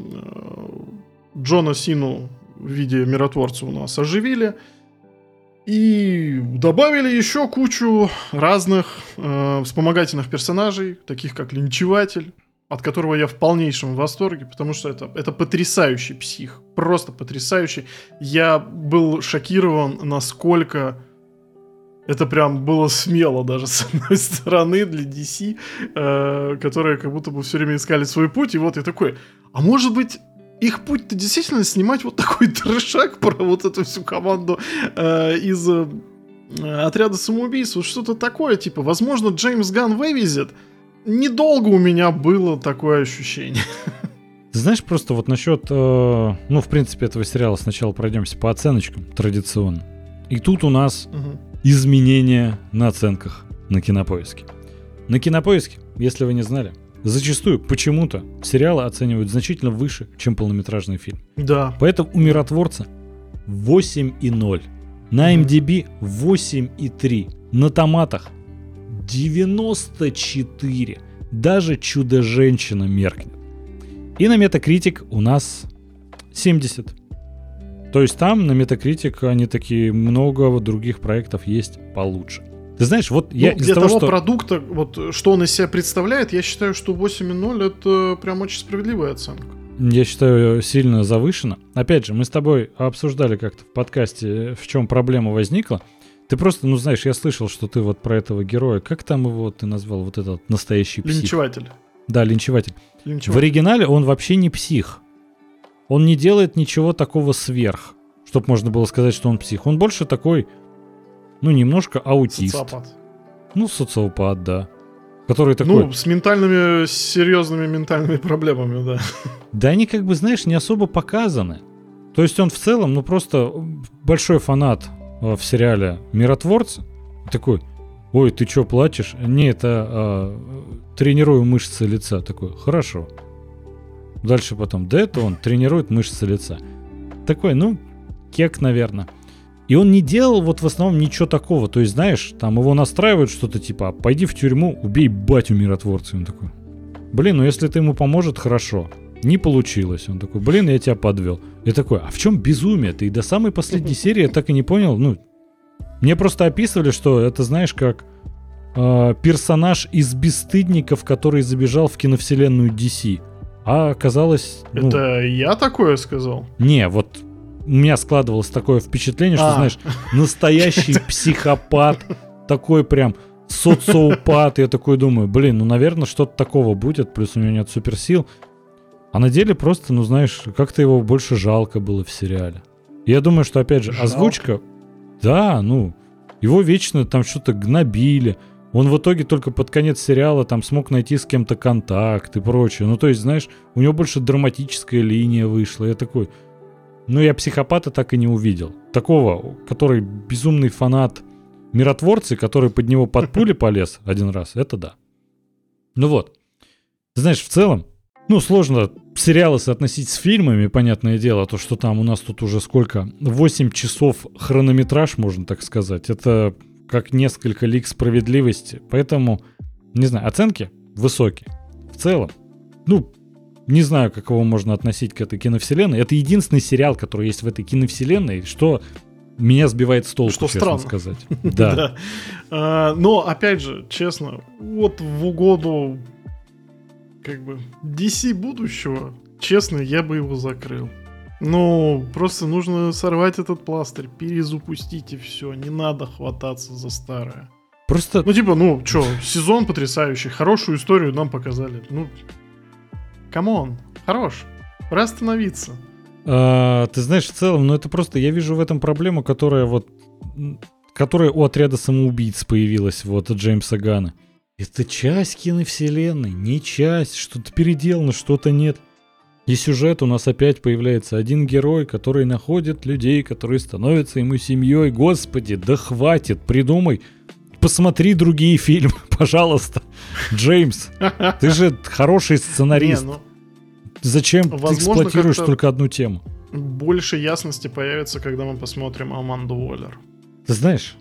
Джона Сину в виде миротворца у нас оживили. И добавили еще кучу разных э, вспомогательных персонажей, таких как Линчеватель, от которого я в полнейшем восторге, потому что это, это потрясающий псих, просто потрясающий. Я был шокирован, насколько это прям было смело даже с одной стороны для DC, э, которые как будто бы все время искали свой путь, и вот я такой, а может быть их путь-то действительно снимать вот такой трешак про вот эту всю команду э, из э, отряда самоубийств, вот что-то такое, типа, возможно, Джеймс Ган вывезет. Недолго у меня было такое ощущение. Ты знаешь, просто вот насчет, э, ну, в принципе, этого сериала сначала пройдемся по оценочкам традиционно. И тут у нас угу. изменения на оценках на кинопоиске. На кинопоиске, если вы не знали, Зачастую, почему-то, сериалы оценивают значительно выше, чем полнометражный фильм. Да. Поэтому у «Миротворца» 8,0. На MDB 8,3. На томатах 94. Даже «Чудо-женщина» меркнет. И на Метакритик у нас 70. То есть там на Метакритик они такие много других проектов есть получше. Ты знаешь, вот я ну, для того, того что... продукта, вот что он из себя представляет, я считаю, что 8.0 это прям очень справедливая оценка. Я считаю, сильно завышено. Опять же, мы с тобой обсуждали как-то в подкасте, в чем проблема возникла. Ты просто, ну знаешь, я слышал, что ты вот про этого героя, как там его ты назвал, вот этот настоящий псих? Линчеватель. Да, линчеватель. линчеватель. В оригинале он вообще не псих. Он не делает ничего такого сверх, чтобы можно было сказать, что он псих. Он больше такой ну, немножко аутист. Социопат. Ну, социопат, да. Который такой... Ну, с ментальными, с серьезными ментальными проблемами, да. Да они, как бы, знаешь, не особо показаны. То есть он в целом, ну, просто большой фанат э, в сериале «Миротворцы». Такой, ой, ты что, плачешь? Не, это э, тренирую мышцы лица. Такой, хорошо. Дальше потом, да это он тренирует мышцы лица. Такой, ну, кек, наверное. И он не делал вот в основном ничего такого. То есть, знаешь, там его настраивают что-то типа, пойди в тюрьму, убей батю миротворца. он такой, блин, ну если ты ему поможет, хорошо. Не получилось. Он такой, блин, я тебя подвел. Я такой, а в чем безумие? Ты и до самой последней серии я так и не понял. Ну, мне просто описывали, что это, знаешь, как э, персонаж из бесстыдников, который забежал в киновселенную DC. А оказалось... Ну, это я такое сказал? Не, вот у меня складывалось такое впечатление, что, а. знаешь, настоящий психопат, такой прям социопат. Я такой думаю, блин, ну, наверное, что-то такого будет, плюс у него нет суперсил. А на деле просто, ну, знаешь, как-то его больше жалко было в сериале. я думаю, что, опять же, жалко. озвучка... Да, ну, его вечно там что-то гнобили. Он в итоге только под конец сериала там смог найти с кем-то контакт и прочее. Ну, то есть, знаешь, у него больше драматическая линия вышла. Я такой, но я психопата так и не увидел. Такого, который безумный фанат миротворцы, который под него под пули полез один раз, это да. Ну вот. Знаешь, в целом, ну, сложно сериалы соотносить с фильмами, понятное дело, то, что там у нас тут уже сколько? 8 часов хронометраж, можно так сказать. Это как несколько лик справедливости. Поэтому, не знаю, оценки высокие. В целом, ну, не знаю, как его можно относить к этой киновселенной. Это единственный сериал, который есть в этой киновселенной, что меня сбивает с толку, что честно странно. сказать. Да. А, но, опять же, честно, вот в угоду как бы DC будущего, честно, я бы его закрыл. Ну, просто нужно сорвать этот пластырь, перезапустить и все. Не надо хвататься за старое. Просто... Ну, типа, ну, что, сезон потрясающий, хорошую историю нам показали. Ну, come on, хорош. Пора остановиться. А, ты знаешь, в целом, ну это просто, я вижу в этом проблему, которая вот, которая у отряда самоубийц появилась, вот, от Джеймса Гана. Это часть киновселенной, не часть, что-то переделано, что-то нет. И сюжет у нас опять появляется один герой, который находит людей, которые становятся ему семьей. Господи, да хватит, придумай. Посмотри другие фильмы, пожалуйста. Джеймс, ты же хороший сценарист. Не, ну, Зачем Возможно, ты эксплуатируешь только одну тему? Больше ясности появится, когда мы посмотрим Аманду Уоллер. Ты знаешь,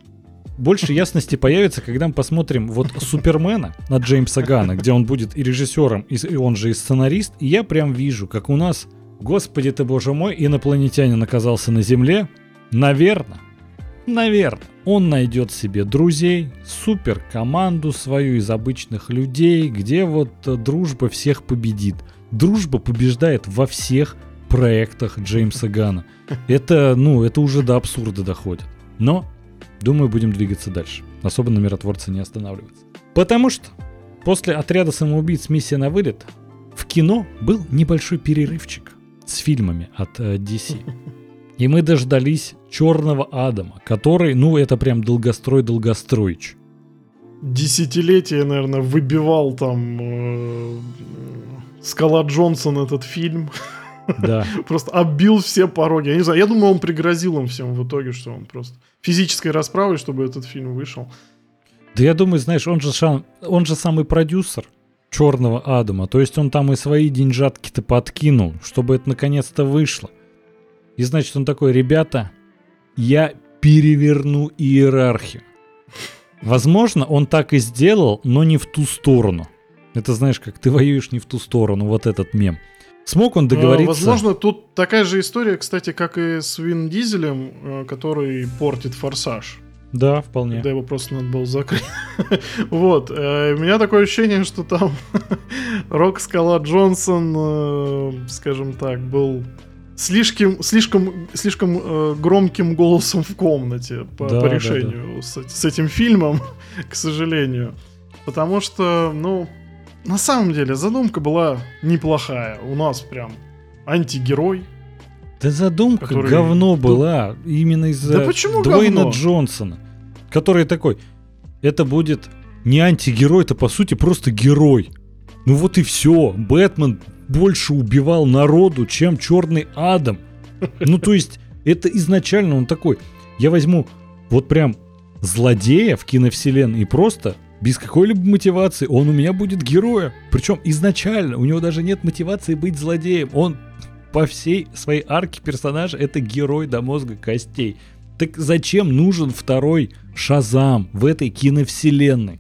больше ясности появится, когда мы посмотрим вот Супермена на Джеймса Гана, где он будет и режиссером, и он же и сценарист. И я прям вижу, как у нас, господи ты боже мой, инопланетянин оказался на Земле. Наверное, наверное, он найдет себе друзей, супер команду свою из обычных людей, где вот дружба всех победит. Дружба побеждает во всех проектах Джеймса Гана. Это, ну, это уже до абсурда доходит. Но Думаю, будем двигаться дальше. Особо на миротворце не останавливаться. Потому что после отряда самоубийц «Миссия на вылет» в кино был небольшой перерывчик с фильмами от э, DC. И мы дождались Черного Адама, который, ну, это прям долгострой-долгостроич. Десятилетия, наверное, выбивал там э, Скала Джонсон этот фильм. Да. Просто оббил все пороги. Я не знаю, я думаю, он пригрозил им всем в итоге, что он просто физической расправой, чтобы этот фильм вышел. Да я думаю, знаешь, он же, шан, он же самый продюсер Черного Адама. То есть он там и свои деньжатки-то подкинул, чтобы это наконец-то вышло. И значит, он такой, ребята, я переверну иерархию. Возможно, он так и сделал, но не в ту сторону. Это знаешь, как ты воюешь не в ту сторону, вот этот мем. Смог он а, договориться? Возможно, тут такая же история, кстати, как и с Вин Дизелем, э, который портит форсаж. Да, вполне. Когда его просто надо было закрыть. вот. Э, у меня такое ощущение, что там Рок Скала Джонсон, э, скажем так, был слишком, слишком, слишком громким голосом в комнате по, да, по решению да, да. С, с этим фильмом, к сожалению. Потому что, ну, на самом деле задумка была неплохая. У нас прям антигерой. Да задумка который... говно была именно из-за да Дуэйна говно? Джонсона, который такой, это будет не антигерой, это по сути просто герой. Ну вот и все. Бэтмен больше убивал народу, чем Черный Адам. Ну то есть это изначально он такой. Я возьму вот прям злодея в киновселенной и просто без какой-либо мотивации он у меня будет героем. Причем изначально у него даже нет мотивации быть злодеем. Он по всей своей арке персонажа это герой до мозга костей. Так зачем нужен второй Шазам в этой киновселенной?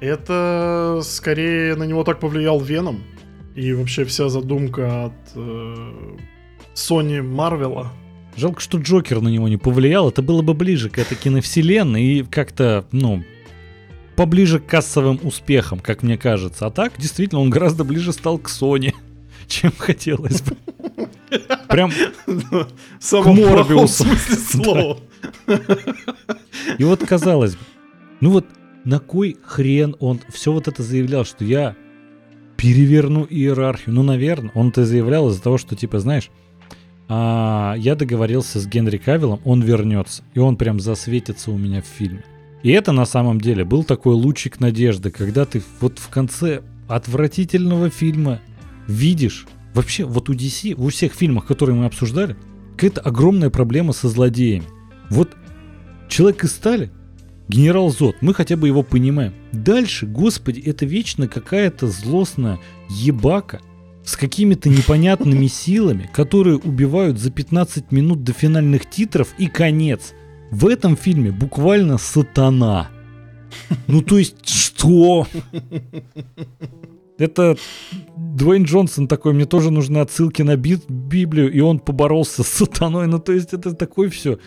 Это скорее на него так повлиял Веном. И вообще вся задумка от э, Sony Марвела. Жалко, что Джокер на него не повлиял. Это было бы ближе к этой киновселенной и как-то, ну, поближе к кассовым успехам, как мне кажется. А так, действительно, он гораздо ближе стал к Sony, чем хотелось бы. Прям к Морбиусу. И вот казалось бы, ну вот на кой хрен он все вот это заявлял, что я переверну иерархию? Ну, наверное, он это заявлял из-за того, что, типа, знаешь, а, я договорился с Генри Кавиллом, он вернется, и он прям засветится у меня в фильме. И это на самом деле был такой лучик надежды, когда ты вот в конце отвратительного фильма видишь, вообще вот у DC, у всех фильмах, которые мы обсуждали, какая-то огромная проблема со злодеями. Вот Человек из стали, генерал Зод, мы хотя бы его понимаем. Дальше, господи, это вечно какая-то злостная ебака с какими-то непонятными силами, которые убивают за 15 минут до финальных титров и конец. В этом фильме буквально сатана. Ну то есть что? Это Дуэйн Джонсон такой, мне тоже нужны отсылки на Библию, и он поборолся с сатаной. Ну то есть это такое все.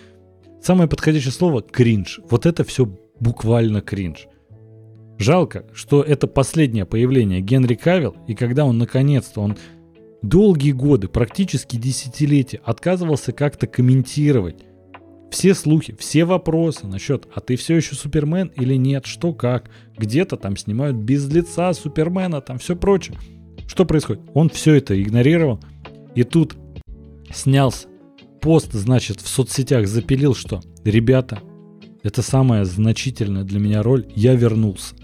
Самое подходящее слово — кринж. Вот это все буквально кринж. Жалко, что это последнее появление Генри Кавилл, и когда он наконец-то, он долгие годы, практически десятилетия отказывался как-то комментировать все слухи, все вопросы насчет, а ты все еще Супермен или нет, что как, где-то там снимают без лица Супермена, там все прочее. Что происходит? Он все это игнорировал, и тут снялся пост, значит, в соцсетях запилил, что «Ребята, это самая значительная для меня роль, я вернулся».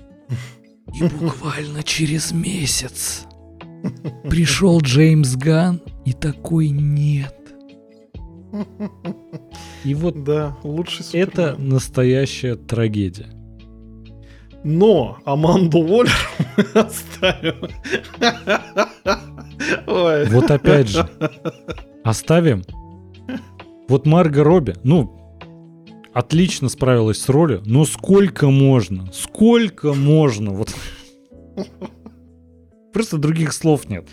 И буквально через месяц пришел Джеймс Ган и такой «Нет». И вот да, лучший Супермен. это настоящая трагедия. Но Аманду Уоллер мы оставим. Ой. Вот опять же, оставим. Вот Марго Робби, ну, отлично справилась с ролью, но сколько можно? Сколько можно? Вот. Просто других слов нет.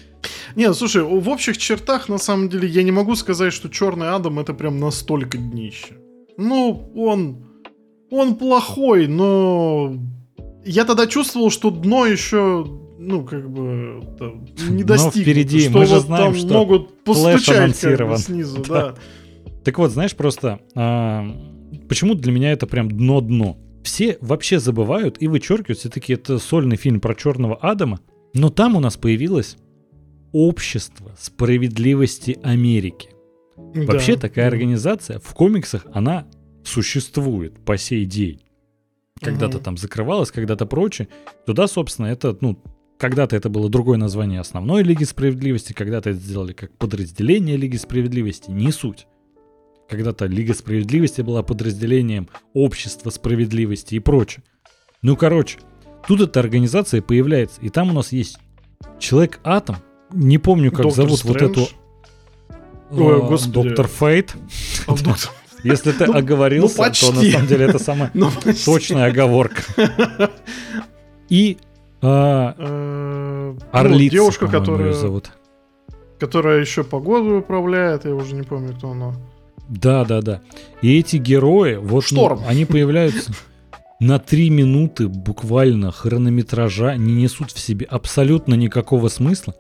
Не, слушай, в общих чертах, на самом деле, я не могу сказать, что Черный Адам это прям настолько днище. Ну, он... Он плохой, но... Я тогда чувствовал, что дно еще ну, как бы, не достигнут. Но впереди, что мы же знаем, там что могут постучать как бы, снизу, да. да. Так вот, знаешь, просто а, почему для меня это прям дно-дно? Все вообще забывают и вычеркивают, все-таки это сольный фильм про черного Адама, но там у нас появилось общество справедливости Америки. Да. Вообще такая организация в комиксах, она существует по сей день. Когда-то угу. там закрывалась, когда-то прочее. Туда, собственно, это, ну, когда-то это было другое название основной Лиги Справедливости, когда-то это сделали как подразделение Лиги Справедливости, не суть. Когда-то Лига Справедливости была подразделением Общества Справедливости и прочее. Ну, короче, тут эта организация появляется, и там у нас есть Человек-атом, не помню, как Доктор зовут Стрэндж. вот эту... Ой, а, господи. Доктор Фейт. А, Если ты ну, оговорился, ну, то на самом деле это самая ну, точная оговорка. И а, э, Орлица, девушка, которая зовут. Которая еще погоду управляет, я уже не помню, кто она. Да, да, да. И эти герои, вот Шторм. Ну, они появляются на три минуты буквально хронометража, не несут в себе абсолютно никакого смысла.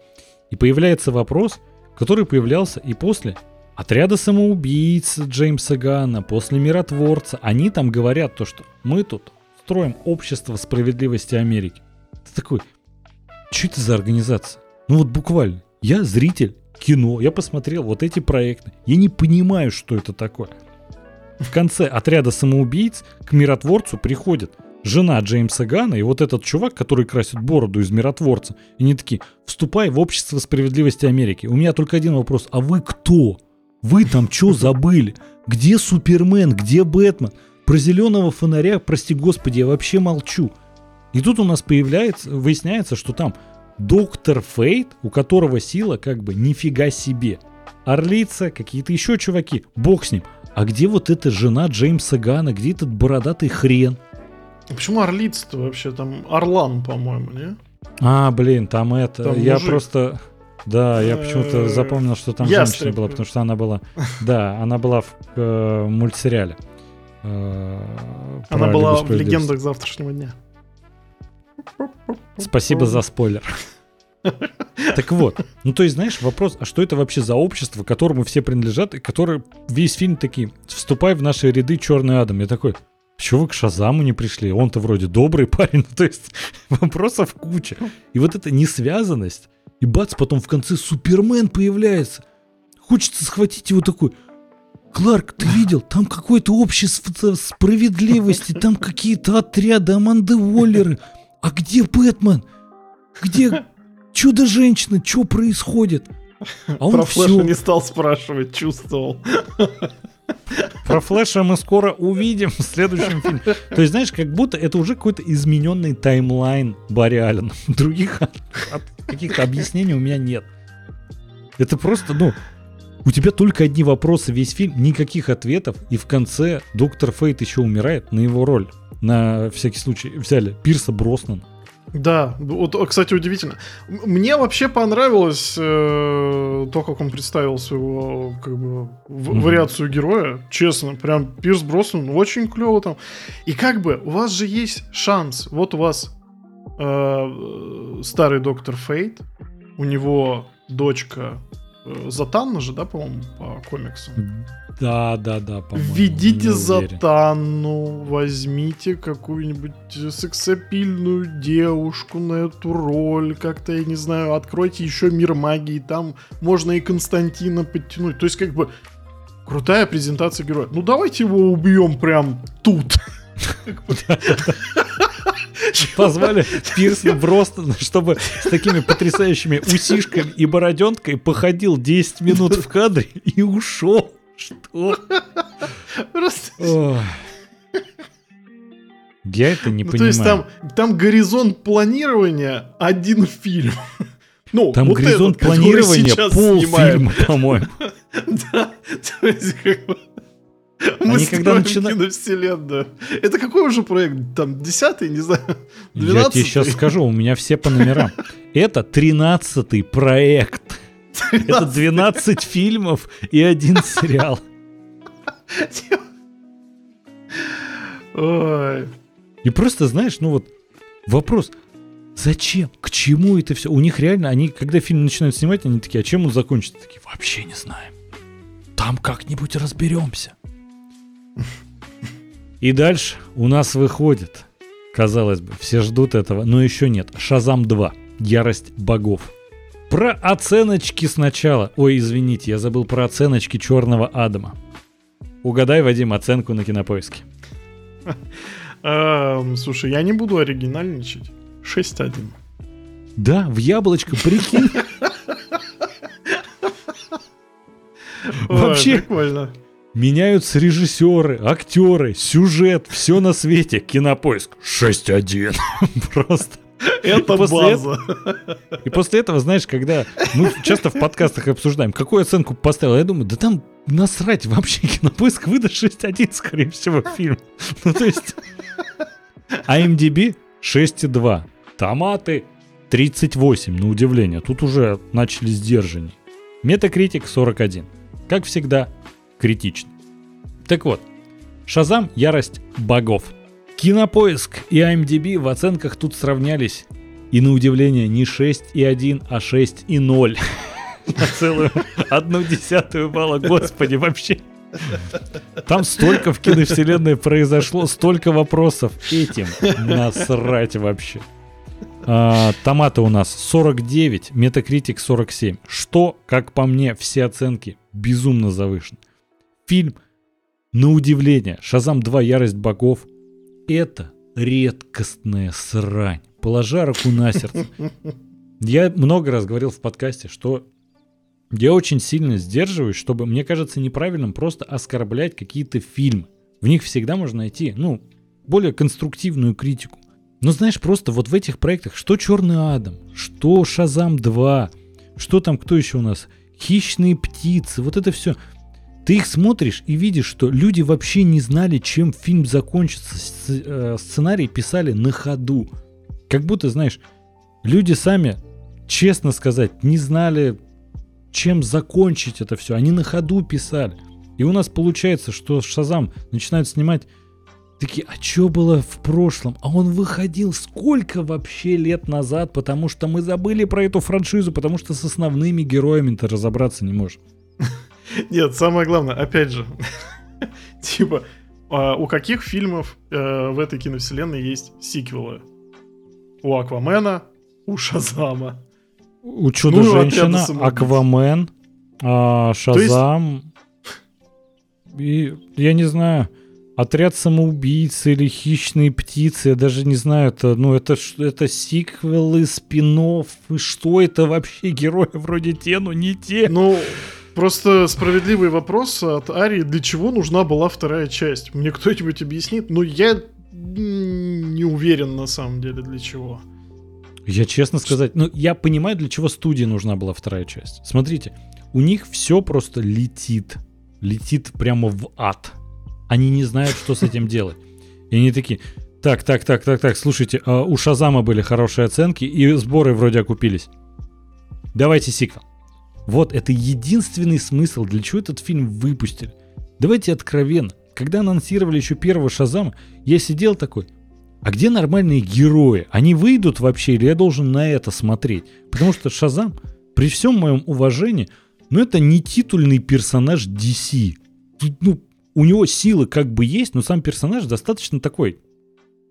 И появляется вопрос, который появлялся и после отряда самоубийц Джеймса Гана, после миротворца. Они там говорят то, что мы тут строим общество справедливости Америки. Ты такой, что это за организация? Ну вот буквально, я зритель кино, я посмотрел вот эти проекты, я не понимаю, что это такое. В конце отряда самоубийц к миротворцу приходит жена Джеймса Гана и вот этот чувак, который красит бороду из миротворца. И они такие, вступай в общество справедливости Америки. У меня только один вопрос, а вы кто? Вы там что забыли? Где Супермен? Где Бэтмен? Про зеленого фонаря, прости господи, я вообще молчу. И тут у нас появляется, выясняется, что там доктор Фейт, у которого сила как бы нифига себе. Орлица, какие-то еще чуваки, бог с ним. А где вот эта жена Джеймса Гана, где этот бородатый хрен? А почему Орлица-то вообще? Там Орлан, по-моему, не? А, блин, там это... Там я мужик. просто... Да, я почему-то э, запомнил, что там Ястреб. женщина была, потому что она была... Да, она была в э, мультсериале. Э, она была в «Легендах завтрашнего дня». Спасибо за спойлер. Так вот, ну то есть, знаешь, вопрос, а что это вообще за общество, которому все принадлежат, и которое весь фильм такие, вступай в наши ряды, Черный Адам. Я такой, чего вы к Шазаму не пришли? Он-то вроде добрый парень. Ну, то есть вопросов куча. И вот эта несвязанность. И бац, потом в конце Супермен появляется. Хочется схватить его такой. Кларк, ты видел? Там какое-то общество справедливости, там какие-то отряды, Аманды Уоллеры. А где Бэтмен? Где Чудо-женщина? Что происходит? А он Про все... Флэша не стал спрашивать, чувствовал. Про Флэша мы скоро увидим в следующем фильме. То есть, знаешь, как будто это уже какой-то измененный таймлайн Барри Аллена. Других каких-то объяснений у меня нет. Это просто, ну, у тебя только одни вопросы весь фильм, никаких ответов, и в конце доктор Фейт еще умирает на его роль. На всякий случай взяли Пирса Броснана. Да, вот, кстати, удивительно. Мне вообще понравилось э, то, как он представил своего как бы в, mm-hmm. вариацию героя. Честно, прям Пирс Броснан очень клево там. И как бы у вас же есть шанс. Вот у вас э, старый доктор Фейт, у него дочка э, Затанна же, да, по-моему, по комиксам? Да, да, да, по-моему. Введите Затанну, возьмите какую-нибудь сексапильную девушку на эту роль, как-то, я не знаю, откройте еще мир магии, там можно и Константина подтянуть. То есть, как бы, крутая презентация героя. Ну, давайте его убьем прям тут. Позвали Пирсона просто, чтобы с такими потрясающими усишками и бороденкой походил 10 минут в кадре и ушел. Что? Просто... Я это не ну, понимаю. То есть там, там горизонт планирования один фильм. Ну, там вот горизонт этот, планирования полфильма, по-моему. Да, то есть как бы... Мы Они когда начинают... киновселенную. Это какой уже проект? Там, десятый, не знаю, двенадцатый? Я тебе сейчас скажу, у меня все по номерам. Это тринадцатый проект. 13. Это 12 фильмов и один сериал. Ой. И просто, знаешь, ну вот вопрос, зачем, к чему это все? У них реально, они, когда фильм начинают снимать, они такие, а чем он закончится? Такие, вообще не знаем. Там как-нибудь разберемся. И дальше у нас выходит, казалось бы, все ждут этого, но еще нет. Шазам 2. Ярость богов. Про оценочки сначала. Ой, извините, я забыл про оценочки Черного Адама. Угадай, Вадим, оценку на кинопоиске. Слушай, я не буду оригинальничать. 6-1. Да, в яблочко, прикинь. Вообще, прикольно. Меняются режиссеры, актеры, сюжет, все на свете. Кинопоиск 6-1. Просто. Это база. И после этого, знаешь, когда мы часто в подкастах обсуждаем, какую оценку поставил, я думаю, да там насрать вообще кинопоиск выдаст 6.1, скорее всего, фильм. Ну, то есть... IMDb 6.2. Томаты 38, на удивление. Тут уже начали сдержанней. Метакритик 41. Как всегда, критичный. Так вот, Шазам – ярость богов. Кинопоиск и IMDb в оценках тут сравнялись. И на удивление не 6,1, а 6,0. На целую одну десятую балла, господи, вообще. Там столько в киновселенной произошло, столько вопросов. Этим насрать вообще. А, томаты у нас 49, Метакритик 47. Что, как по мне, все оценки безумно завышены. Фильм, на удивление, Шазам 2 Ярость богов, это редкостная срань. Положа руку на сердце. Я много раз говорил в подкасте, что я очень сильно сдерживаюсь, чтобы, мне кажется, неправильным просто оскорблять какие-то фильмы. В них всегда можно найти, ну, более конструктивную критику. Но знаешь, просто вот в этих проектах, что Черный Адам, что Шазам 2, что там, кто еще у нас, Хищные птицы, вот это все. Ты их смотришь и видишь, что люди вообще не знали, чем фильм закончится. Э, сценарий писали на ходу. Как будто, знаешь, люди сами, честно сказать, не знали, чем закончить это все. Они на ходу писали. И у нас получается, что Шазам начинают снимать такие, а что было в прошлом? А он выходил сколько вообще лет назад, потому что мы забыли про эту франшизу, потому что с основными героями-то разобраться не можем. Нет, самое главное, опять же, типа, а у каких фильмов э, в этой киновселенной есть сиквелы? У Аквамена, у Шазама. У Чудо-женщина, ну, Аквамен, а, Шазам. И я не знаю, Отряд самоубийц или хищные птицы, я даже не знаю, это, ну, это, это сиквелы, спин что это вообще, герои вроде те, но не те. Ну, Просто справедливый вопрос от Арии, для чего нужна была вторая часть? Мне кто-нибудь объяснит? Ну, я не уверен на самом деле для чего. Я честно сказать, ну, я понимаю, для чего студии нужна была вторая часть. Смотрите, у них все просто летит. Летит прямо в ад. Они не знают, что с этим делать. И они такие, так, так, так, так, так, слушайте, а у Шазама были хорошие оценки, и сборы вроде окупились. Давайте сиквел. Вот, это единственный смысл, для чего этот фильм выпустили. Давайте откровенно. Когда анонсировали еще первого Шазама, я сидел такой, а где нормальные герои? Они выйдут вообще или я должен на это смотреть? Потому что Шазам, при всем моем уважении, ну это не титульный персонаж DC. Ну, у него силы как бы есть, но сам персонаж достаточно такой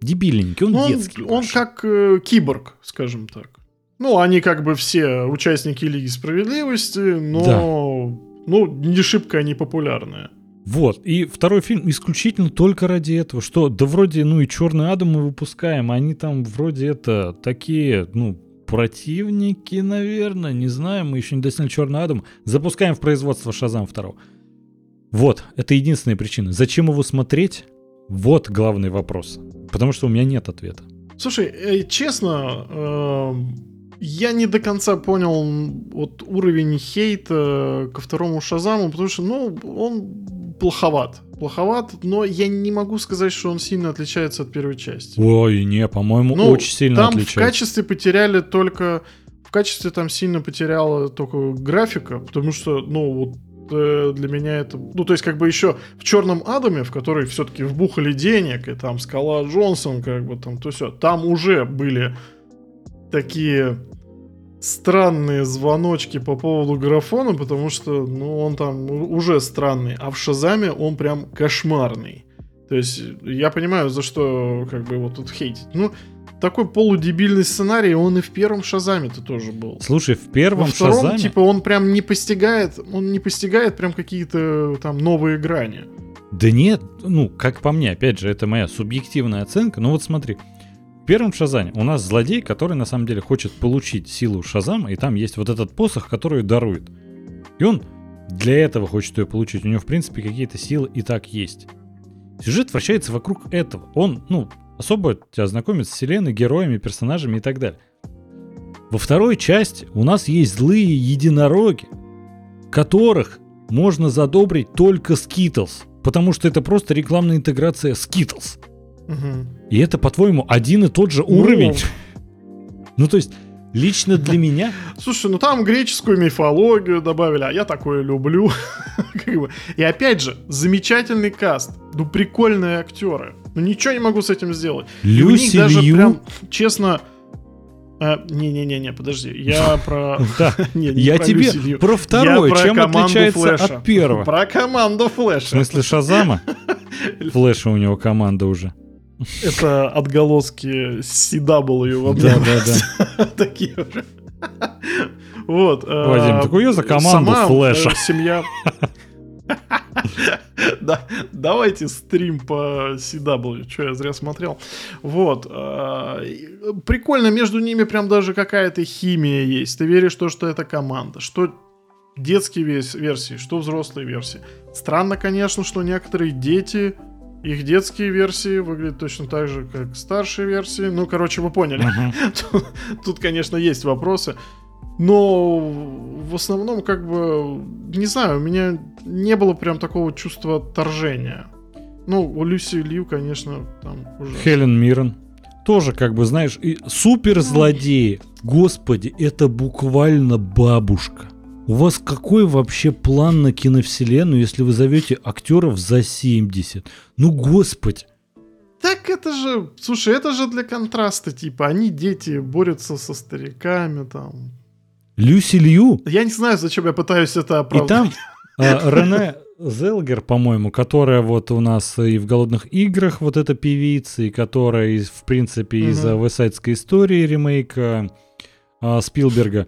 дебильненький, он, Ну, детский. Он, он больше. как э, киборг, скажем так. Ну, они как бы все участники Лиги Справедливости, но ну, не шибко они популярные. Вот, и второй фильм исключительно только ради этого, что да вроде, ну и Черный Адам мы выпускаем, они там вроде это такие, ну, противники, наверное, не знаю, мы еще не достигли Черный Адам, запускаем в производство Шазам 2. Вот, это единственная причина. Зачем его смотреть? Вот главный вопрос. Потому что у меня нет ответа. Слушай, э, честно, э, я не до конца понял вот уровень хейта ко второму Шазаму, потому что, ну, он плоховат. Плоховат, но я не могу сказать, что он сильно отличается от первой части. Ой, не, по-моему, Ну, очень сильно там в отличается. качестве потеряли только... В качестве там сильно потеряла только графика, потому что, ну, вот э, для меня это... Ну, то есть, как бы еще в Черном Адаме, в который все-таки вбухали денег, и там Скала Джонсон, как бы там, то все, там уже были такие странные звоночки по поводу графона, потому что, ну, он там уже странный, а в Шазаме он прям кошмарный. То есть, я понимаю, за что, как бы, вот тут хейтить. Ну, такой полудебильный сценарий, он и в первом Шазаме-то тоже был. Слушай, в Во первом втором, Шазаме... типа, он прям не постигает, он не постигает прям какие-то там новые грани. Да нет, ну, как по мне, опять же, это моя субъективная оценка. Ну вот смотри, первом Шазане у нас злодей, который на самом деле хочет получить силу Шазама, и там есть вот этот посох, который дарует. И он для этого хочет ее получить. У него, в принципе, какие-то силы и так есть. Сюжет вращается вокруг этого. Он, ну, особо тебя знакомит с вселенной, героями, персонажами и так далее. Во второй части у нас есть злые единороги, которых можно задобрить только Skittles, потому что это просто рекламная интеграция Skittles. Мгм. И это, по-твоему, один и тот же Ну, уровень? Ну, то есть, лично для меня... Слушай, ну там греческую мифологию добавили, а я такое люблю. И опять же, замечательный каст. Ну, прикольные актеры. Ну, ничего не могу с этим сделать. Люси даже прям, честно... Не-не-не, подожди. Я про... Да, Не, не я про тебе Люси Лью. про второе, Я про чем отличается от первого. Про команду В Флэша. смысле Шазама? Флэша у него команда уже. Это отголоски CW в Да, обмен. да, да. Такие уже. Вот. э, Вадим, такой я за команду э, Семья... Да, давайте стрим по CW, что я зря смотрел. Вот. э, Прикольно, между ними прям даже какая-то химия есть. Ты веришь то, что это команда, что детские версии, что взрослые версии. Странно, конечно, что некоторые дети, их детские версии выглядят точно так же, как старшие версии. Ну, короче, вы поняли. Тут, конечно, есть вопросы. Но в основном, как бы, не знаю, у меня не было прям такого чувства отторжения. Ну, у Люси Лью, конечно, там уже... Хелен Миррен. Тоже, как бы, знаешь, и супер злодеи. Господи, это буквально бабушка. У вас какой вообще план на киновселенную, если вы зовете актеров за 70? Ну, господи. Так это же, слушай, это же для контраста, типа, они дети борются со стариками, там. Люси Лью Я не знаю, зачем я пытаюсь это И оправдать. там а, Рене Зелгер, по-моему, которая вот у нас и в «Голодных играх» вот эта певица, и которая, в принципе, из Мгм. «Высайдской истории» ремейка а, Спилберга,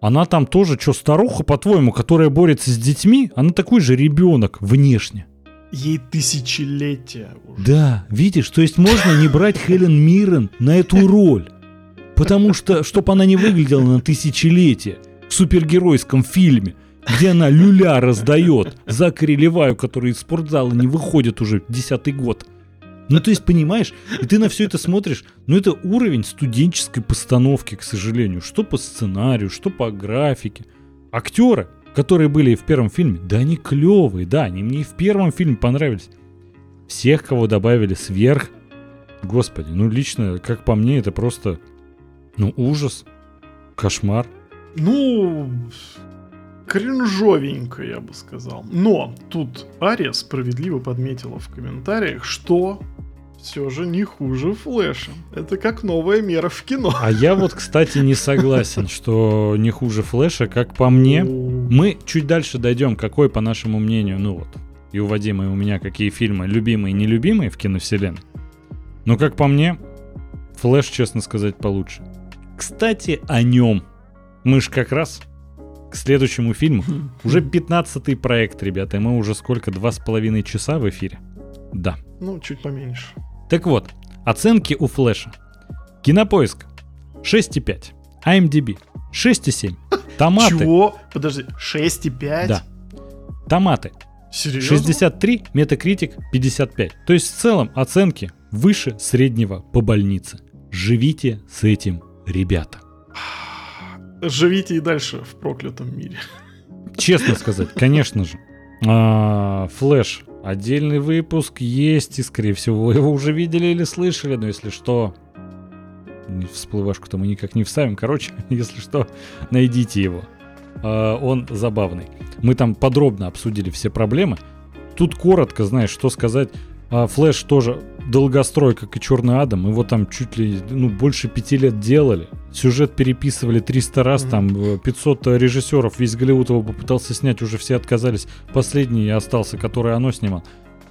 она там тоже, что, старуха, по-твоему, которая борется с детьми, она такой же ребенок внешне. Ей тысячелетия уже. Да, видишь, то есть можно не брать Хелен Миррен на эту роль. Потому что, чтобы она не выглядела на тысячелетие в супергеройском фильме, где она люля раздает Закари Леваю, который из спортзала не выходит уже десятый год. Ну, то есть, понимаешь, и ты на все это смотришь, ну, это уровень студенческой постановки, к сожалению. Что по сценарию, что по графике. Актеры, которые были и в первом фильме, да они клевые, да, они мне и в первом фильме понравились. Всех, кого добавили сверх, господи, ну, лично, как по мне, это просто, ну, ужас, кошмар. Ну, кринжовенько, я бы сказал. Но тут Ария справедливо подметила в комментариях, что все же не хуже Флэша. Это как новая мера в кино. А я вот, кстати, не согласен, что не хуже Флэша, как по мне. Мы чуть дальше дойдем, какой, по нашему мнению, ну вот, и у Вадима, и у меня какие фильмы любимые и нелюбимые в киновселенной. Но как по мне, Флэш, честно сказать, получше. Кстати, о нем. Мы ж как раз к следующему фильму. Уже 15-й проект, ребята, и мы уже сколько, два с половиной часа в эфире? Да. Ну, чуть поменьше. Так вот, оценки у Флэша. Кинопоиск 6,5. IMDb 6,7. Томаты. Чего? Подожди, 6,5? Да. Томаты. Серьезно? 63, Метакритик 55. То есть в целом оценки выше среднего по больнице. Живите с этим, ребята. Живите и дальше в проклятом мире. Честно сказать, конечно же. А, Флэш. Отдельный выпуск есть, и, скорее всего, вы его уже видели или слышали, но если что, всплывашку-то мы никак не вставим. Короче, если что, найдите его. А, он забавный. Мы там подробно обсудили все проблемы. Тут коротко, знаешь, что сказать. А, Флэш тоже долгострой, как и Черный Адам. Его там чуть ли ну, больше пяти лет делали. Сюжет переписывали 300 раз, mm-hmm. там 500 режиссеров, весь Голливуд его попытался снять, уже все отказались. Последний остался, который оно снимал.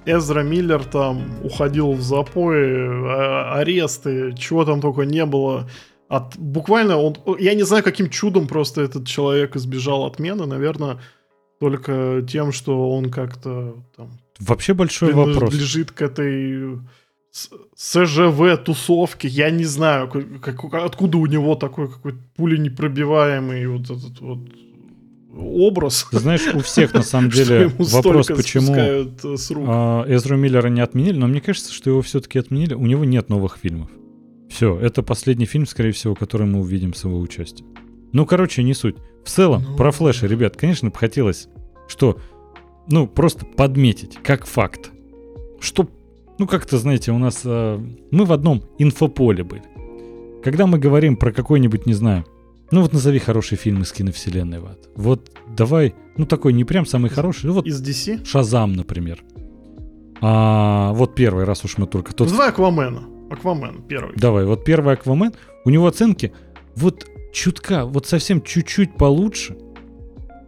Эзра Миллер там уходил в запой, а, аресты, чего там только не было. От, буквально он, я не знаю, каким чудом просто этот человек избежал отмены, наверное, только тем, что он как-то там Вообще большой вопрос. Лежит к этой СЖВ тусовки, я не знаю, как, откуда у него такой какой-то пуленепробиваемый вот этот вот образ. Ты знаешь, у всех на самом деле вопрос, почему э, а, Эзру Миллера не отменили, но мне кажется, что его все-таки отменили. У него нет новых фильмов. Все, это последний фильм, скорее всего, который мы увидим с его участием. Ну, короче, не суть. В целом, ну, про Флэша, ребят, конечно, бы хотелось, что, ну, просто подметить, как факт, что ну как-то, знаете, у нас э, мы в одном инфополе были. Когда мы говорим про какой-нибудь, не знаю, ну вот назови хороший фильм из киновселенной, Ват. Вот давай, ну такой не прям самый хороший, ну вот из DC? Шазам, например. А вот первый раз уж мы только тот. Давай Аквамена. Аквамен первый. Давай, вот первый Аквамен. У него оценки вот чутка, вот совсем чуть-чуть получше,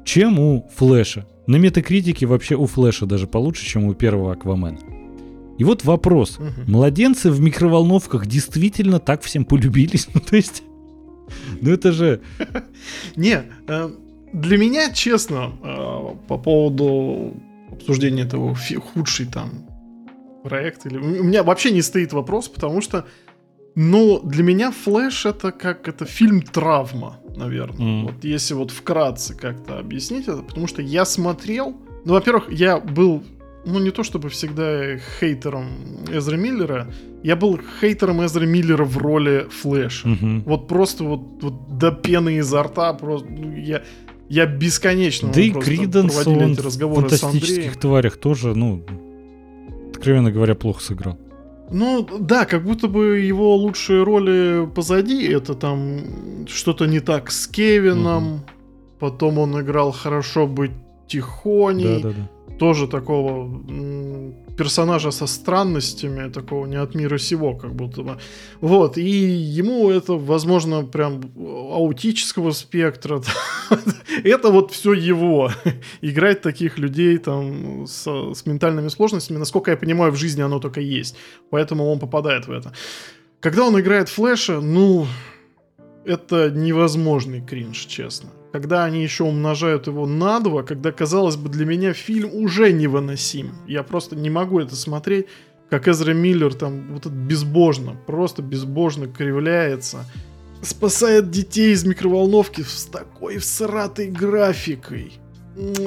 чем у Флэша. На метакритике вообще у Флэша даже получше, чем у первого Аквамена. И вот вопрос. Угу. Младенцы в микроволновках действительно так всем полюбились? Ну, то есть... Ну, это же... Не, э, для меня, честно, э, по поводу обсуждения этого худший там проект, или... у меня вообще не стоит вопрос, потому что, ну, для меня Флэш это как это фильм травма, наверное. Mm. Вот если вот вкратце как-то объяснить это, потому что я смотрел, ну, во-первых, я был ну не то чтобы всегда хейтером Эзра Миллера, я был хейтером Эзра Миллера в роли Флэша. Угу. Вот просто вот, вот до пены изо рта, просто ну, я, я бесконечно да и Криденс, он эти разговоры в фантастических тварях тоже, ну, откровенно говоря, плохо сыграл. Ну, да, как будто бы его лучшие роли позади. Это там что-то не так с Кевином. Угу. Потом он играл хорошо быть тихоней. Да, да, да тоже такого персонажа со странностями, такого не от мира сего, как будто бы. Вот, и ему это, возможно, прям аутического спектра. это вот все его. Играть таких людей там с, с ментальными сложностями, насколько я понимаю, в жизни оно только есть. Поэтому он попадает в это. Когда он играет Флэша, ну, это невозможный кринж, честно когда они еще умножают его на два, когда, казалось бы, для меня фильм уже невыносим. Я просто не могу это смотреть, как Эзра Миллер там вот это безбожно, просто безбожно кривляется. Спасает детей из микроволновки с такой всратой графикой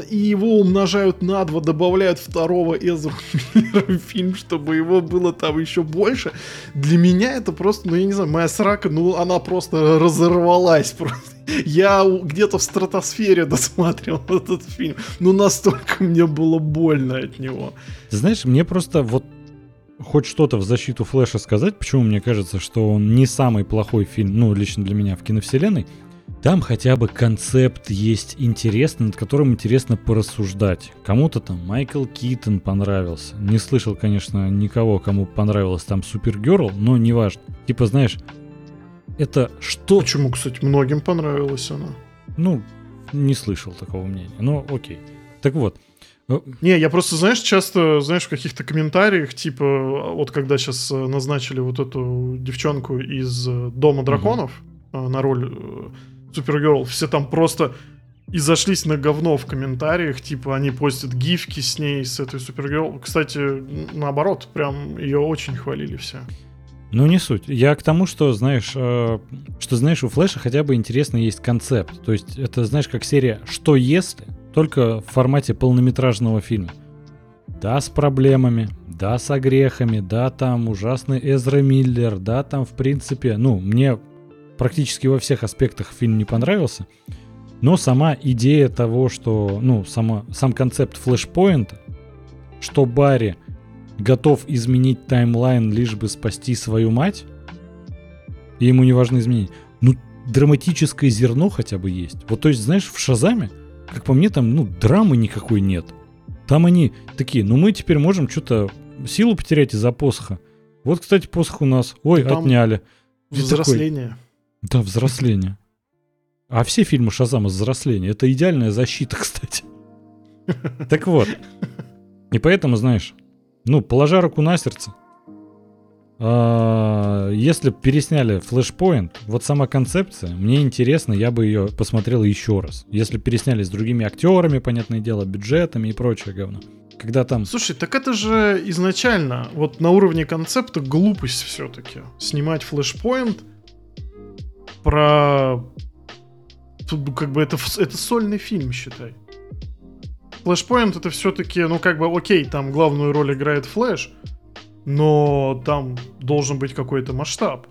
и его умножают на два, добавляют второго Эзру Миллера в фильм, чтобы его было там еще больше. Для меня это просто, ну я не знаю, моя срака, ну она просто разорвалась просто. Я где-то в стратосфере досматривал этот фильм. Ну настолько мне было больно от него. знаешь, мне просто вот хоть что-то в защиту Флэша сказать, почему мне кажется, что он не самый плохой фильм, ну, лично для меня в киновселенной. Там хотя бы концепт есть интересный, над которым интересно порассуждать. Кому-то там Майкл Китон понравился. Не слышал, конечно, никого, кому понравилась там Супергерл, но неважно. Типа, знаешь, это что... Почему, кстати, многим понравилась она? Ну, не слышал такого мнения. Ну, окей. Так вот. Э, не, я просто, знаешь, часто, знаешь, в каких-то комментариях, типа, вот когда сейчас э, назначили вот эту девчонку из э, Дома драконов угу. на роль Супергерл, все там просто и зашлись на говно в комментариях, типа они постят гифки с ней, с этой Супергерл. Кстати, наоборот, прям ее очень хвалили все. Ну, не суть. Я к тому, что, знаешь, э, что, знаешь, у Флэша хотя бы интересно есть концепт. То есть это, знаешь, как серия «Что если?» только в формате полнометражного фильма. Да, с проблемами, да, с огрехами, да, там ужасный Эзра Миллер, да, там, в принципе, ну, мне практически во всех аспектах фильм не понравился. Но сама идея того, что, ну, сама, сам концепт флешпоинта, что Барри готов изменить таймлайн, лишь бы спасти свою мать, и ему не важно изменить. Ну, драматическое зерно хотя бы есть. Вот, то есть, знаешь, в Шазаме, как по мне, там, ну, драмы никакой нет. Там они такие, ну, мы теперь можем что-то силу потерять из-за посоха. Вот, кстати, посох у нас. Ой, там отняли. Взросление. Такой, да, взросление. А все фильмы Шазама взросление. Это идеальная защита, кстати. Так вот. И поэтому, знаешь, ну, положа руку на сердце, а, если бы пересняли Flashpoint, вот сама концепция, мне интересно, я бы ее посмотрел еще раз. Если пересняли с другими актерами, понятное дело, бюджетами и прочее говно. Когда там... Слушай, так это же изначально, вот на уровне концепта глупость все-таки. Снимать Flashpoint про... Как бы это, это сольный фильм, считай. Flashpoint это все-таки, ну как бы, окей, там главную роль играет Флэш, но там должен быть какой-то масштаб.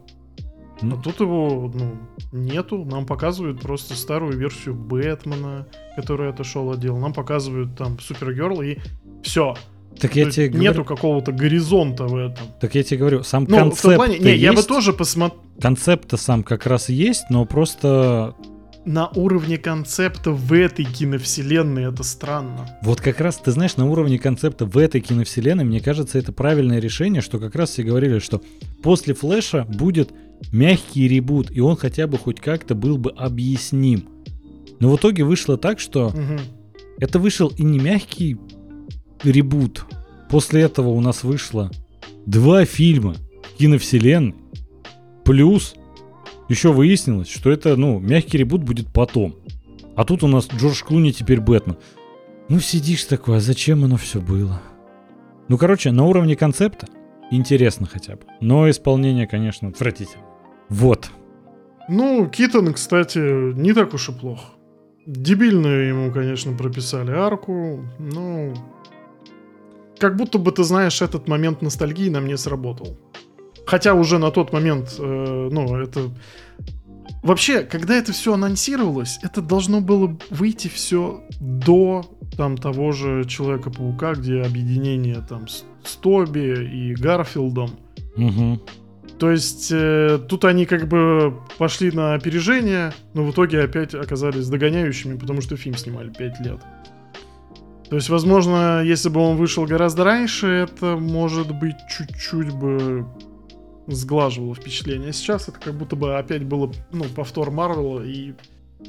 А тут его, ну, нету. Нам показывают просто старую версию Бэтмена, который отошел от дела. Нам показывают там Супергерл и все. Так я тебе нету говорю... какого-то горизонта в этом. Так я тебе говорю, сам ну, концепт. Плане... Не, есть. я бы тоже посмотрел. Концепт-то сам как раз есть, но просто на уровне концепта в этой киновселенной это странно. Вот как раз, ты знаешь, на уровне концепта в этой киновселенной, мне кажется, это правильное решение, что как раз все говорили, что после Флэша будет мягкий ребут, и он хотя бы хоть как-то был бы объясним. Но в итоге вышло так, что угу. это вышел и не мягкий ребут. После этого у нас вышло два фильма киновселенной, плюс еще выяснилось, что это, ну, мягкий ребут будет потом. А тут у нас Джордж Клуни теперь Бэтмен. Ну, сидишь такой, а зачем оно все было? Ну, короче, на уровне концепта интересно хотя бы. Но исполнение, конечно, отвратительно. Вот. Ну, Китон, кстати, не так уж и плохо. Дебильную ему, конечно, прописали арку, но... Как будто бы, ты знаешь, этот момент ностальгии на мне сработал. Хотя уже на тот момент, э, ну, это... Вообще, когда это все анонсировалось, это должно было выйти все до там того же Человека-паука, где объединение там с, с Тоби и Гарфилдом. Угу. То есть э, тут они как бы пошли на опережение, но в итоге опять оказались догоняющими, потому что фильм снимали 5 лет. То есть, возможно, если бы он вышел гораздо раньше, это может быть чуть-чуть бы сглаживало впечатление. Сейчас это как будто бы опять было, ну, повтор Марвела и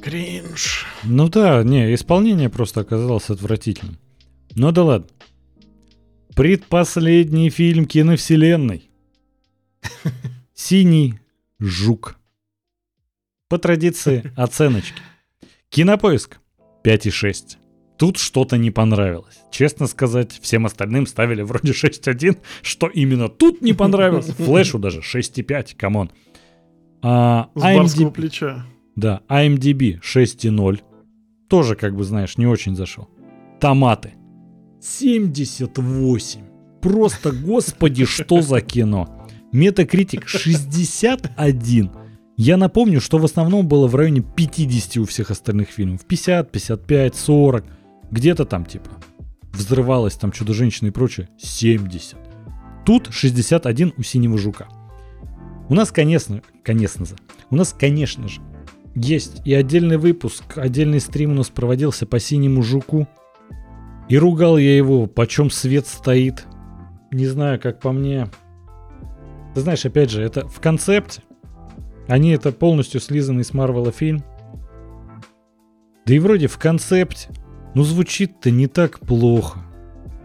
кринж. Ну да, не, исполнение просто оказалось отвратительным. Ну да ладно. Предпоследний фильм киновселенной. Синий жук. По традиции оценочки. Кинопоиск 5,6. Тут что-то не понравилось. Честно сказать, всем остальным ставили вроде 6.1, что именно тут не понравилось. Флэшу даже 6.5, come on. А, С IMDb, плеча. Да, IMDb 6.0. Тоже, как бы, знаешь, не очень зашел. Томаты. 78. Просто, господи, что за кино. Метакритик 61. Я напомню, что в основном было в районе 50 у всех остальных фильмов. 50, 55, 40. Где-то там типа взрывалось там Чудо-женщина и прочее. 70. Тут 61 у Синего Жука. У нас, конечно, конечно же, у нас, конечно же, Есть. И отдельный выпуск, отдельный стрим у нас проводился по синему жуку. И ругал я его, почем свет стоит. Не знаю, как по мне. Ты знаешь, опять же, это в концепте. Они это полностью слизанный с Марвела фильм. Да и вроде в концепте. Ну звучит-то не так плохо.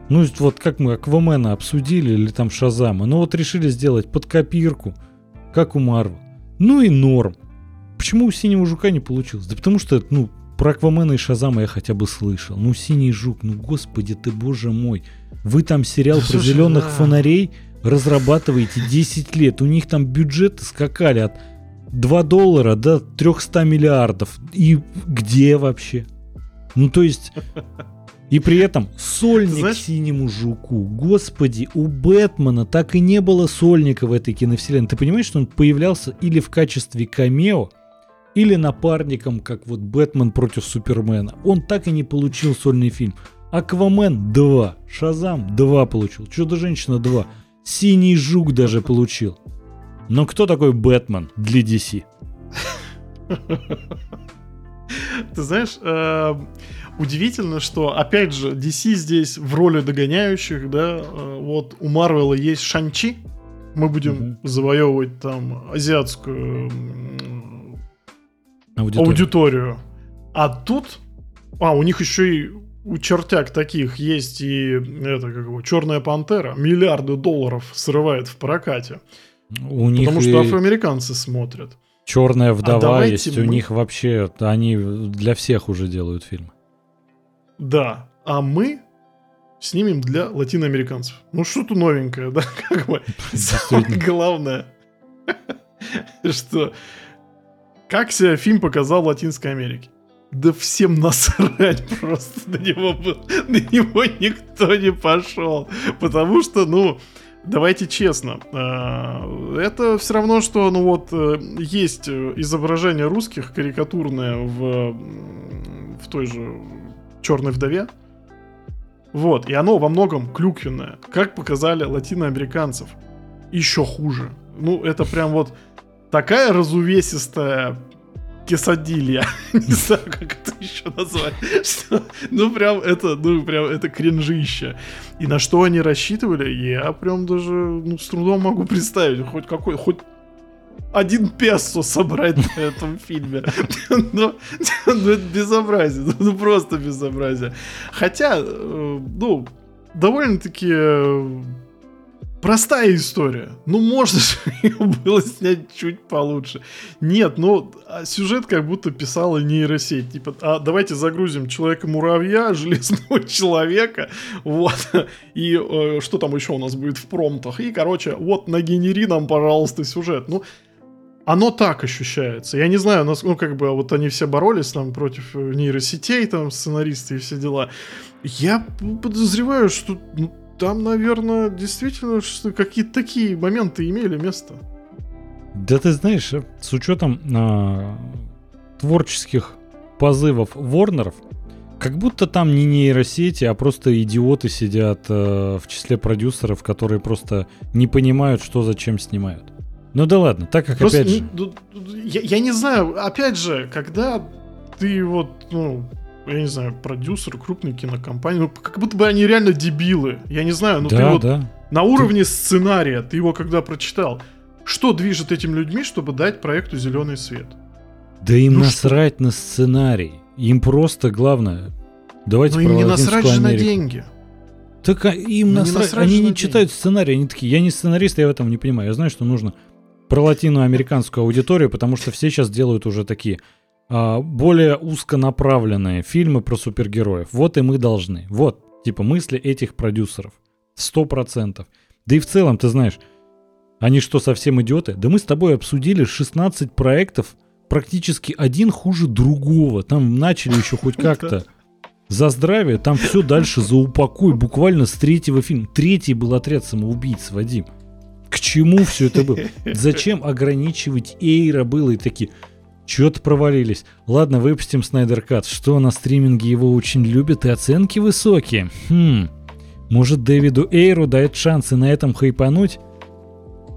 Ну вот как мы Аквамена обсудили или там Шазама. Ну вот решили сделать под копирку, как у Марвел. Ну и норм. Почему у Синего Жука не получилось? Да потому что, ну, про Аквамена и Шазама я хотя бы слышал. Ну, Синий Жук, ну, господи ты, боже мой. Вы там сериал про зеленых фонарей разрабатываете 10 лет. У них там бюджеты скакали от 2 доллара до 300 миллиардов. И где вообще? Ну, то есть... И при этом сольник Знаешь... синему жуку. Господи, у Бэтмена так и не было сольника в этой киновселенной. Ты понимаешь, что он появлялся или в качестве камео, или напарником, как вот Бэтмен против Супермена. Он так и не получил сольный фильм. Аквамен 2, Шазам 2 получил, Чудо-женщина 2, Синий жук даже получил. Но кто такой Бэтмен для DC? Ты знаешь, э, удивительно, что, опять же, DC здесь в роли догоняющих, да, э, вот у Марвела есть Шанчи, мы будем завоевывать там азиатскую аудиторию. аудиторию. А тут, а, у них еще и у чертяк таких есть и это как его Черная пантера миллиарды долларов срывает в прокате. У них потому что афроамериканцы смотрят. Черная вдова а есть, мы... у них вообще они для всех уже делают фильмы. Да, а мы снимем для латиноамериканцев. Ну что-то новенькое, да, как бы. Самое главное, что как себя фильм показал в Латинской Америке? Да всем насрать просто на него. На него никто не пошел. Потому что, ну, давайте честно, э, это все равно, что, ну вот, э, есть изображение русских карикатурное в, в той же Черной вдове. Вот, и оно во многом клюквенное. Как показали латиноамериканцев. Еще хуже. Ну, это прям вот такая разувесистая кесадилья. Не знаю, как это еще назвать. Что, ну, прям это, ну, прям это кринжище. И на что они рассчитывали, я прям даже, ну, с трудом могу представить. Хоть какой, хоть один песо собрать на этом фильме. Ну, ну, это безобразие. Ну, ну, просто безобразие. Хотя, э, ну, довольно-таки э, Простая история. Ну, можно же ее было снять чуть получше. Нет, ну, а сюжет как будто писала нейросеть. Типа, а давайте загрузим Человека-муравья, Железного Человека, вот, и э, что там еще у нас будет в промптах. И, короче, вот, нагенери нам, пожалуйста, сюжет. Ну, оно так ощущается. Я не знаю, ну, как бы, вот они все боролись там против нейросетей, там, сценаристы и все дела. Я подозреваю, что ну, там, наверное, действительно какие-то такие моменты имели место. Да ты знаешь, с учетом э, творческих позывов Ворнеров, как будто там не нейросети, а просто идиоты сидят э, в числе продюсеров, которые просто не понимают, что зачем снимают. Ну да ладно, так как просто, опять же... Я, я не знаю, опять же, когда ты вот, ну, я не знаю, продюсер крупной кинокомпании. Ну, как будто бы они реально дебилы. Я не знаю, ну да, ты вот да. на уровне ты... сценария, ты его когда прочитал, что движет этим людьми, чтобы дать проекту зеленый свет? Да им ну насрать что? на сценарий. Им просто главное. Давайте Но им не насрать же на деньги. Так а им насрать. Не насрать они не читают сценарий, они такие, я не сценарист, я в этом не понимаю. Я знаю, что нужно про латиноамериканскую аудиторию, потому что все сейчас делают уже такие более узконаправленные фильмы про супергероев. Вот и мы должны. Вот, типа мысли этих продюсеров. Сто процентов. Да и в целом, ты знаешь, они что, совсем идиоты? Да мы с тобой обсудили 16 проектов, практически один хуже другого. Там начали еще хоть как-то за здравие, там все дальше за упокой, буквально с третьего фильма. Третий был отряд самоубийц, Вадим. К чему все это было? Зачем ограничивать Эйра было и такие, чё-то провалились. Ладно, выпустим Снайдер Кат. Что, на стриминге его очень любят и оценки высокие? Хм, может Дэвиду Эйру дает шансы на этом хайпануть?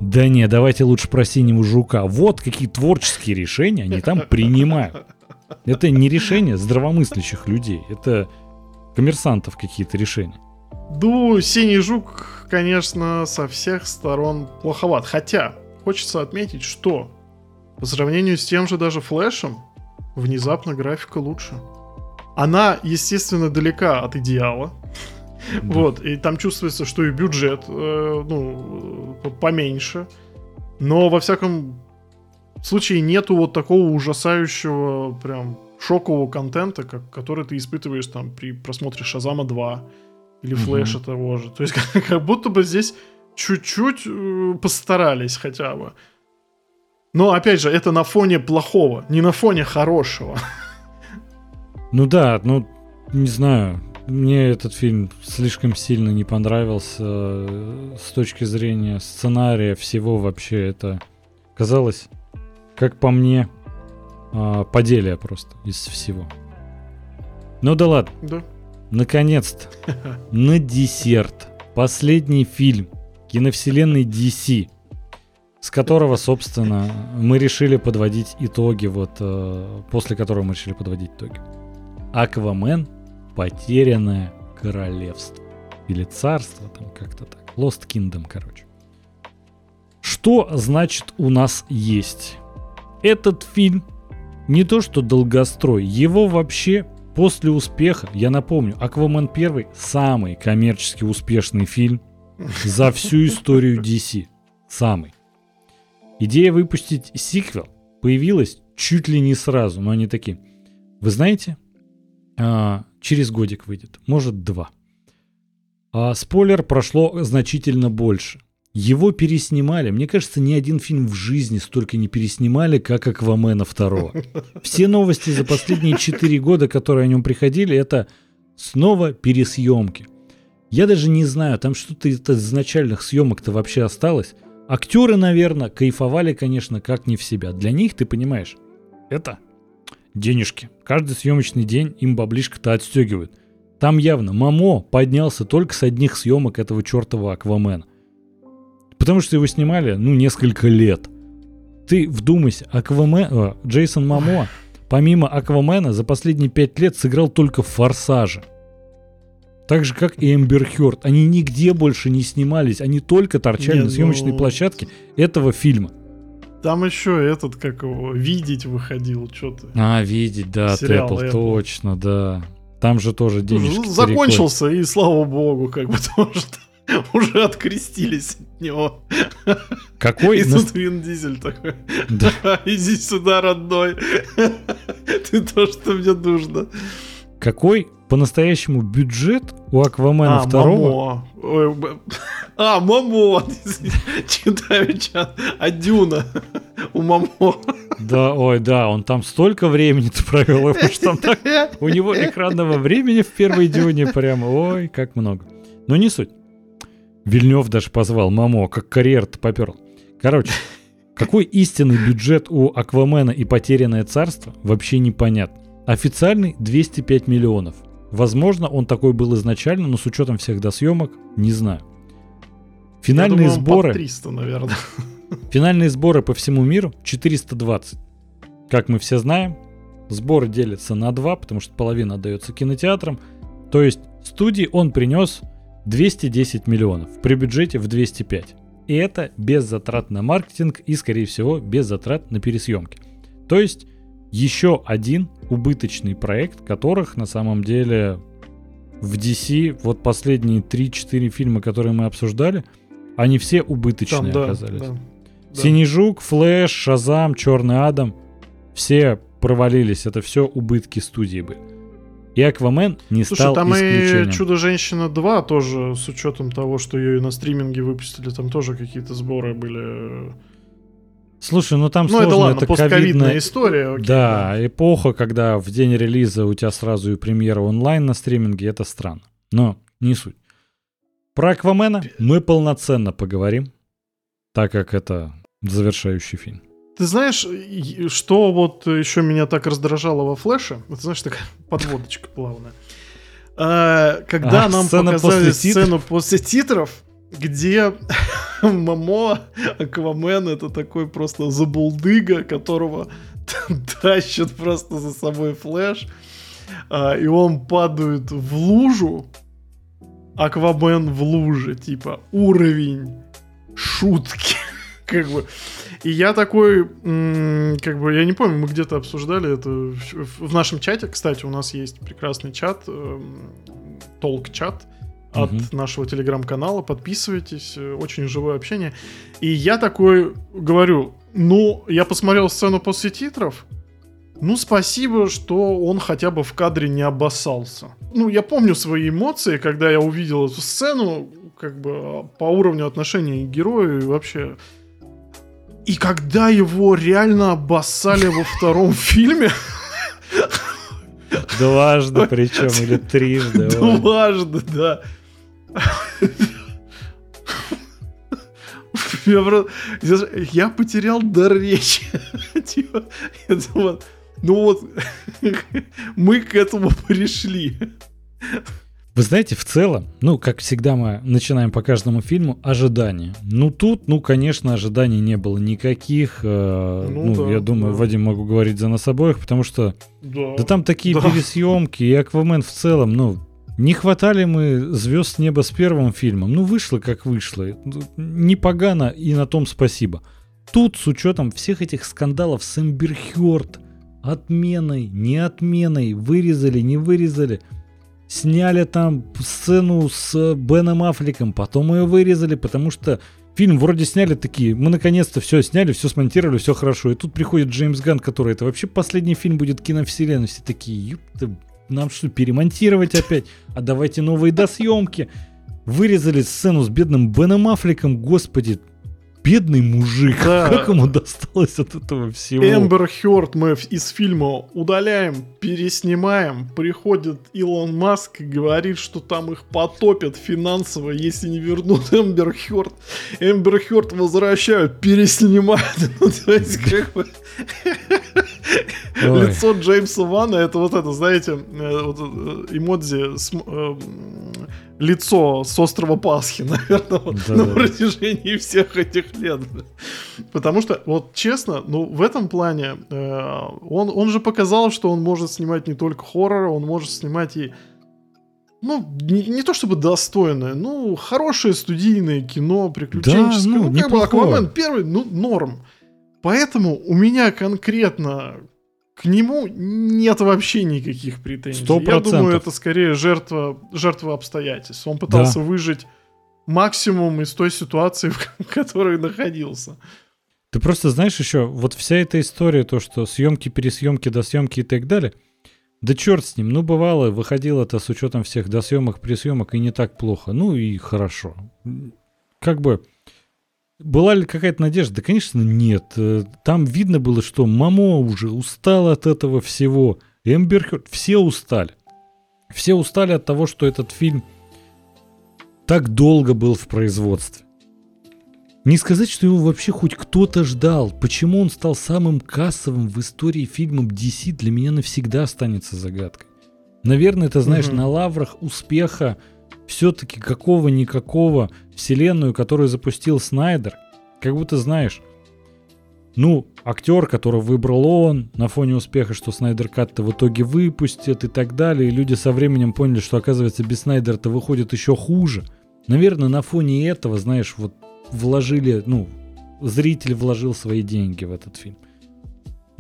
Да не, давайте лучше про синего жука. Вот какие творческие решения они там принимают. Это не решения здравомыслящих людей, это коммерсантов какие-то решения. Ну, синий жук, конечно, со всех сторон плоховат. Хотя, хочется отметить, что по сравнению с тем же даже флешем, внезапно графика лучше. Она, естественно, далека от идеала. Да. Вот, и там чувствуется, что и бюджет, э, ну, поменьше. Но, во всяком случае, нету вот такого ужасающего, прям, шокового контента, как, который ты испытываешь там при просмотре Шазама 2 или Флэша угу. того же. То есть, как, как будто бы здесь чуть-чуть э, постарались хотя бы. Но, опять же, это на фоне плохого, не на фоне хорошего. Ну да, ну, не знаю. Мне этот фильм слишком сильно не понравился э, с точки зрения сценария, всего вообще. Это казалось, как по мне, а, поделие просто из всего. Ну да ладно. Да. Наконец-то, на десерт, последний фильм киновселенной DC, с которого, собственно, мы решили подводить итоги, вот э, после которого мы решили подводить итоги. Аквамен Потерянное королевство. Или царство, там как-то так. Lost Kingdom, короче. Что значит у нас есть? Этот фильм не то что долгострой, его вообще после успеха, я напомню, Аквамен 1 самый коммерчески успешный фильм за всю историю DC. Самый. Идея выпустить сиквел появилась чуть ли не сразу, но они такие. Вы знаете, а, через годик выйдет, может два. А спойлер, прошло значительно больше. Его переснимали. Мне кажется, ни один фильм в жизни столько не переснимали, как Аквамена второго. Все новости за последние четыре года, которые о нем приходили, это снова пересъемки. Я даже не знаю, там что-то из изначальных съемок-то вообще осталось. Актеры, наверное, кайфовали, конечно, как не в себя. Для них, ты понимаешь, это денежки. Каждый съемочный день им баблишко-то отстегивают. Там явно Мамо поднялся только с одних съемок этого чертова Аквамена. Потому что его снимали, ну, несколько лет. Ты вдумайся, Аквамен, э, Джейсон Мамо, помимо Аквамена, за последние пять лет сыграл только в Форсаже. Так же, как и Эмбер Хёрд. Они нигде больше не снимались, они только торчали не, на съемочной ну... площадке этого фильма. Там еще этот, как его, видеть выходил, что-то. А, видеть, да, Тэппл, точно, да. Там же тоже денежки ну, Закончился, и слава богу, как бы тоже уже открестились от него. Какой? И тут Вин Дизель такой. Да. Иди сюда, родной. Ты то, что мне нужно. Какой по-настоящему бюджет у Аквамена а, второго? Мамо. а, Мамо. Читаю чат. А Дюна у Мамо. Да, ой, да, он там столько времени провел, что там так, у него экранного времени в первой Дюне прямо, ой, как много. Но не суть. Вильнев даже позвал Мамо, как карьер-то поперл. Короче, какой истинный бюджет у Аквамена и Потерянное царство, вообще непонятно. Официальный 205 миллионов. Возможно, он такой был изначально, но с учетом всех досъемок, не знаю. Финальные думаю, сборы... 300, наверное. Финальные сборы по всему миру 420. Как мы все знаем, сборы делятся на два, потому что половина отдается кинотеатрам. То есть студии он принес 210 миллионов при бюджете в 205. И это без затрат на маркетинг и, скорее всего, без затрат на пересъемки. То есть еще один убыточный проект, которых на самом деле в DC вот последние 3-4 фильма, которые мы обсуждали, они все убыточные Там, да, оказались. Да, Синий жук, Флэш, Шазам, Черный Адам, все провалились. Это все убытки студии были. И Аквамен не Слушай, стал там исключением. и Чудо-женщина 2 тоже, с учетом того, что ее и на стриминге выпустили, там тоже какие-то сборы были Слушай, ну там ну, сложно, это ладно, это постковидная история. Окей, да, да, эпоха, когда в день релиза у тебя сразу и премьера онлайн на стриминге, это странно. Но не суть. Про Аквамена мы полноценно поговорим, так как это завершающий фильм. Ты знаешь, что вот еще меня так раздражало во Флэше? Это, знаешь, такая подводочка плавная. А, когда а, нам показали после сцену после титров, где Мамо Аквамен это такой просто забулдыга, которого тащит просто за собой флеш, а, и он падает в лужу, Аквамен в луже, типа уровень шутки, как бы. И я такой, как бы, я не помню, мы где-то обсуждали это в нашем чате, кстати, у нас есть прекрасный чат, толк-чат, от угу. нашего телеграм-канала. Подписывайтесь, э, очень живое общение. И я такой говорю, ну, я посмотрел сцену после титров, ну, спасибо, что он хотя бы в кадре не обоссался. Ну, я помню свои эмоции, когда я увидел эту сцену, как бы по уровню отношений к герою и вообще... И когда его реально обоссали во втором фильме... Дважды причем, или трижды. Дважды, да. Я потерял дар речи. Типа, ну вот, мы к этому пришли. Вы знаете, в целом, ну, как всегда мы начинаем по каждому фильму, ожидания. Ну, тут, ну, конечно, ожиданий не было никаких. Э, ну, ну да, я думаю, да. Вадим, могу говорить за нас обоих, потому что... Да, да там такие да. пересъемки, и Аквамен в целом, ну, не хватали мы звезд неба с первым фильмом. Ну, вышло как вышло. Не погано, и на том спасибо. Тут, с учетом всех этих скандалов с Эмбер Хёрд, отменой, не отменой, вырезали, не вырезали, сняли там сцену с Беном Аффлеком, потом ее вырезали, потому что фильм вроде сняли такие, мы наконец-то все сняли, все смонтировали, все хорошо. И тут приходит Джеймс Ганн, который это вообще последний фильм будет киновселенной. Все такие, ёпта, нам что, перемонтировать опять? А давайте новые досъемки. Вырезали сцену с бедным Беном Аффлеком, господи, бедный мужик. Да. Как ему досталось от этого всего? Эмбер Хёрд мы из фильма удаляем, переснимаем. Приходит Илон Маск и говорит, что там их потопят финансово, если не вернут Эмбер Хёрд. Эмбер Хёрд возвращают, переснимают. Ну, то есть, как бы... Лицо Джеймса Вана, это вот это, знаете, э, вот, э, эмодзи, с, э, лицо с острова Пасхи, наверное, да, на да. протяжении всех этих лет. Потому что, вот честно, ну, в этом плане, э, он, он же показал, что он может снимать не только хоррор, он может снимать и ну, не, не то чтобы достойное, ну, хорошее студийное кино, приключенческое. Да, ну, ну как бы Аквамен первый, ну, норм. Поэтому у меня конкретно к нему нет вообще никаких претензий. 100%. Я думаю, это скорее жертва, жертва обстоятельств. Он пытался да. выжить максимум из той ситуации, в которой находился. Ты просто знаешь еще, вот вся эта история, то, что съемки, пересъемки, досъемки и так далее, да черт с ним, ну бывало, выходило это с учетом всех досъемок, пересъемок и не так плохо. Ну и хорошо. Как бы была ли какая-то надежда? Да, конечно, нет. Э, там видно было, что Мамо уже устал от этого всего. Эмбер все устали. Все устали от того, что этот фильм так долго был в производстве. Не сказать, что его вообще хоть кто-то ждал. Почему он стал самым кассовым в истории фильмом DC, для меня навсегда останется загадкой. Наверное, это, знаешь, угу. на лаврах успеха все-таки какого-никакого вселенную, которую запустил Снайдер, как будто знаешь, ну, актер, которого выбрал он, на фоне успеха, что Снайдер Кат-то в итоге выпустят и так далее, и люди со временем поняли, что, оказывается, без Снайдера-то выходит еще хуже. Наверное, на фоне этого, знаешь, вот вложили, ну, зритель вложил свои деньги в этот фильм.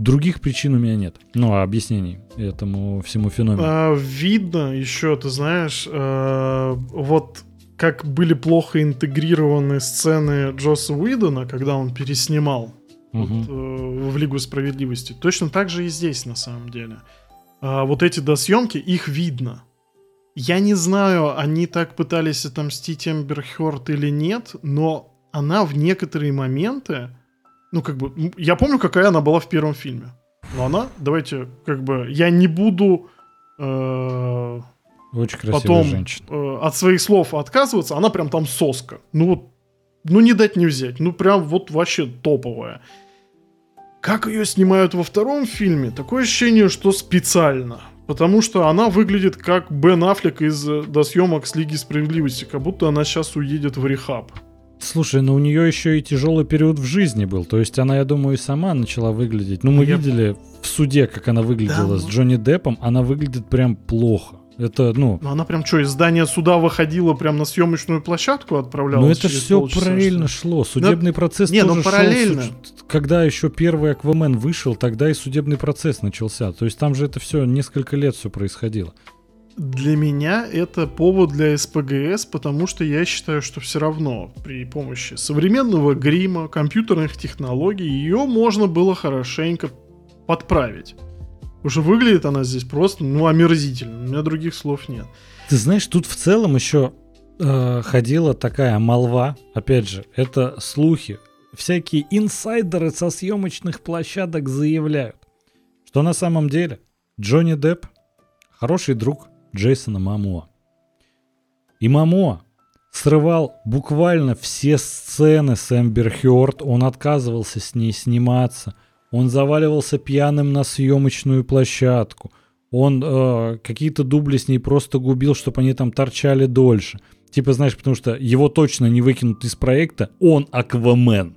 Других причин у меня нет. Ну, а объяснений этому всему феномену. А, видно еще, ты знаешь, э, вот как были плохо интегрированы сцены Джосса Уидона, когда он переснимал угу. вот, э, в Лигу справедливости. Точно так же и здесь, на самом деле. А, вот эти досъемки, их видно. Я не знаю, они так пытались отомстить Эмбер Хёрд или нет, но она в некоторые моменты ну, как бы, я помню, какая она была в первом фильме. Но она, давайте, как бы, я не буду... Э, Очень потом, женщина. Э, от своих слов отказываться, она прям там соска. Ну вот, ну не дать не взять. Ну прям вот вообще топовая. Как ее снимают во втором фильме, такое ощущение, что специально. Потому что она выглядит как Бен Аффлек из э, до съемок с Лиги Справедливости, как будто она сейчас уедет в рехаб. Слушай, ну у нее еще и тяжелый период в жизни был. То есть она, я думаю, и сама начала выглядеть. Ну, мы я... видели в суде, как она выглядела да, с ну Джонни Деппом. Она выглядит прям плохо. Это, ну... Ну она прям что, из здания суда выходила, прям на съемочную площадку отправлялась? Ну это все полчаса, параллельно что? шло. Судебный Но... процесс не, тоже ну, параллельно. шел. Когда еще первый Аквамен вышел, тогда и судебный процесс начался. То есть там же это все несколько лет все происходило. Для меня это повод для СПГС, потому что я считаю, что все равно при помощи современного грима, компьютерных технологий ее можно было хорошенько подправить. Уже выглядит она здесь просто, ну, омерзительно. У меня других слов нет. Ты знаешь, тут в целом еще э, ходила такая молва. Опять же, это слухи. Всякие инсайдеры со съемочных площадок заявляют, что на самом деле Джонни Депп хороший друг Джейсона Мамо. И Мамо срывал буквально все сцены с Эмбер Хёрд, он отказывался с ней сниматься, он заваливался пьяным на съемочную площадку, он э, какие-то дубли с ней просто губил, чтобы они там торчали дольше. Типа, знаешь, потому что его точно не выкинут из проекта, он Аквамен.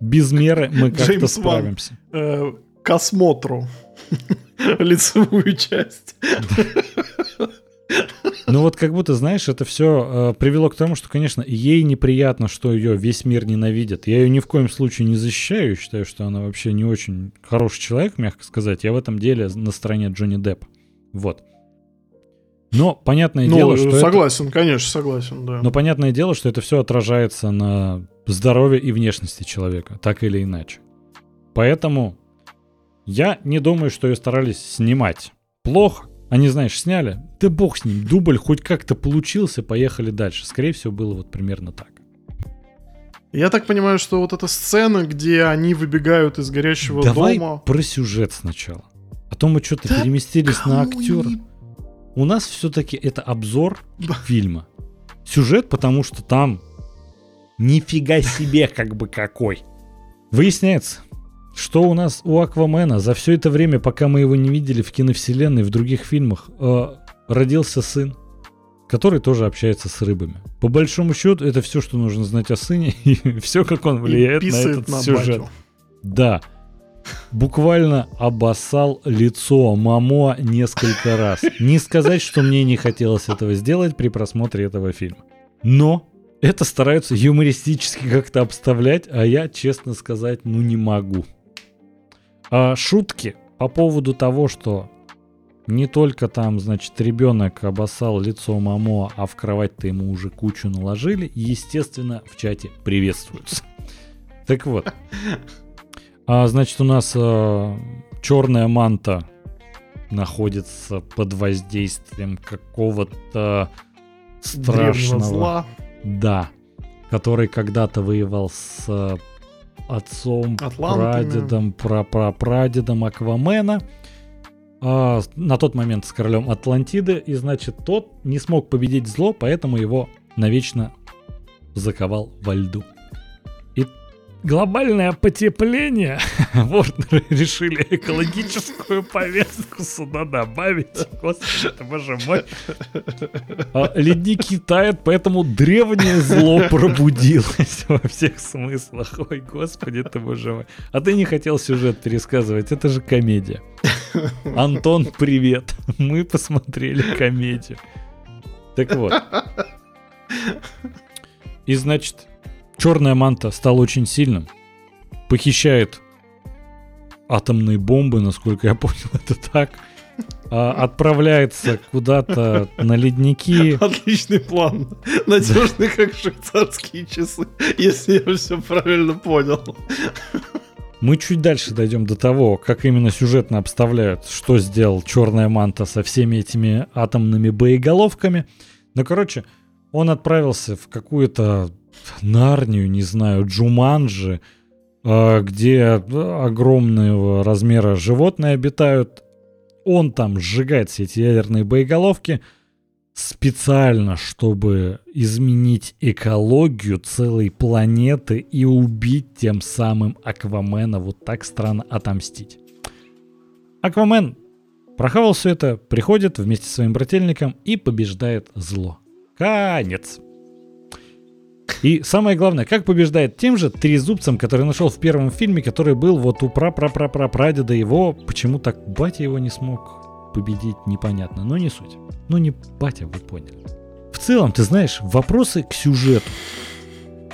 Без меры мы как-то справимся. Э, к осмотру. лицевую часть. Ну вот как будто, знаешь, это все э, привело к тому, что, конечно, ей неприятно, что ее весь мир ненавидит. Я ее ни в коем случае не защищаю, считаю, что она вообще не очень хороший человек, мягко сказать. Я в этом деле на стороне Джонни Деппа. Вот. Но понятное ну, дело, что согласен, это... конечно, согласен, да. Но понятное дело, что это все отражается на здоровье и внешности человека, так или иначе. Поэтому я не думаю, что ее старались снимать плохо. Они, знаешь, сняли. Да бог с ним, дубль хоть как-то получился, поехали дальше. Скорее всего, было вот примерно так. Я так понимаю, что вот эта сцена, где они выбегают из горящего Давай дома... про сюжет сначала. А то мы что-то да переместились на актера. Не... У нас все-таки это обзор фильма. Сюжет, потому что там нифига себе как бы какой. Выясняется, что у нас у Аквамена за все это время, пока мы его не видели в киновселенной, в других фильмах, э, родился сын, который тоже общается с рыбами. По большому счету, это все, что нужно знать о сыне, и все, как он влияет на этот на сюжет. Батю. Да. Буквально обоссал лицо Мамо несколько раз. Не сказать, что мне не хотелось этого сделать при просмотре этого фильма. Но это стараются юмористически как-то обставлять, а я, честно сказать, ну не могу. А, шутки по поводу того, что не только там, значит, ребенок обоссал лицо мамо, а в кровать-то ему уже кучу наложили, естественно, в чате приветствуются. Так вот. А, значит, у нас а, черная манта находится под воздействием какого-то страшного... зла. Да. Который когда-то воевал с отцом, Атлантами. прадедом, прапрапрадедом Аквамена. А, на тот момент с королем Атлантиды. И значит, тот не смог победить зло, поэтому его навечно заковал во льду глобальное потепление, Ворнеры решили экологическую повестку сюда добавить. Господи, это боже мой. А, ледники тают, поэтому древнее зло пробудилось во всех смыслах. Ой, господи, ты боже мой. А ты не хотел сюжет пересказывать, это же комедия. Антон, привет. Мы посмотрели комедию. Так вот. И значит, Черная манта стал очень сильным. Похищает атомные бомбы, насколько я понял, это так. А, отправляется куда-то на ледники. Отличный план. Надежный, как швейцарские часы, если я все правильно понял. Мы чуть дальше дойдем до того, как именно сюжетно обставляют, что сделал Черная Манта со всеми этими атомными боеголовками. Ну, короче, он отправился в какую-то Нарнию, не знаю, Джуманджи, а, где огромного размера животные обитают. Он там сжигает все эти ядерные боеголовки специально, чтобы изменить экологию целой планеты и убить тем самым Аквамена, вот так странно отомстить. Аквамен Прохавал все это, приходит вместе со своим брательником и побеждает зло. Конец. И самое главное, как побеждает тем же трезубцем, который нашел в первом фильме, который был вот у пра пра пра пра прадеда его. Почему так батя его не смог победить, непонятно. Но не суть. Ну не батя, вы поняли. В целом, ты знаешь, вопросы к сюжету.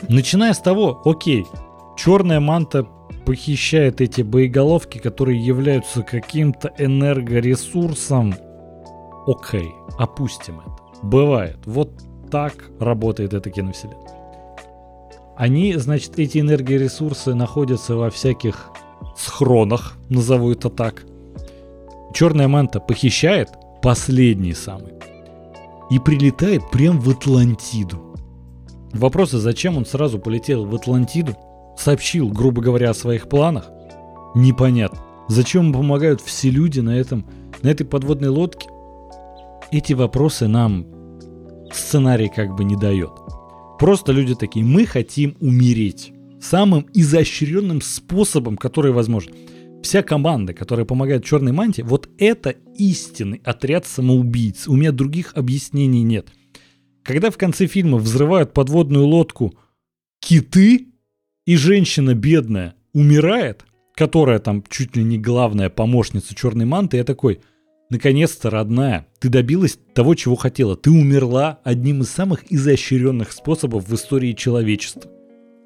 Начиная с того, окей, черная манта похищает эти боеголовки, которые являются каким-то энергоресурсом. Окей, опустим это. Бывает. Вот так работает эта киновселенная. Они, значит, эти энергоресурсы находятся во всяких схронах, назову это так. Черная манта похищает последний самый и прилетает прям в Атлантиду. Вопросы, зачем он сразу полетел в Атлантиду, сообщил, грубо говоря, о своих планах, непонятно. Зачем ему помогают все люди на, этом, на этой подводной лодке? Эти вопросы нам сценарий как бы не дает. Просто люди такие, мы хотим умереть. Самым изощренным способом, который возможен. Вся команда, которая помогает черной мантии, вот это истинный отряд самоубийц. У меня других объяснений нет. Когда в конце фильма взрывают подводную лодку киты, и женщина бедная умирает, которая там чуть ли не главная помощница черной манты, я такой, наконец-то, родная, ты добилась того, чего хотела. Ты умерла одним из самых изощренных способов в истории человечества.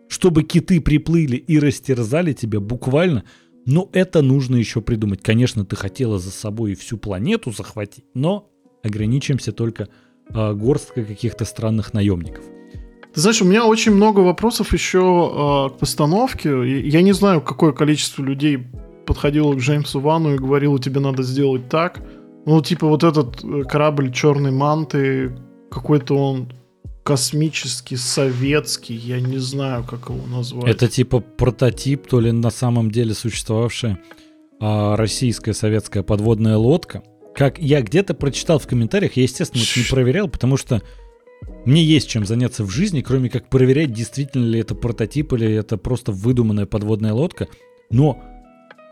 Чтобы киты приплыли и растерзали тебя буквально, но это нужно еще придумать. Конечно, ты хотела за собой всю планету захватить, но ограничимся только э, горсткой каких-то странных наемников. Ты знаешь, у меня очень много вопросов еще э, к постановке. Я не знаю, какое количество людей подходило к Джеймсу Вану и говорило, тебе надо сделать так. Ну, типа вот этот э, корабль черной манты, какой-то он космический, советский, я не знаю, как его назвать. Это типа прототип, то ли на самом деле существовавшая а, российская советская подводная лодка. Как я где-то прочитал в комментариях, я, естественно, это не проверял, потому что мне есть чем заняться в жизни, кроме как проверять, действительно ли это прототип или это просто выдуманная подводная лодка. Но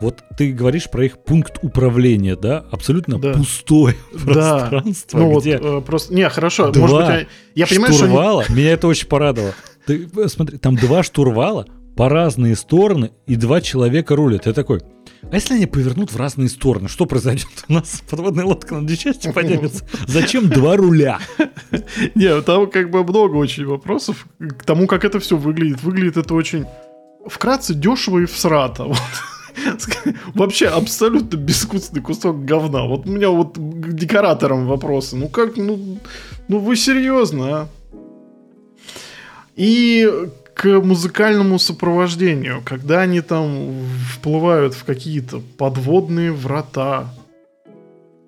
вот ты говоришь про их пункт управления, да? Абсолютно да. пустое да. пространство, ну, где... Вот, э, просто... Не, хорошо, два может быть, я, я понимаю, штурвала, что... меня это очень порадовало. Ты э, смотри, там два штурвала по разные стороны, и два человека рулят. Я такой, а если они повернут в разные стороны, что произойдет? У нас подводная лодка на две части поделится. Зачем два руля? Не, там как бы много очень вопросов к тому, как это все выглядит. Выглядит это очень вкратце дешево и всрато. Вот. Вообще абсолютно безвкусный кусок говна. Вот у меня вот к декораторам вопросы. Ну как, ну, ну вы серьезно, а? И к музыкальному сопровождению, когда они там вплывают в какие-то подводные врата,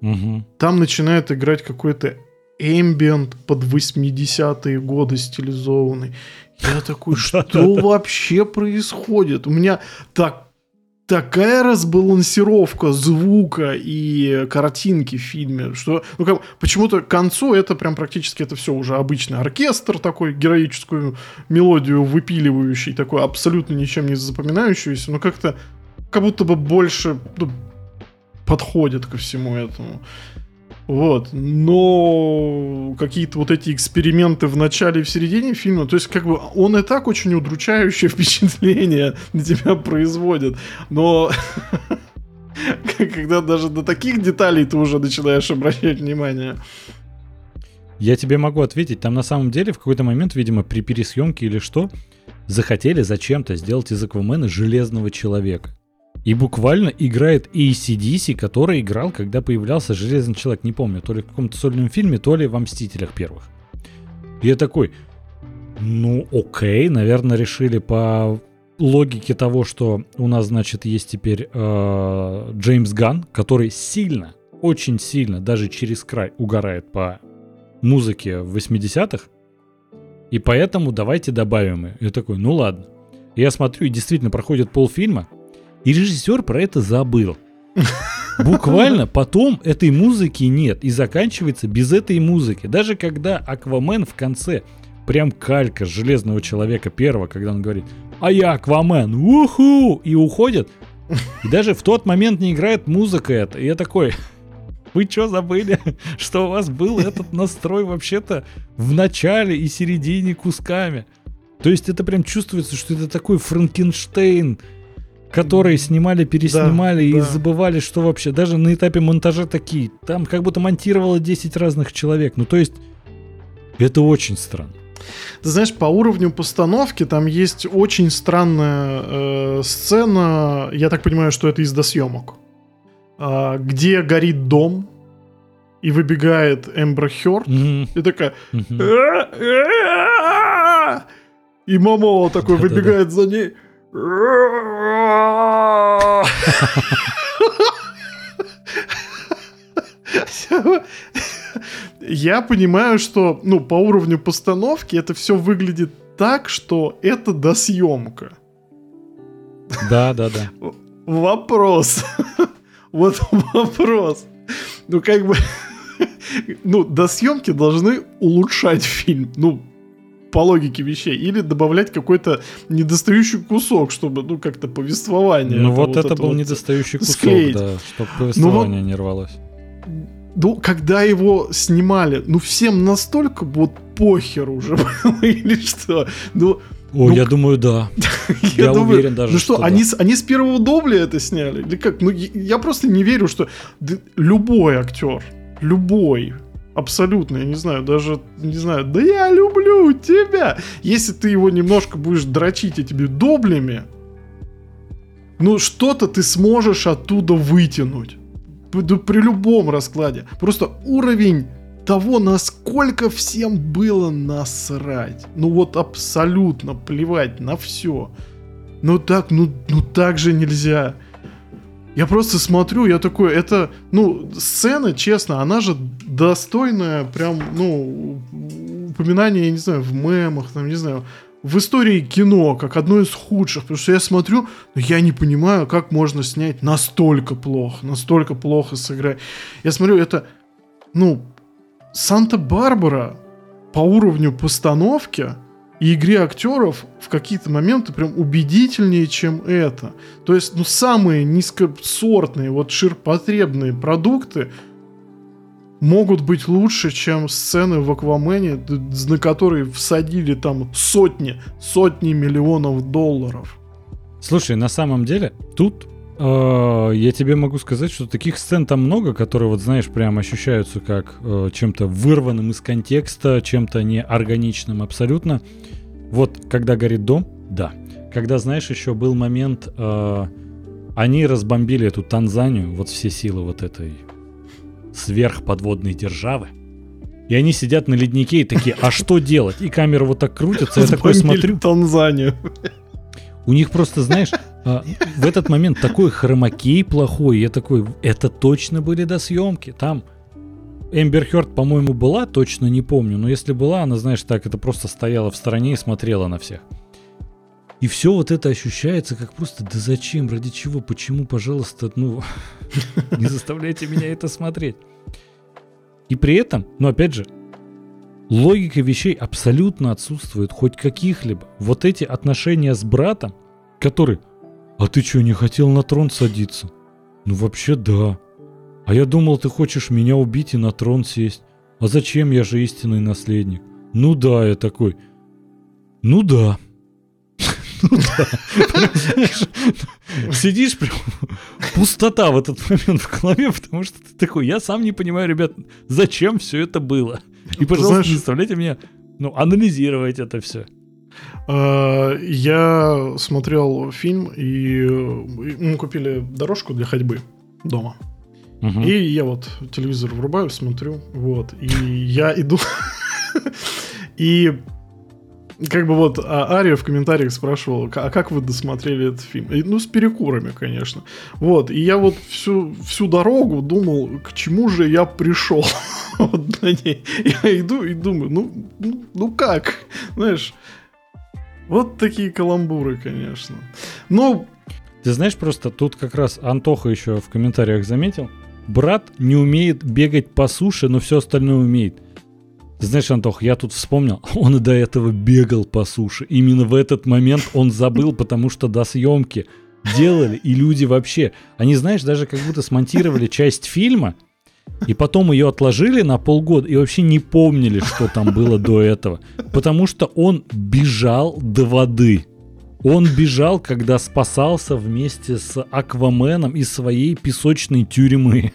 угу. там начинает играть какой-то эмбиент под 80-е годы стилизованный. Я такой, что вообще происходит? У меня так такая разбалансировка звука и картинки в фильме, что ну, как, почему-то к концу это прям практически это все уже обычный оркестр такой, героическую мелодию выпиливающий, такой абсолютно ничем не запоминающийся, но как-то как будто бы больше ну, подходит ко всему этому. Вот. Но какие-то вот эти эксперименты в начале и в середине фильма, то есть как бы он и так очень удручающее впечатление на тебя производит. Но когда даже до таких деталей ты уже начинаешь обращать внимание. Я тебе могу ответить, там на самом деле в какой-то момент, видимо, при пересъемке или что, захотели зачем-то сделать из Аквамена железного человека. И буквально играет ACDC, который играл, когда появлялся Железный Человек. Не помню, то ли в каком-то сольном фильме, то ли в «Мстителях» первых. И я такой, ну окей, наверное, решили по логике того, что у нас, значит, есть теперь э, Джеймс Ган, который сильно, очень сильно, даже через край угорает по музыке в 80-х. И поэтому давайте добавим ее. Я такой, ну ладно. Я смотрю, и действительно проходит полфильма, и режиссер про это забыл. Буквально потом этой музыки нет и заканчивается без этой музыки. Даже когда Аквамен в конце прям калька Железного Человека первого, когда он говорит «А я Аквамен, уху!» и уходит. И даже в тот момент не играет музыка эта. И я такой, Вы что забыли, что у вас был этот настрой вообще-то в начале и середине кусками? То есть это прям чувствуется, что это такой Франкенштейн, которые снимали, переснимали да, и да. забывали, что вообще. Даже на этапе монтажа такие. Там как будто монтировало 10 разных человек. Ну то есть это очень странно. Ты знаешь, по уровню постановки там есть очень странная э, сцена, я так понимаю, что это из досъемок, э, где горит дом, и выбегает Эмбер Хёрд, mm-hmm. и такая... Mm-hmm. И Момоа такой выбегает за ней. Я понимаю, что, ну, по уровню постановки это все выглядит так, что это досъемка. Да, да, да. Вопрос. Вот вопрос. Ну, как бы... Ну, досъемки должны улучшать фильм. Ну, по логике вещей, или добавлять какой-то недостающий кусок, чтобы, ну, как-то повествование. Ну, вот, вот это, был вот недостающий кусок, склеить. да, чтобы ну повествование ну, не рвалось. Ну, когда его снимали, ну, всем настолько вот похер уже было, или что? Ну, о, ну, я думаю, да. я, я думаю, уверен даже. Ну что, что они, да. они с первого дубля это сняли? Или как? Ну, я, я просто не верю, что любой актер, любой, Абсолютно, я не знаю, даже, не знаю, да я люблю тебя. Если ты его немножко будешь дрочить этими доблями, ну что-то ты сможешь оттуда вытянуть. При любом раскладе. Просто уровень того, насколько всем было насрать. Ну вот абсолютно плевать на все. Ну так, ну, ну так же нельзя. Я просто смотрю, я такой, это, ну, сцена, честно, она же достойная прям, ну, упоминания, я не знаю, в мемах, там, не знаю, в истории кино, как одно из худших, потому что я смотрю, но я не понимаю, как можно снять настолько плохо, настолько плохо сыграть. Я смотрю, это, ну, Санта-Барбара по уровню постановки и игре актеров в какие-то моменты прям убедительнее, чем это. То есть, ну, самые низкосортные, вот ширпотребные продукты могут быть лучше, чем сцены в Аквамене, на которые всадили там сотни, сотни миллионов долларов. Слушай, на самом деле, тут я тебе могу сказать, что таких сцен там много, которые, вот знаешь, прям ощущаются как э, чем-то вырванным из контекста, чем-то неорганичным абсолютно. Вот, когда горит дом, да. Когда, знаешь, еще был момент, э, они разбомбили эту Танзанию, вот все силы вот этой сверхподводной державы. И они сидят на леднике и такие, а что делать? И камера вот так крутится, я такой смотрю. Танзанию. У них просто, знаешь, а, в этот момент такой хромакей плохой, я такой, это точно были до съемки, там Эмбер Хёрд, по-моему, была, точно не помню, но если была, она, знаешь, так, это просто стояла в стороне и смотрела на всех. И все вот это ощущается как просто, да зачем, ради чего, почему, пожалуйста, ну, не заставляйте меня это смотреть. И при этом, ну опять же, логика вещей абсолютно отсутствует, хоть каких-либо. Вот эти отношения с братом, который, а ты что, не хотел на трон садиться? Ну вообще да. А я думал, ты хочешь меня убить и на трон сесть. А зачем я же истинный наследник? Ну да, я такой. Ну да. Ну Сидишь прям, пустота в этот момент в голове, потому что ты такой, я сам не понимаю, ребят, зачем все это было. И, пожалуйста, не заставляйте меня, ну, анализировать это все. А, я смотрел фильм, и мы купили дорожку для ходьбы дома. Угу. И я вот телевизор врубаю, смотрю, вот, и я иду, и как бы вот а, Ария в комментариях спрашивал, а как вы досмотрели этот фильм? И, ну, с перекурами, конечно. Вот, и я вот всю, всю дорогу думал, к чему же я пришел вот на ней. Я иду и думаю, ну, ну, ну как? Знаешь, вот такие каламбуры, конечно. Ну... Ты знаешь, просто тут как раз Антоха еще в комментариях заметил, брат не умеет бегать по суше, но все остальное умеет. Знаешь, Антох, я тут вспомнил, он и до этого бегал по суше. Именно в этот момент он забыл, потому что до съемки делали, и люди вообще, они, знаешь, даже как будто смонтировали часть фильма, И потом ее отложили на полгода и вообще не помнили, что там было до этого. Потому что он бежал до воды. Он бежал, когда спасался вместе с Акваменом из своей песочной тюрьмы.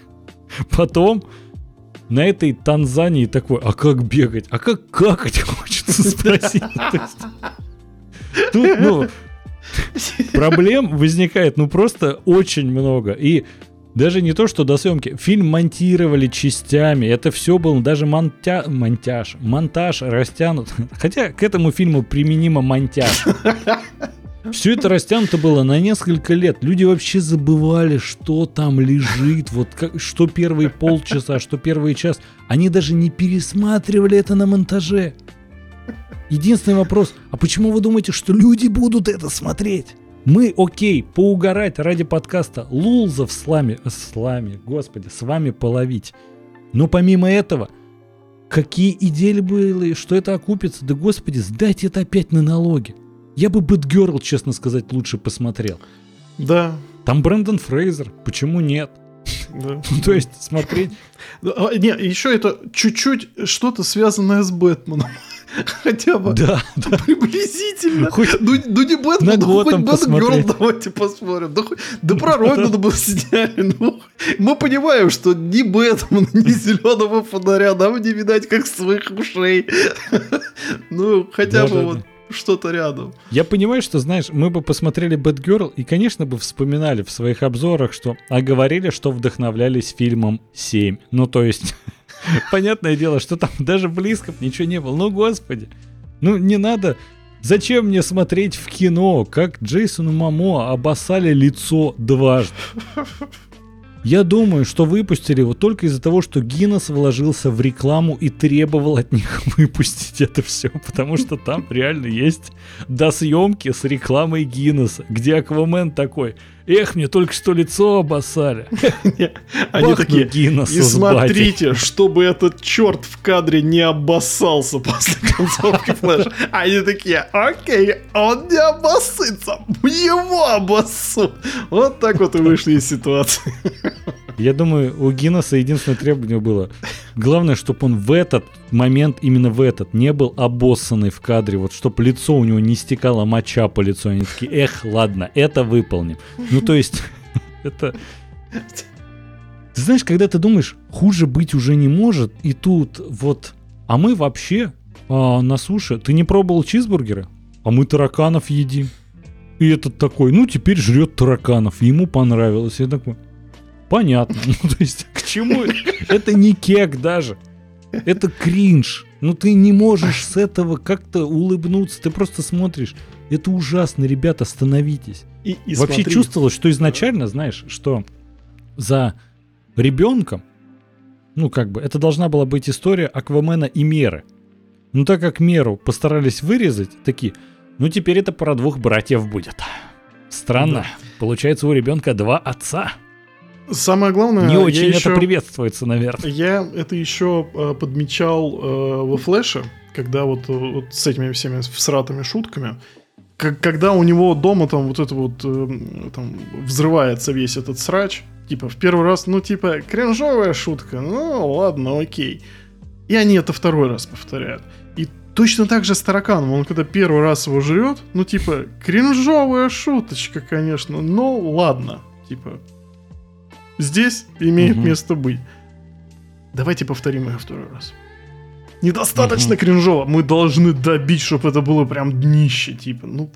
Потом на этой Танзании такой, а как бегать? А как какать хочется спросить? Тут, ну, проблем возникает, ну, просто очень много. И даже не то, что до съемки. Фильм монтировали частями. Это все был даже монтя... монтяж. Монтаж растянут. Хотя к этому фильму применимо монтяж. Все это растянуто было на несколько лет. Люди вообще забывали, что там лежит, вот как, что первые полчаса, что первый час. Они даже не пересматривали это на монтаже. Единственный вопрос, а почему вы думаете, что люди будут это смотреть? Мы, окей, поугарать ради подкаста, лулзов с вами, с вами, господи, с вами половить. Но помимо этого, какие идеи были, что это окупится? Да господи, сдайте это опять на налоги. Я бы Бэтгерл, честно сказать, лучше посмотрел. Да. Там Брэндон Фрейзер, почему нет? Да. То есть смотреть... А, не, еще это чуть-чуть что-то связанное с Бэтменом. Хотя бы да, да. приблизительно. Хоть ну, ну не Бэтмен, ну хоть Бэтгерл давайте посмотрим. Да, хоть, да про Робина бы сняли. Ну, мы понимаем, что ни Бэтмен, ни Зеленого фонаря нам не видать как своих ушей. Ну, хотя бы вот что-то рядом. Я понимаю, что, знаешь, мы бы посмотрели Бэтгерл и, конечно, бы вспоминали в своих обзорах, что... А говорили, что вдохновлялись фильмом 7. Ну, то есть, понятное дело, что там даже близко ничего не было. Ну, господи. Ну, не надо... Зачем мне смотреть в кино, как Джейсону Мамо обоссали лицо дважды? Я думаю, что выпустили его только из-за того, что Гиннес вложился в рекламу и требовал от них выпустить это все, потому что там реально есть до съемки с рекламой Гиннесса, где Аквамен такой – Эх, мне только что лицо обоссали. Они такие, и смотрите, чтобы этот черт в кадре не обоссался после концовки флеша. Они такие, окей, он не обоссится, его обоссут. Вот так вот и вышли из ситуации. Я думаю, у Гиннесса единственное требование было, главное, чтобы он в этот момент, именно в этот, не был обоссанный в кадре, вот чтобы лицо у него не стекало моча по лицу. Они такие, эх, ладно, это выполним. Ну, то есть, это... Ты знаешь, когда ты думаешь, хуже быть уже не может, и тут вот... А мы вообще а, на суше... Ты не пробовал чизбургеры? А мы тараканов едим. И этот такой, ну теперь жрет тараканов. Ему понравилось. Я такой, Понятно. Ну, то есть, к чему? Это не кек даже. Это кринж. Ну, ты не можешь с этого как-то улыбнуться. Ты просто смотришь. Это ужасно, ребята, остановитесь. И, и Вообще смотри. чувствовалось, что изначально, знаешь, что за ребенком, ну, как бы, это должна была быть история Аквамена и Меры. Но так как Меру постарались вырезать, такие, ну, теперь это про двух братьев будет. Странно. Да. Получается, у ребенка два отца. Самое главное... Не очень это еще, приветствуется, наверное. Я это еще э, подмечал э, во флеше, когда вот, вот с этими всеми всратыми шутками, как, когда у него дома там вот это вот э, там взрывается весь этот срач, типа в первый раз, ну типа кринжовая шутка, ну ладно, окей. И они это второй раз повторяют. И точно так же с тараканом, он когда первый раз его жрет, ну типа кринжовая шуточка, конечно, но ладно, типа здесь имеет угу. место быть. Давайте повторим ее второй раз. Недостаточно угу. кринжово. Мы должны добить, чтобы это было прям днище, типа. Ну.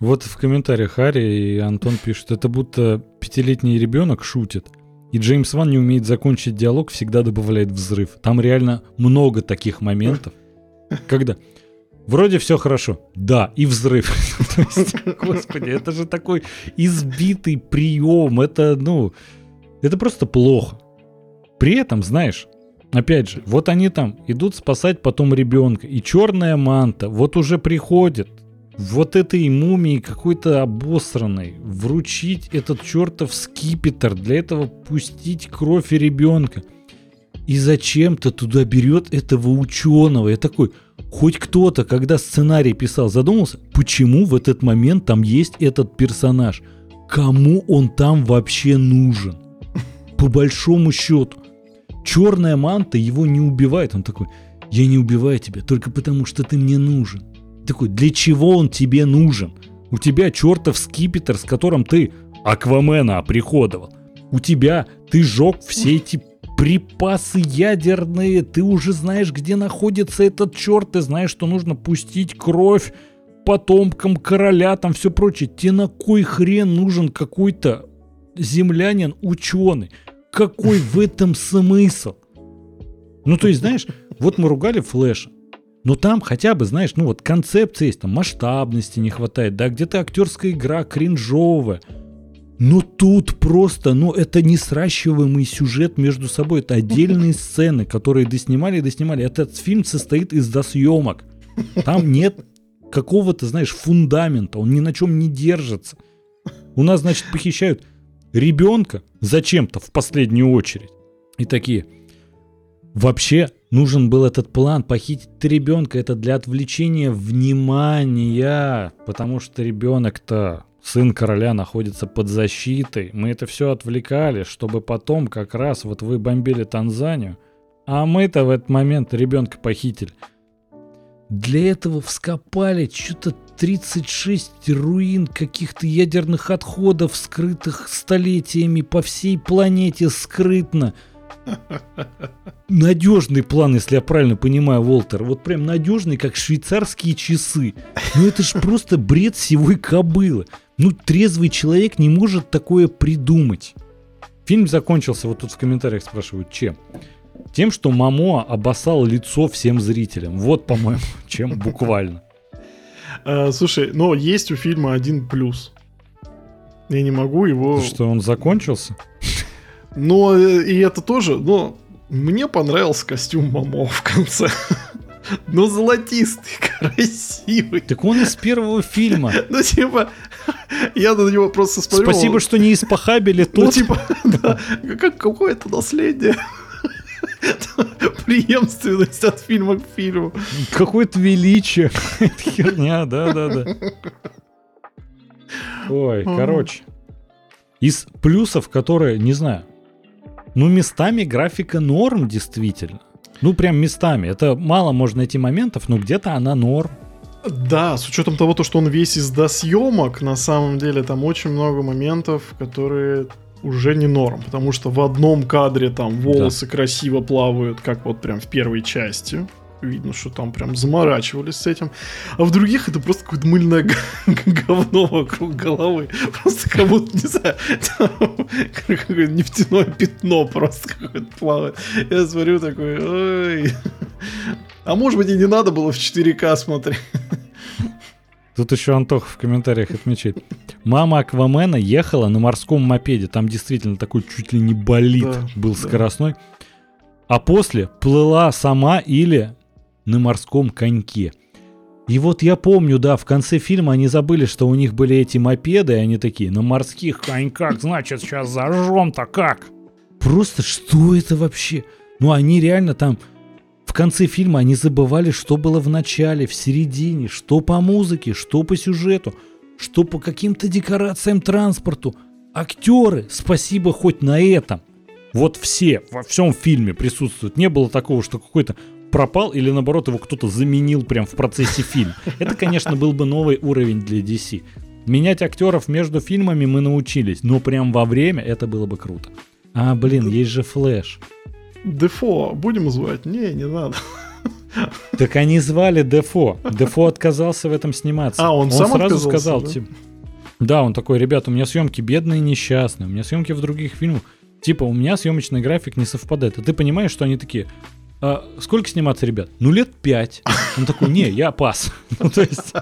Вот в комментариях Харри и Антон пишут, это будто пятилетний ребенок шутит. И Джеймс Ван не умеет закончить диалог, всегда добавляет взрыв. Там реально много таких моментов, когда вроде все хорошо, да, и взрыв. Господи, это же такой избитый прием, это, ну, это просто плохо. При этом, знаешь, опять же, вот они там идут спасать потом ребенка, и черная манта вот уже приходит, вот этой мумии какой-то обосранной, вручить этот чертов скипетр, для этого пустить кровь и ребенка. И зачем-то туда берет этого ученого. Я такой, хоть кто-то, когда сценарий писал, задумался, почему в этот момент там есть этот персонаж? Кому он там вообще нужен? по большому счету. черная манта его не убивает. Он такой, я не убиваю тебя только потому, что ты мне нужен. Такой, для чего он тебе нужен? У тебя чертов скипетр, с которым ты Аквамена оприходовал. У тебя ты жег все эти припасы ядерные, ты уже знаешь, где находится этот черт, ты знаешь, что нужно пустить кровь потомкам короля, там все прочее. Тебе на кой хрен нужен какой-то землянин ученый? Какой в этом смысл? Ну, то есть, знаешь, вот мы ругали Флэша. Но там хотя бы, знаешь, ну вот концепция есть, там масштабности не хватает, да, где-то актерская игра кринжовая. Но тут просто, ну это не сращиваемый сюжет между собой, это отдельные сцены, которые доснимали и доснимали. Этот фильм состоит из досъемок. Там нет какого-то, знаешь, фундамента, он ни на чем не держится. У нас, значит, похищают ребенка зачем-то в последнюю очередь. И такие, вообще нужен был этот план похитить ребенка, это для отвлечения внимания, потому что ребенок-то сын короля находится под защитой. Мы это все отвлекали, чтобы потом как раз вот вы бомбили Танзанию, а мы-то в этот момент ребенка похитили. Для этого вскопали что-то 36 руин каких-то ядерных отходов, скрытых столетиями по всей планете скрытно. Надежный план, если я правильно понимаю, Волтер. Вот прям надежный, как швейцарские часы. Ну это ж просто бред сивой кобылы. Ну трезвый человек не может такое придумать. Фильм закончился, вот тут в комментариях спрашивают, чем? Тем, что Мамо обоссал лицо всем зрителям. Вот, по-моему, чем буквально. А, слушай, но есть у фильма один плюс. Я не могу его... Что он закончился? Но э, и это тоже, но мне понравился костюм Мамо в конце. Ну, золотистый, красивый. Так он из первого фильма. Ну, типа, я на него просто смотрю. Спасибо, что не испохабили тут. Ну, типа, да, как какое-то наследие. Преемственность от фильма к фильму. Какое-то величие. Херня, да-да-да. Ой, короче. Из плюсов, которые, не знаю, ну, местами графика норм, действительно. Ну, прям местами. Это мало можно найти моментов, но где-то она норм. Да, с учетом того, что он весь из досъемок, на самом деле там очень много моментов, которые уже не норм, потому что в одном кадре там волосы да. красиво плавают, как вот прям в первой части. Видно, что там прям заморачивались с этим. А в других это просто какое-то мыльное говно вокруг головы. Просто как будто, не знаю, какое нефтяное пятно просто какое-то плавает. Я смотрю такой, ой. А может быть и не надо было в 4К смотреть. Тут еще Антох в комментариях отмечает. Мама Аквамена ехала на морском мопеде. Там действительно такой чуть ли не болит да, был да. скоростной. А после плыла сама или на морском коньке. И вот я помню, да, в конце фильма они забыли, что у них были эти мопеды, и они такие, на морских коньках, значит, сейчас зажжем-то как? Просто что это вообще? Ну, они реально там в конце фильма они забывали, что было в начале, в середине, что по музыке, что по сюжету, что по каким-то декорациям транспорту. Актеры, спасибо хоть на этом. Вот все во всем фильме присутствуют. Не было такого, что какой-то пропал или наоборот его кто-то заменил прям в процессе фильма. Это, конечно, был бы новый уровень для DC. Менять актеров между фильмами мы научились, но прям во время это было бы круто. А, блин, есть же Флэш. Дефо будем звать? Не, не надо. Так они звали Дефо. Дефо отказался в этом сниматься. А, он, он сам сразу сказал, да? типа, да, он такой, ребята, у меня съемки бедные и несчастные, у меня съемки в других фильмах. Типа, у меня съемочный график не совпадает. А ты понимаешь, что они такие, а, сколько сниматься, ребят? Ну, лет пять. Он такой, не, я пас. Ну, то есть...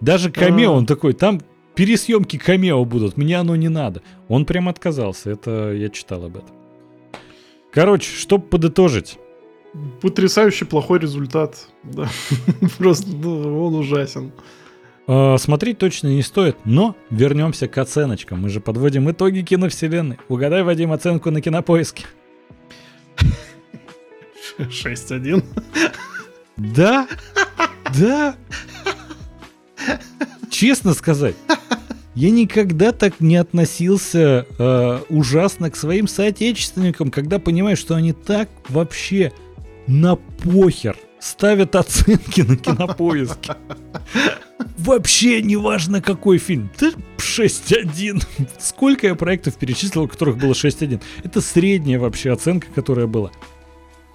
Даже камео, он такой, там пересъемки камео будут, мне оно не надо. Он прям отказался, это я читал об этом. Короче, чтобы подытожить. Потрясающе плохой результат. Да. Просто ну, он ужасен. А, смотреть точно не стоит, но вернемся к оценочкам. Мы же подводим итоги киновселенной. Угадай, Вадим, оценку на кинопоиске. 6-1. Да? Да? Честно сказать, Я никогда так не относился э, ужасно к своим соотечественникам, когда понимаешь, что они так вообще на похер ставят оценки на кинопоиске. Вообще не важно какой фильм. Ты 6.1. Сколько я проектов перечислил, у которых было 6.1. Это средняя вообще оценка, которая была.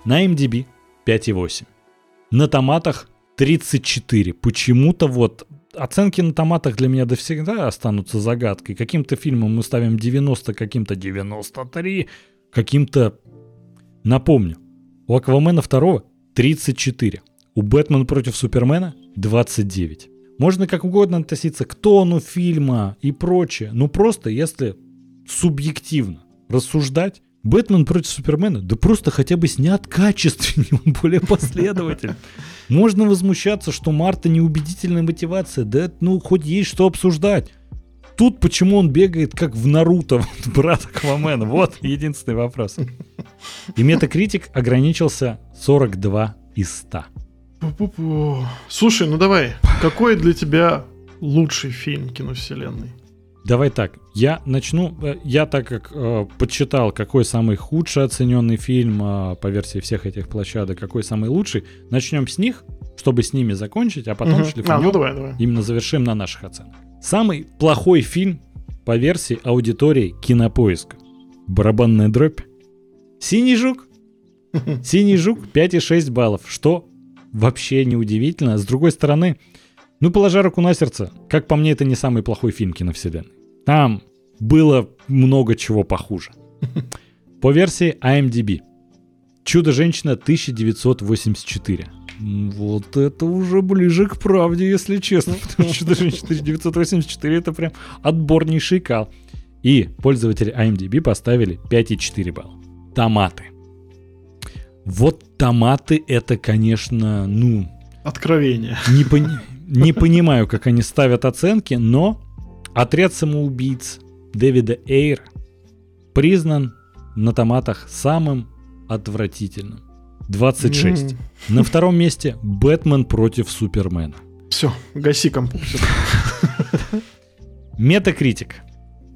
На MDB 5.8. На томатах 34. Почему-то вот оценки на томатах для меня до всегда останутся загадкой. Каким-то фильмом мы ставим 90, каким-то 93, каким-то... Напомню, у Аквамена второго 34. У Бэтмена против Супермена 29. Можно как угодно относиться к тону фильма и прочее, но просто если субъективно рассуждать, Бэтмен против Супермена, да просто хотя бы снят качественнее, он более последовательный. Можно возмущаться, что Марта неубедительная мотивация, да ну хоть есть что обсуждать. Тут почему он бегает как в Наруто, вот, брат Аквамена? Вот единственный вопрос. И метакритик ограничился 42 из 100. Пу-пу-пу. Слушай, ну давай, какой для тебя лучший фильм киновселенной? Давай так, я начну, э, я так как э, подсчитал, какой самый худший оцененный фильм э, по версии всех этих площадок, какой самый лучший, начнем с них, чтобы с ними закончить, а потом угу. шлифанем, а, ну давай, давай. именно завершим на наших оценках. Самый плохой фильм по версии аудитории Кинопоиска. Барабанная дробь. Синий жук. Синий жук 5,6 баллов, что вообще не удивительно. С другой стороны, ну, положа руку на сердце, как по мне, это не самый плохой фильм киновселенной. Там было много чего похуже. По версии IMDb. Чудо-женщина 1984. Вот это уже ближе к правде, если честно. Потому что даже 1984 это прям отборнейший кал. И пользователи IMDb поставили 5,4 балла. Томаты. Вот томаты это, конечно, ну... Откровение. Не, пони... не понимаю, как они ставят оценки, но отряд самоубийц Дэвида Эйра признан на томатах самым отвратительным. 26. Mm. На втором месте Бэтмен против Супермена. Все, гаси компьютер. Метакритик.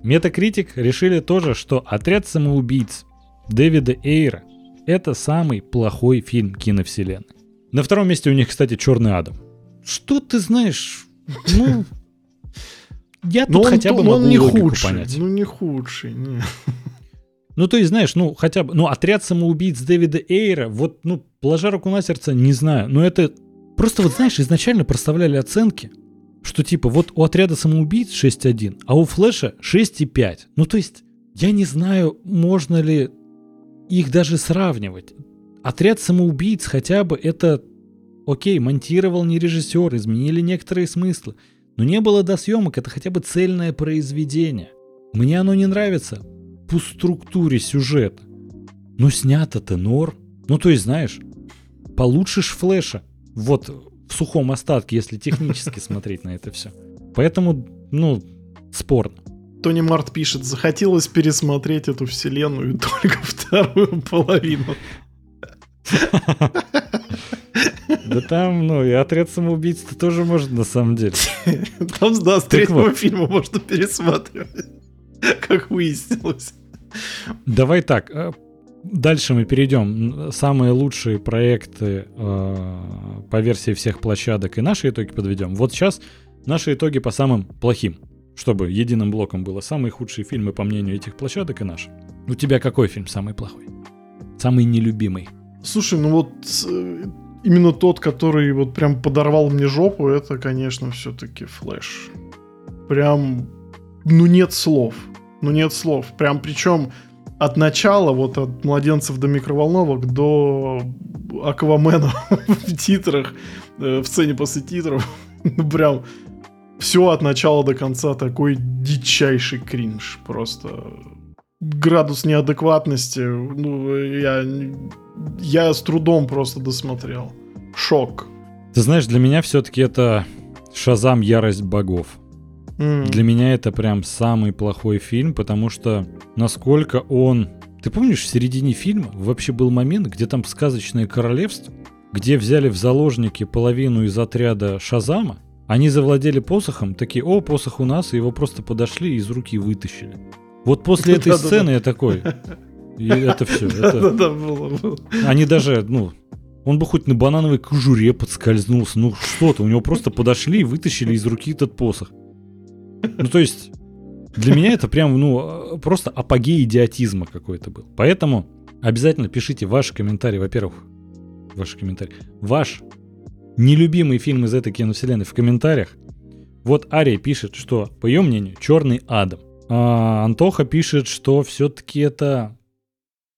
Метакритик решили тоже, что «Отряд самоубийц» Дэвида Эйра — это самый плохой фильм киновселенной. На втором месте у них, кстати, «Черный Адам». Что ты знаешь? Ну, я тут хотя бы могу не худший, понять. Ну, не худший, не. Ну, то есть, знаешь, ну, хотя бы, ну, отряд самоубийц Дэвида Эйра, вот, ну, положа руку на сердце, не знаю, но это просто, вот, знаешь, изначально проставляли оценки, что типа вот у отряда самоубийц 6.1, а у Флэша 6.5. Ну, то есть, я не знаю, можно ли их даже сравнивать. Отряд самоубийц хотя бы это, окей, монтировал не режиссер, изменили некоторые смыслы, но не было до съемок, это хотя бы цельное произведение. Мне оно не нравится, по структуре сюжета. Но снято-то нор. Ну, то есть, знаешь, получишь флеша. Вот в сухом остатке, если технически смотреть на это все. Поэтому, ну, спорно. Тони Март пишет, захотелось пересмотреть эту вселенную только вторую половину. Да там, ну, и отряд самоубийц тоже можно, на самом деле. Там, да, с третьего фильма можно пересматривать, как выяснилось. Давай так, э, дальше мы перейдем. Самые лучшие проекты э, по версии всех площадок и наши итоги подведем. Вот сейчас наши итоги по самым плохим, чтобы единым блоком было самые худшие фильмы по мнению этих площадок и наши. У тебя какой фильм самый плохой? Самый нелюбимый? Слушай, ну вот э, именно тот, который вот прям подорвал мне жопу, это, конечно, все-таки Флэш. Прям, ну нет слов. Ну нет слов. Прям причем от начала, вот от младенцев до микроволновок, до Аквамена в титрах, э, в сцене после титров. ну прям все от начала до конца такой дичайший кринж. Просто градус неадекватности. Ну, я, я с трудом просто досмотрел. Шок. Ты знаешь, для меня все-таки это Шазам Ярость богов. Mm. Для меня это прям самый плохой фильм, потому что насколько он... Ты помнишь, в середине фильма вообще был момент, где там сказочное королевство, где взяли в заложники половину из отряда Шазама, Они завладели посохом, такие, о, посох у нас, и его просто подошли и из руки вытащили. Вот после этой сцены я такой, и это все. Это... Они даже, ну, он бы хоть на банановой кожуре подскользнулся. Ну что-то, у него просто подошли и вытащили из руки этот посох. Ну то есть, для меня это прям, ну, просто апогей идиотизма какой-то был. Поэтому обязательно пишите ваши комментарии, во-первых, ваши комментарии. Ваш нелюбимый фильм из этой киновселенной в комментариях. Вот Ария пишет, что, по ее мнению, Черный Адам. А Антоха пишет, что все-таки это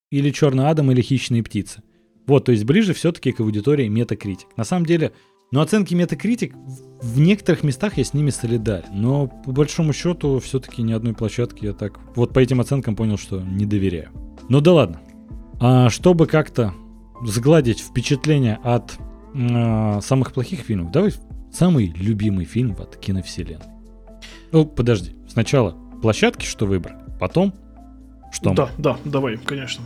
или Черный Адам, или Хищные птицы. Вот, то есть ближе все-таки к аудитории Метакритик. На самом деле, ну, оценки Метакритик в некоторых местах я с ними солидарен, но по большому счету все-таки ни одной площадки я так вот по этим оценкам понял, что не доверяю. Ну да ладно. А чтобы как-то сгладить впечатление от э, самых плохих фильмов, давай самый любимый фильм от киновселенной. Ну, подожди. Сначала площадки, что выбрать, потом что? Да, да, давай, конечно.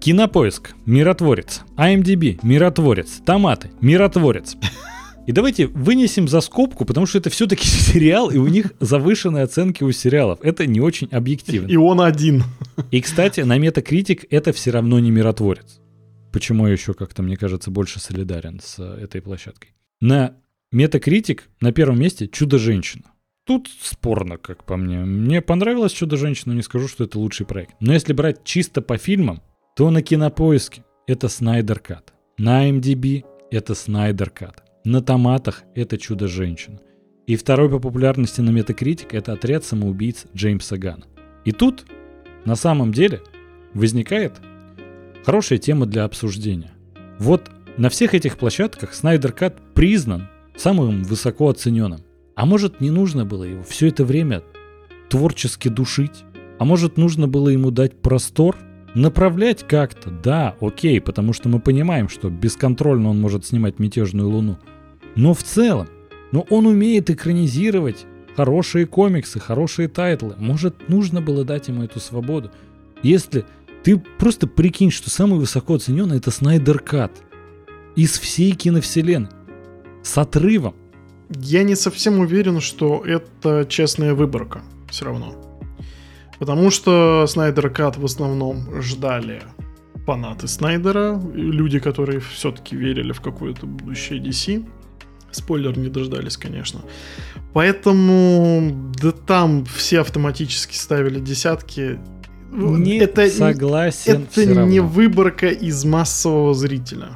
Кинопоиск, миротворец. IMDb, миротворец. Томаты, миротворец. И давайте вынесем за скобку, потому что это все-таки сериал, и у них завышенные оценки у сериалов. Это не очень объективно. И он один. И, кстати, на Метакритик это все равно не миротворец. Почему я еще как-то, мне кажется, больше солидарен с э, этой площадкой. На Метакритик на первом месте «Чудо-женщина». Тут спорно, как по мне. Мне понравилось «Чудо-женщина», не скажу, что это лучший проект. Но если брать чисто по фильмам, то на Кинопоиске это Снайдер Кат. На MDB это Снайдер Кат. На Томатах это Чудо-женщина. И второй по популярности на Метакритик это отряд самоубийц Джеймса Гана. И тут, на самом деле, возникает хорошая тема для обсуждения. Вот на всех этих площадках Snyder Cut признан самым высоко оцененным. А может не нужно было его все это время творчески душить? А может нужно было ему дать простор? Направлять как-то, да, окей, потому что мы понимаем, что бесконтрольно он может снимать мятежную луну. Но в целом, но он умеет экранизировать хорошие комиксы, хорошие тайтлы. Может, нужно было дать ему эту свободу. Если ты просто прикинь, что самый высоко оцененный это Снайдер Кат из всей киновселенной с отрывом. Я не совсем уверен, что это честная выборка все равно. Потому что Снайдер Кат в основном ждали фанаты Снайдера, люди, которые все-таки верили в какое-то будущее DC. Спойлер не дождались, конечно. Поэтому, да там все автоматически ставили десятки. Не это, согласен. Это не равно. выборка из массового зрителя.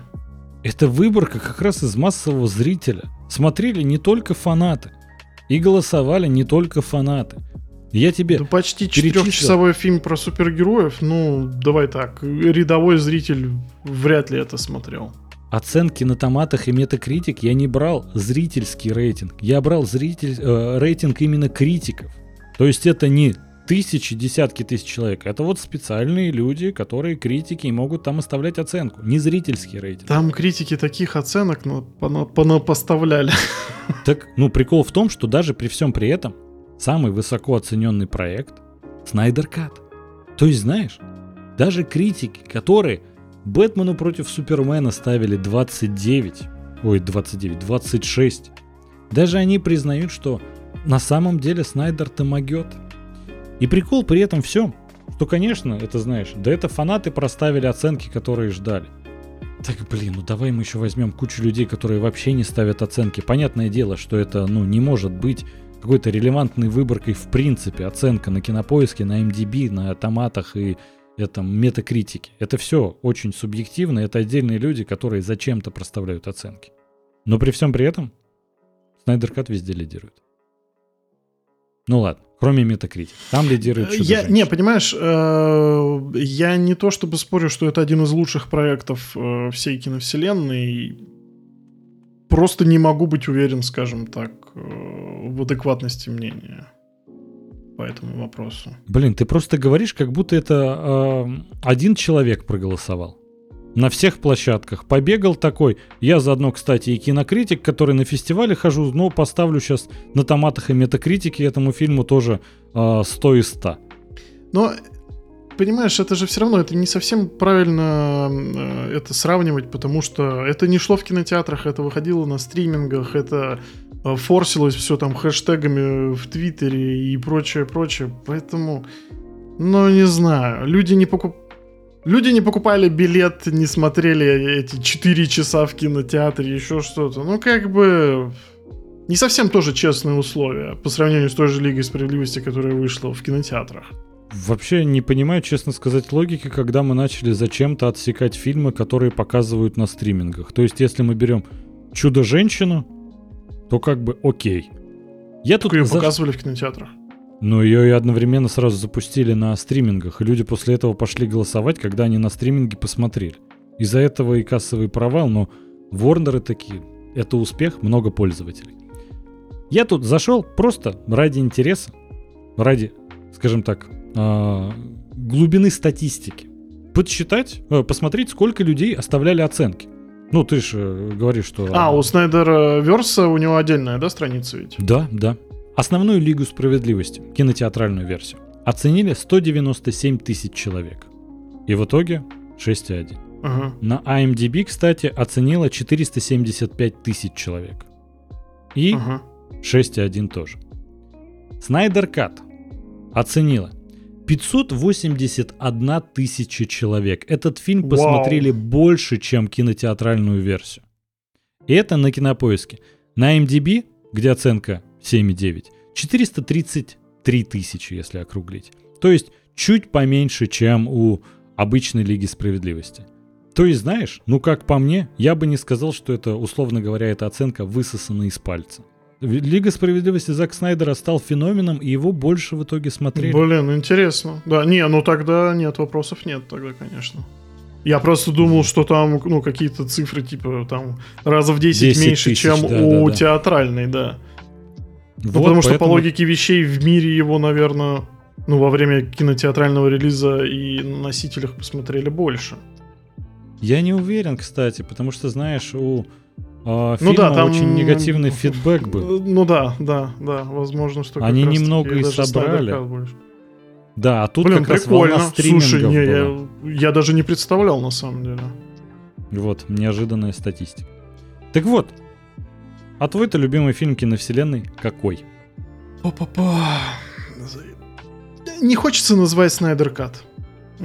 Это выборка как раз из массового зрителя. Смотрели не только фанаты. И голосовали не только фанаты. Я тебе да почти четырехчасовой фильм про супергероев. Ну, давай так, рядовой зритель вряд ли это смотрел. Оценки на томатах и метакритик я не брал зрительский рейтинг. Я брал зритель, э, рейтинг именно критиков. То есть это не тысячи, десятки тысяч человек. Это вот специальные люди, которые критики и могут там оставлять оценку. Не зрительский рейтинг. Там критики таких оценок ну, поставляли. Так, ну, прикол в том, что даже при всем при этом самый высоко оцененный проект Снайдер Кат. То есть, знаешь, даже критики, которые Бэтмену против Супермена ставили 29, ой, 29, 26, даже они признают, что на самом деле Снайдер-то могет. И прикол при этом всем, что, конечно, это знаешь, да это фанаты проставили оценки, которые ждали. Так, блин, ну давай мы еще возьмем кучу людей, которые вообще не ставят оценки. Понятное дело, что это, ну, не может быть какой-то релевантной выборкой в принципе. Оценка на кинопоиске, на MDB, на томатах и этом метакритике. Это все очень субъективно, это отдельные люди, которые зачем-то проставляют оценки. Но при всем при этом Снайдер Кат везде лидирует. Ну ладно, кроме Метакритик. Там лидирует чудо я, Не, понимаешь, э, я не то чтобы спорю, что это один из лучших проектов э, всей киновселенной. Просто не могу быть уверен, скажем так, э, в адекватности мнения по этому вопросу. Блин, ты просто говоришь, как будто это э, один человек проголосовал на всех площадках. Побегал такой. Я заодно, кстати, и кинокритик, который на фестивале хожу, но поставлю сейчас на томатах и метакритике этому фильму тоже э, 100 из 100. Но понимаешь, это же все равно, это не совсем правильно э, это сравнивать, потому что это не шло в кинотеатрах, это выходило на стримингах, это э, форсилось все там хэштегами в Твиттере и прочее, прочее. Поэтому, ну, не знаю. Люди не покуп... Люди не покупали билет, не смотрели эти 4 часа в кинотеатре, еще что-то. Ну, как бы... Не совсем тоже честные условия по сравнению с той же Лигой Справедливости, которая вышла в кинотеатрах. Вообще не понимаю, честно сказать, логики, когда мы начали зачем-то отсекать фильмы, которые показывают на стримингах. То есть, если мы берем Чудо-женщину, то как бы окей. Я тут ее за... показывали в кинотеатрах. Но ее и одновременно сразу запустили на стримингах, и люди после этого пошли голосовать, когда они на стриминге посмотрели. Из-за этого и кассовый провал, но Ворнеры такие, это успех, много пользователей. Я тут зашел просто ради интереса, ради, скажем так, э, глубины статистики. Подсчитать, э, посмотреть, сколько людей оставляли оценки. Ну, ты же э, говоришь, что... А, у Снайдера Верса у него отдельная, да, страница ведь? Да, да. Основную Лигу Справедливости, кинотеатральную версию, оценили 197 тысяч человек. И в итоге 6,1. Ага. На IMDb, кстати, оценило 475 тысяч человек. И ага. 6,1 тоже. Снайдер Кат оценила 581 тысяча человек. Этот фильм Вау. посмотрели больше, чем кинотеатральную версию. И это на кинопоиске. На MDB, где оценка 7,9, 433 тысячи, если округлить. То есть чуть поменьше, чем у обычной Лиги Справедливости. То есть, знаешь, ну как по мне, я бы не сказал, что это, условно говоря, эта оценка высосана из пальца. Лига справедливости Зак Снайдера стал феноменом, и его больше в итоге смотрели. Блин, интересно. Да, не, ну тогда нет, вопросов нет тогда, конечно. Я просто думал, что там, ну, какие-то цифры, типа, там, раза в 10, 10 меньше, тысяч, чем да, у да, да. театральной, да. Вот, ну, потому поэтому... что по логике вещей в мире его, наверное, ну, во время кинотеатрального релиза и на носителях посмотрели больше. Я не уверен, кстати, потому что, знаешь, у а, ну да, там очень негативный фидбэк был. Ну да, да, да, возможно, что они немного и собрали. Да, а тут Блин, как прикольно. раз волна Слушай, не, я, я даже не представлял на самом деле. Вот, неожиданная статистика. Так вот, а твой-то любимый фильм киновселенной какой? Па-па-па. Не хочется называть Снайдер Кат.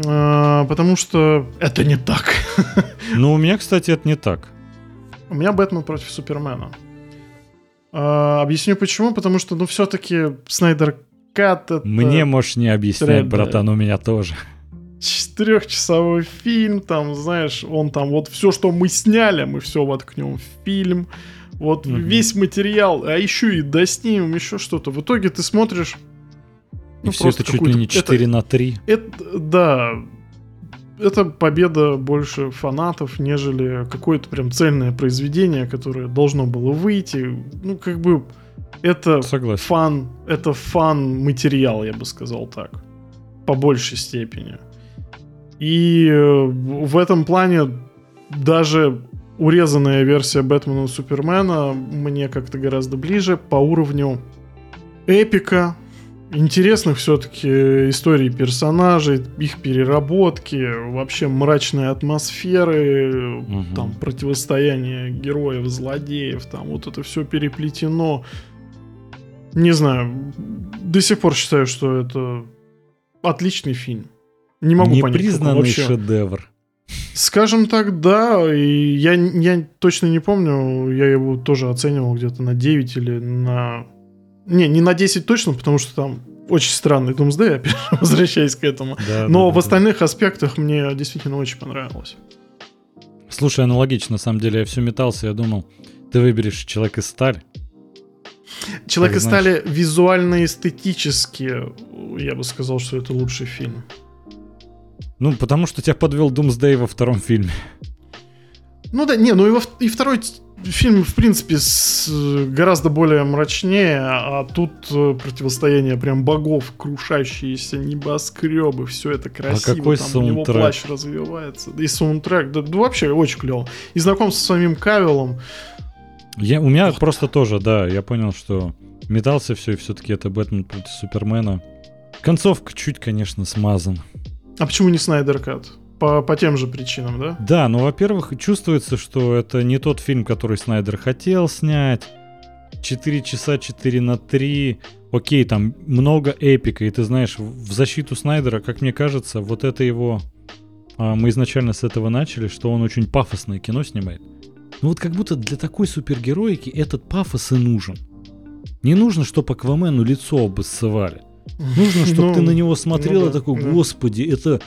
А, потому что это не так. Ну, у меня, кстати, это не так. У меня Бэтмен против Супермена. А, объясню почему. Потому что, ну, все-таки Снайдер Кат это... Мне можешь не объяснять, братан, у меня тоже. Четырехчасовой фильм, там, знаешь, он там вот все, что мы сняли, мы все воткнем в фильм. Вот угу. весь материал, а еще и доснимем еще что-то. В итоге ты смотришь... И ну, все это чуть ли не 4 это, на 3. Это, да, это победа больше фанатов, нежели какое-то прям цельное произведение, которое должно было выйти. Ну, как бы это Согласен. фан, это фан материал, я бы сказал так, по большей степени. И э, в этом плане даже урезанная версия Бэтмена и Супермена мне как-то гораздо ближе по уровню эпика, интересных все-таки историй персонажей, их переработки, вообще мрачной атмосферы, угу. там противостояние героев, злодеев, там вот это все переплетено. Не знаю, до сих пор считаю, что это отличный фильм. Не могу понять. Непризнанный вообще. шедевр. Скажем так, да. И я, я точно не помню, я его тоже оценивал где-то на 9 или на не, не на 10 точно, потому что там очень странный Doomsday, опять возвращаясь к этому. Да, Но да, в да, остальных да. аспектах мне действительно очень понравилось. Слушай, аналогично, на самом деле, я все метался, я думал, ты выберешь «Человек из стали». «Человек из стали» визуально-эстетически, я бы сказал, что это лучший фильм. Ну, потому что тебя подвел Doomsday во втором фильме. Ну да, не, ну и, во, и второй фильм, в принципе, с, гораздо более мрачнее, а тут э, противостояние прям богов, крушащиеся небоскребы, все это красиво. А какой там саундтрек? у него плащ развивается. И саундтрек, да, да вообще очень клево. И знакомство с самим Кавиллом. Я, у меня Ох, просто тоже, да, я понял, что метался все, и все-таки это Бэтмен против Супермена. Концовка чуть, конечно, смазан. А почему не Снайдер Кат? По, по тем же причинам, да? Да, ну, во-первых, чувствуется, что это не тот фильм, который Снайдер хотел снять. 4 часа 4 на 3. Окей, там много эпика, и ты знаешь, в защиту Снайдера, как мне кажется, вот это его... А, мы изначально с этого начали, что он очень пафосное кино снимает. Ну вот как будто для такой супергероики этот пафос и нужен. Не нужно, чтобы Аквамену лицо обоссывали. Нужно, чтобы ты Ну, на него смотрел ну и такой, да. господи, это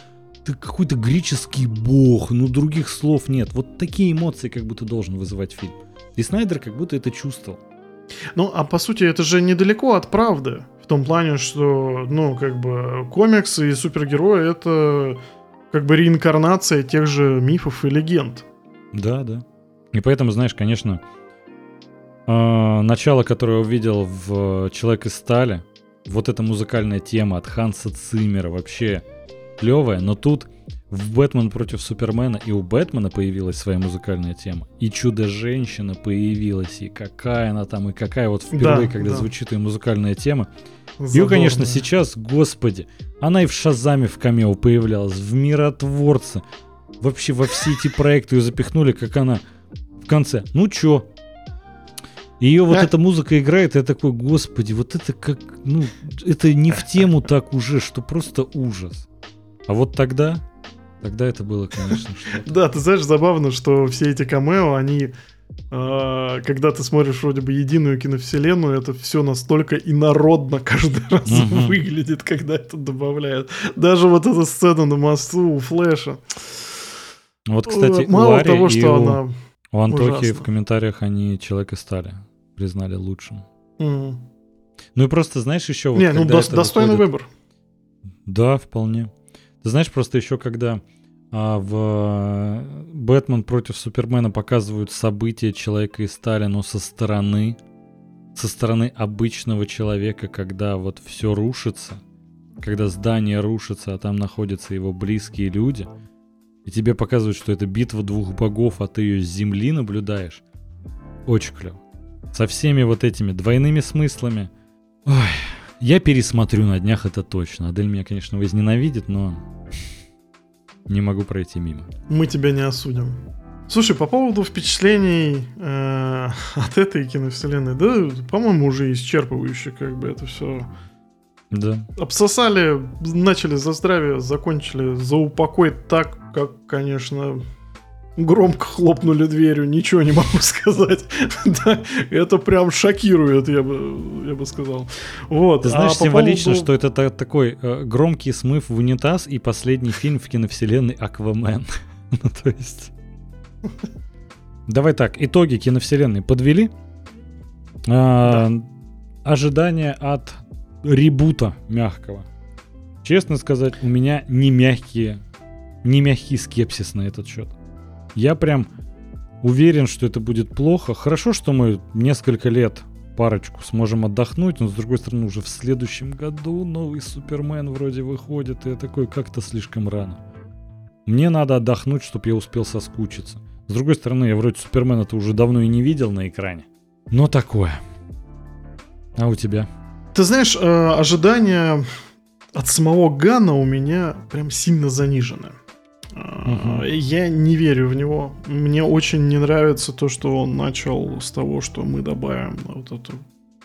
ты какой-то греческий бог, ну других слов нет. Вот такие эмоции как будто должен вызывать фильм. И Снайдер как будто это чувствовал. Ну, а по сути, это же недалеко от правды. В том плане, что, ну, как бы, комиксы и супергерои — это как бы реинкарнация тех же мифов и легенд. Да, да. И поэтому, знаешь, конечно, а, начало, которое я увидел в «Человек из стали», вот эта музыкальная тема от Ханса Циммера вообще клевая, но тут в «Бэтмен против Супермена» и у Бэтмена появилась своя музыкальная тема, и «Чудо-женщина» появилась, и какая она там, и какая вот впервые, Да, когда да. звучит ее музыкальная тема. Задорно. конечно, сейчас, господи, она и в Шазаме в камео появлялась, в Миротворце. Вообще во все эти проекты ее запихнули, как она в конце. Ну чё? Ее вот А- эта музыка играет, и я такой, господи, вот это как, ну, это не в тему так уже, что просто ужас. А вот тогда, тогда это было, конечно, что Да, ты знаешь, забавно, что все эти камео, они... э, когда ты смотришь вроде бы единую киновселенную, это все настолько инородно каждый раз выглядит, когда это добавляют. Даже вот эта сцена на мосту у Флэша. Вот, кстати, мало у того, и что у, она... у Антохи ужасна. в комментариях они человека стали, признали лучшим. М. Ну и просто, знаешь, еще вот Не, ну это достойный выходит- выбор. Да, вполне. Ты знаешь, просто еще когда а, в э, Бэтмен против Супермена показывают события Человека из стали, но со стороны, со стороны обычного человека, когда вот все рушится, когда здание рушится, а там находятся его близкие люди, и тебе показывают, что это битва двух богов, а ты ее с земли наблюдаешь. Очень клево. Со всеми вот этими двойными смыслами. Ой, я пересмотрю на днях, это точно. Адель меня, конечно, возненавидит, но не могу пройти мимо. Мы тебя не осудим. Слушай, по поводу впечатлений э, от этой киновселенной, да, по-моему, уже исчерпывающе как бы это все Да. обсосали, начали за здравие, закончили за упокой так, как, конечно, громко хлопнули дверью, ничего не могу сказать. Да, это прям шокирует, я бы, я бы сказал. Вот. Ты знаешь, а символично, поводу- что это та- такой э, громкий смыв в унитаз и последний фильм в киновселенной Аквамен. ну, то есть... Давай так, итоги киновселенной подвели. А, Ожидания от ребута мягкого. Честно сказать, у меня не мягкие, не мягкий скепсис на этот счет. Я прям уверен, что это будет плохо. Хорошо, что мы несколько лет парочку сможем отдохнуть, но с другой стороны уже в следующем году новый Супермен вроде выходит, и я такой как-то слишком рано. Мне надо отдохнуть, чтобы я успел соскучиться. С другой стороны, я вроде Супермена-то уже давно и не видел на экране. Но такое. А у тебя? Ты знаешь, э, ожидания от самого Гана у меня прям сильно занижены. Э. Я не верю в него. Мне очень не нравится то, что он начал с того, что мы добавим вот эту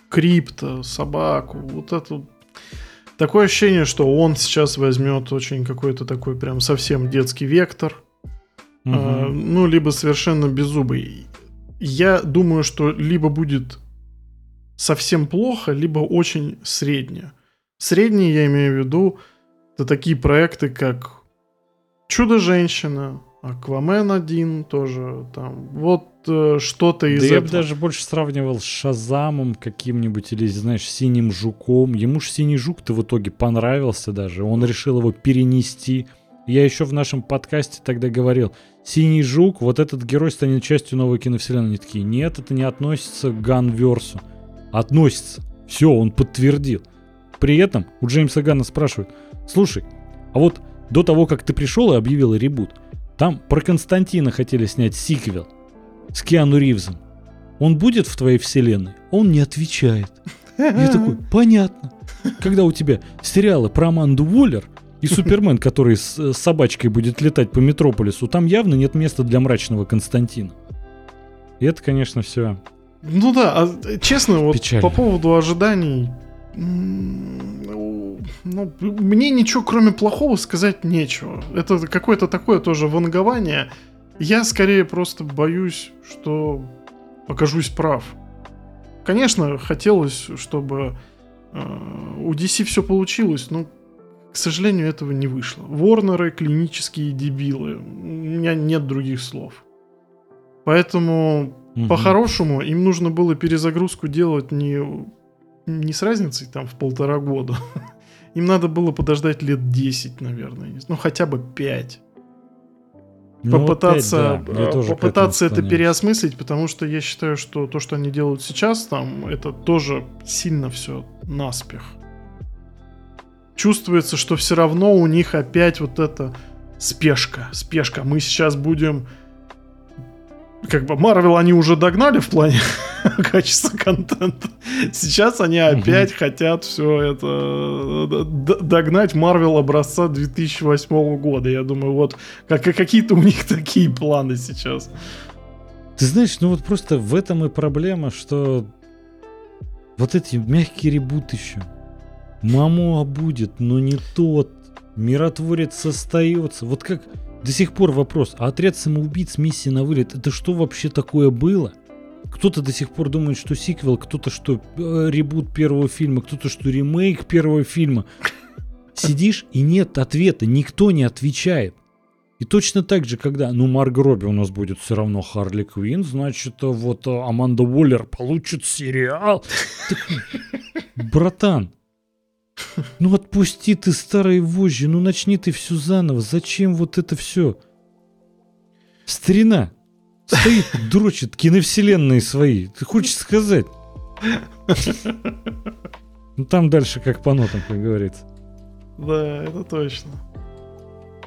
крипто, собаку, вот эту... Такое ощущение, что он сейчас возьмет очень какой-то такой прям совсем детский вектор. Э, Мгм. ну, либо совершенно беззубый. Я думаю, что либо будет совсем плохо, либо очень среднее. Среднее я имею в виду, это такие проекты, как Чудо-женщина, Аквамен 1 тоже, там, вот э, что-то из Да я этого. бы даже больше сравнивал с Шазамом каким-нибудь или, знаешь, Синим Жуком. Ему ж Синий Жук-то в итоге понравился даже. Он решил его перенести. Я еще в нашем подкасте тогда говорил, Синий Жук, вот этот герой станет частью новой киновселенной. Они такие, нет, это не относится к Ганверсу. Относится. Все, он подтвердил. При этом у Джеймса Ганна спрашивают, слушай, а вот до того, как ты пришел и объявил ребут, там про Константина хотели снять сиквел с Киану Ривзом. Он будет в твоей вселенной? Он не отвечает. Я такой, понятно. Когда у тебя сериалы про Аманду Уоллер и Супермен, который с э, собачкой будет летать по Метрополису, там явно нет места для мрачного Константина. И это, конечно, все Ну да, а, честно, вот Печально. по поводу ожиданий, ну, мне ничего кроме плохого сказать нечего. Это какое-то такое тоже вангование. Я скорее просто боюсь, что окажусь прав. Конечно, хотелось, чтобы э, у DC все получилось, но, к сожалению, этого не вышло. Ворнеры клинические дебилы. У меня нет других слов. Поэтому Мгм. по-хорошему, им нужно было перезагрузку делать не, не с разницей там в полтора года. Им надо было подождать лет 10, наверное. Ну, хотя бы 5. Ну, попытаться, опять, да, я э, попытаться это переосмыслить, потому что я считаю, что то, что они делают сейчас, там, это тоже сильно все наспех. Чувствуется, что все равно у них опять вот эта спешка. Спешка. Мы сейчас будем... Как бы Марвел они уже догнали в плане качества контента. Сейчас они опять хотят все это э, догнать Марвел образца 2008 года. Я думаю, вот как, какие-то у них такие планы сейчас. Ты знаешь, ну вот просто в этом и проблема, что вот эти мягкие ребут еще. Мамуа будет, но не тот. Миротворец остается. Вот как до сих пор вопрос, а отряд самоубийц миссии на вылет, это что вообще такое было? Кто-то до сих пор думает, что сиквел, кто-то что э, ребут первого фильма, кто-то что ремейк первого фильма. Сидишь и нет ответа, никто не отвечает. И точно так же, когда, ну, Марк Робби у нас будет все равно Харли Квин, значит, вот э, Аманда Уоллер получит сериал. Братан, ну отпусти ты старые вожжи, ну начни ты все заново. Зачем вот это все? Старина стоит, дрочит киновселенные свои. Ты хочешь сказать? Ну там дальше как по нотам, как говорится. Да, это точно.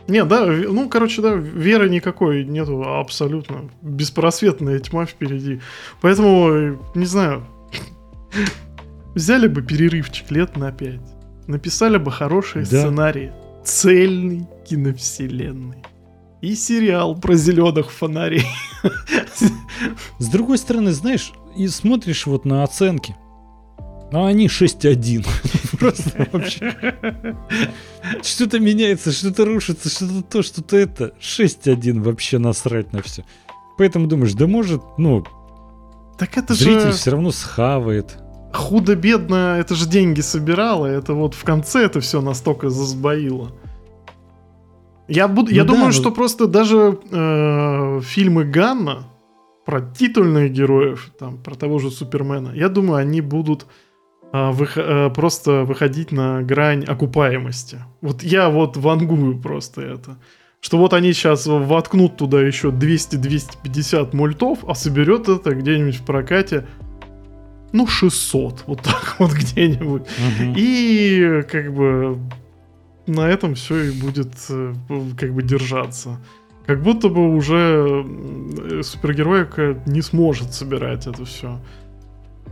Не, да, ну, короче, да, веры никакой нету абсолютно. Беспросветная тьма впереди. Поэтому, э, не знаю, взяли бы перерывчик лет на пять. Написали бы хорошие Да. сценарии. Цельный киновселенной. И сериал про зеленых фонарей. С другой стороны, знаешь, и смотришь вот на оценки. А они 6-1. Просто вообще. Что-то меняется, что-то рушится, что-то то, что-то это. 6-1 вообще насрать на все. Поэтому думаешь, да может, ну, Так это зритель же все равно схавает. Худо-бедно, это же деньги собирало, это вот в конце это все настолько засбоило. Я, буду, я Ну да, думаю, ну- что просто даже э, фильмы Ганна про титульных героев, там, про того же Супермена, я думаю, они будут а, вых- э, просто выходить на грань окупаемости. Вот я вот вангую просто это. Что вот они сейчас воткнут туда еще 200-250 мультов, а соберет это где-нибудь в прокате ну, 600, вот так вот где-нибудь. Мгм. И как бы на этом все и будет э, как бы держаться. Как будто бы уже супергероика не сможет собирать это все.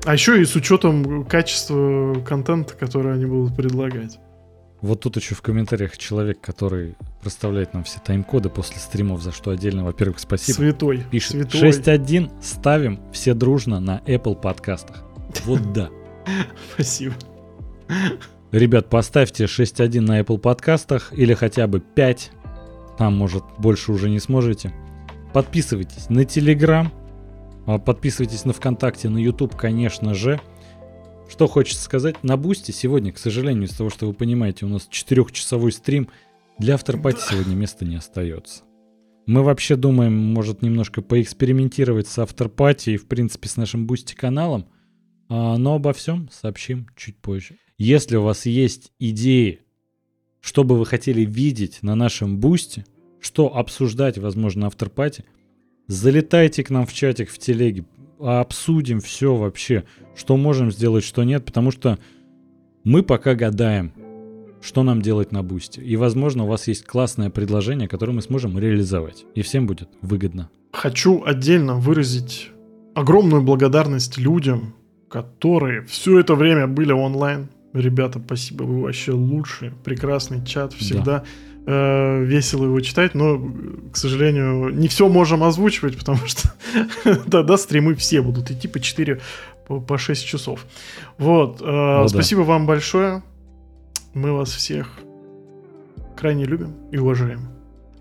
А еще и с учетом качества контента, который они будут предлагать. Вот тут еще в комментариях человек, который проставляет нам все тайм-коды после стримов, за что отдельно, во-первых, спасибо. Святой. Пишет Святой. 6.1 ставим все дружно на Apple подкастах. Вот да. Спасибо. Ребят, поставьте 6.1 на Apple подкастах или хотя бы 5. Там, может, больше уже не сможете. Подписывайтесь на Telegram. а, Подписывайтесь на ВКонтакте, на YouTube, конечно же. Что хочется сказать, на Boosty сегодня, к сожалению, из-за того, что вы понимаете, у нас четырехчасовой стрим. Для afterparty сегодня места не остается. Мы вообще думаем, может, немножко поэкспериментировать с afterparty и, в принципе, с нашим Boosty каналом. А, но обо всем сообщим чуть позже. Если у вас есть идеи, что бы вы хотели видеть на нашем бусте, что обсуждать, возможно, на авторпате, залетайте к нам в чатик в телеге, обсудим все вообще, что можем сделать, что нет, потому что мы пока гадаем, что нам делать на бусте. И, возможно, у вас есть классное предложение, которое мы сможем реализовать. И всем будет выгодно. Хочу отдельно выразить огромную благодарность людям, которые все это время были онлайн. Ребята, спасибо, вы вообще лучшие. Прекрасный чат, всегда э, весело его читать, но, к сожалению, не все можем озвучивать, потому что Тогда стримы все будут идти по 4, по 6 часов. Вот. Э, спасибо вам большое. Мы вас всех крайне любим и уважаем.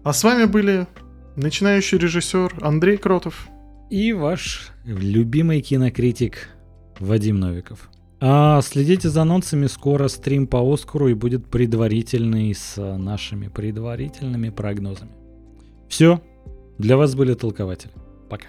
А с вами были начинающий режиссер Андрей Кротов. И ваш любимый кинокритик Вадим Новиков. А следите за анонсами, скоро стрим по Оскару и будет предварительный с нашими предварительными прогнозами. Все, для вас были толкователи. Пока.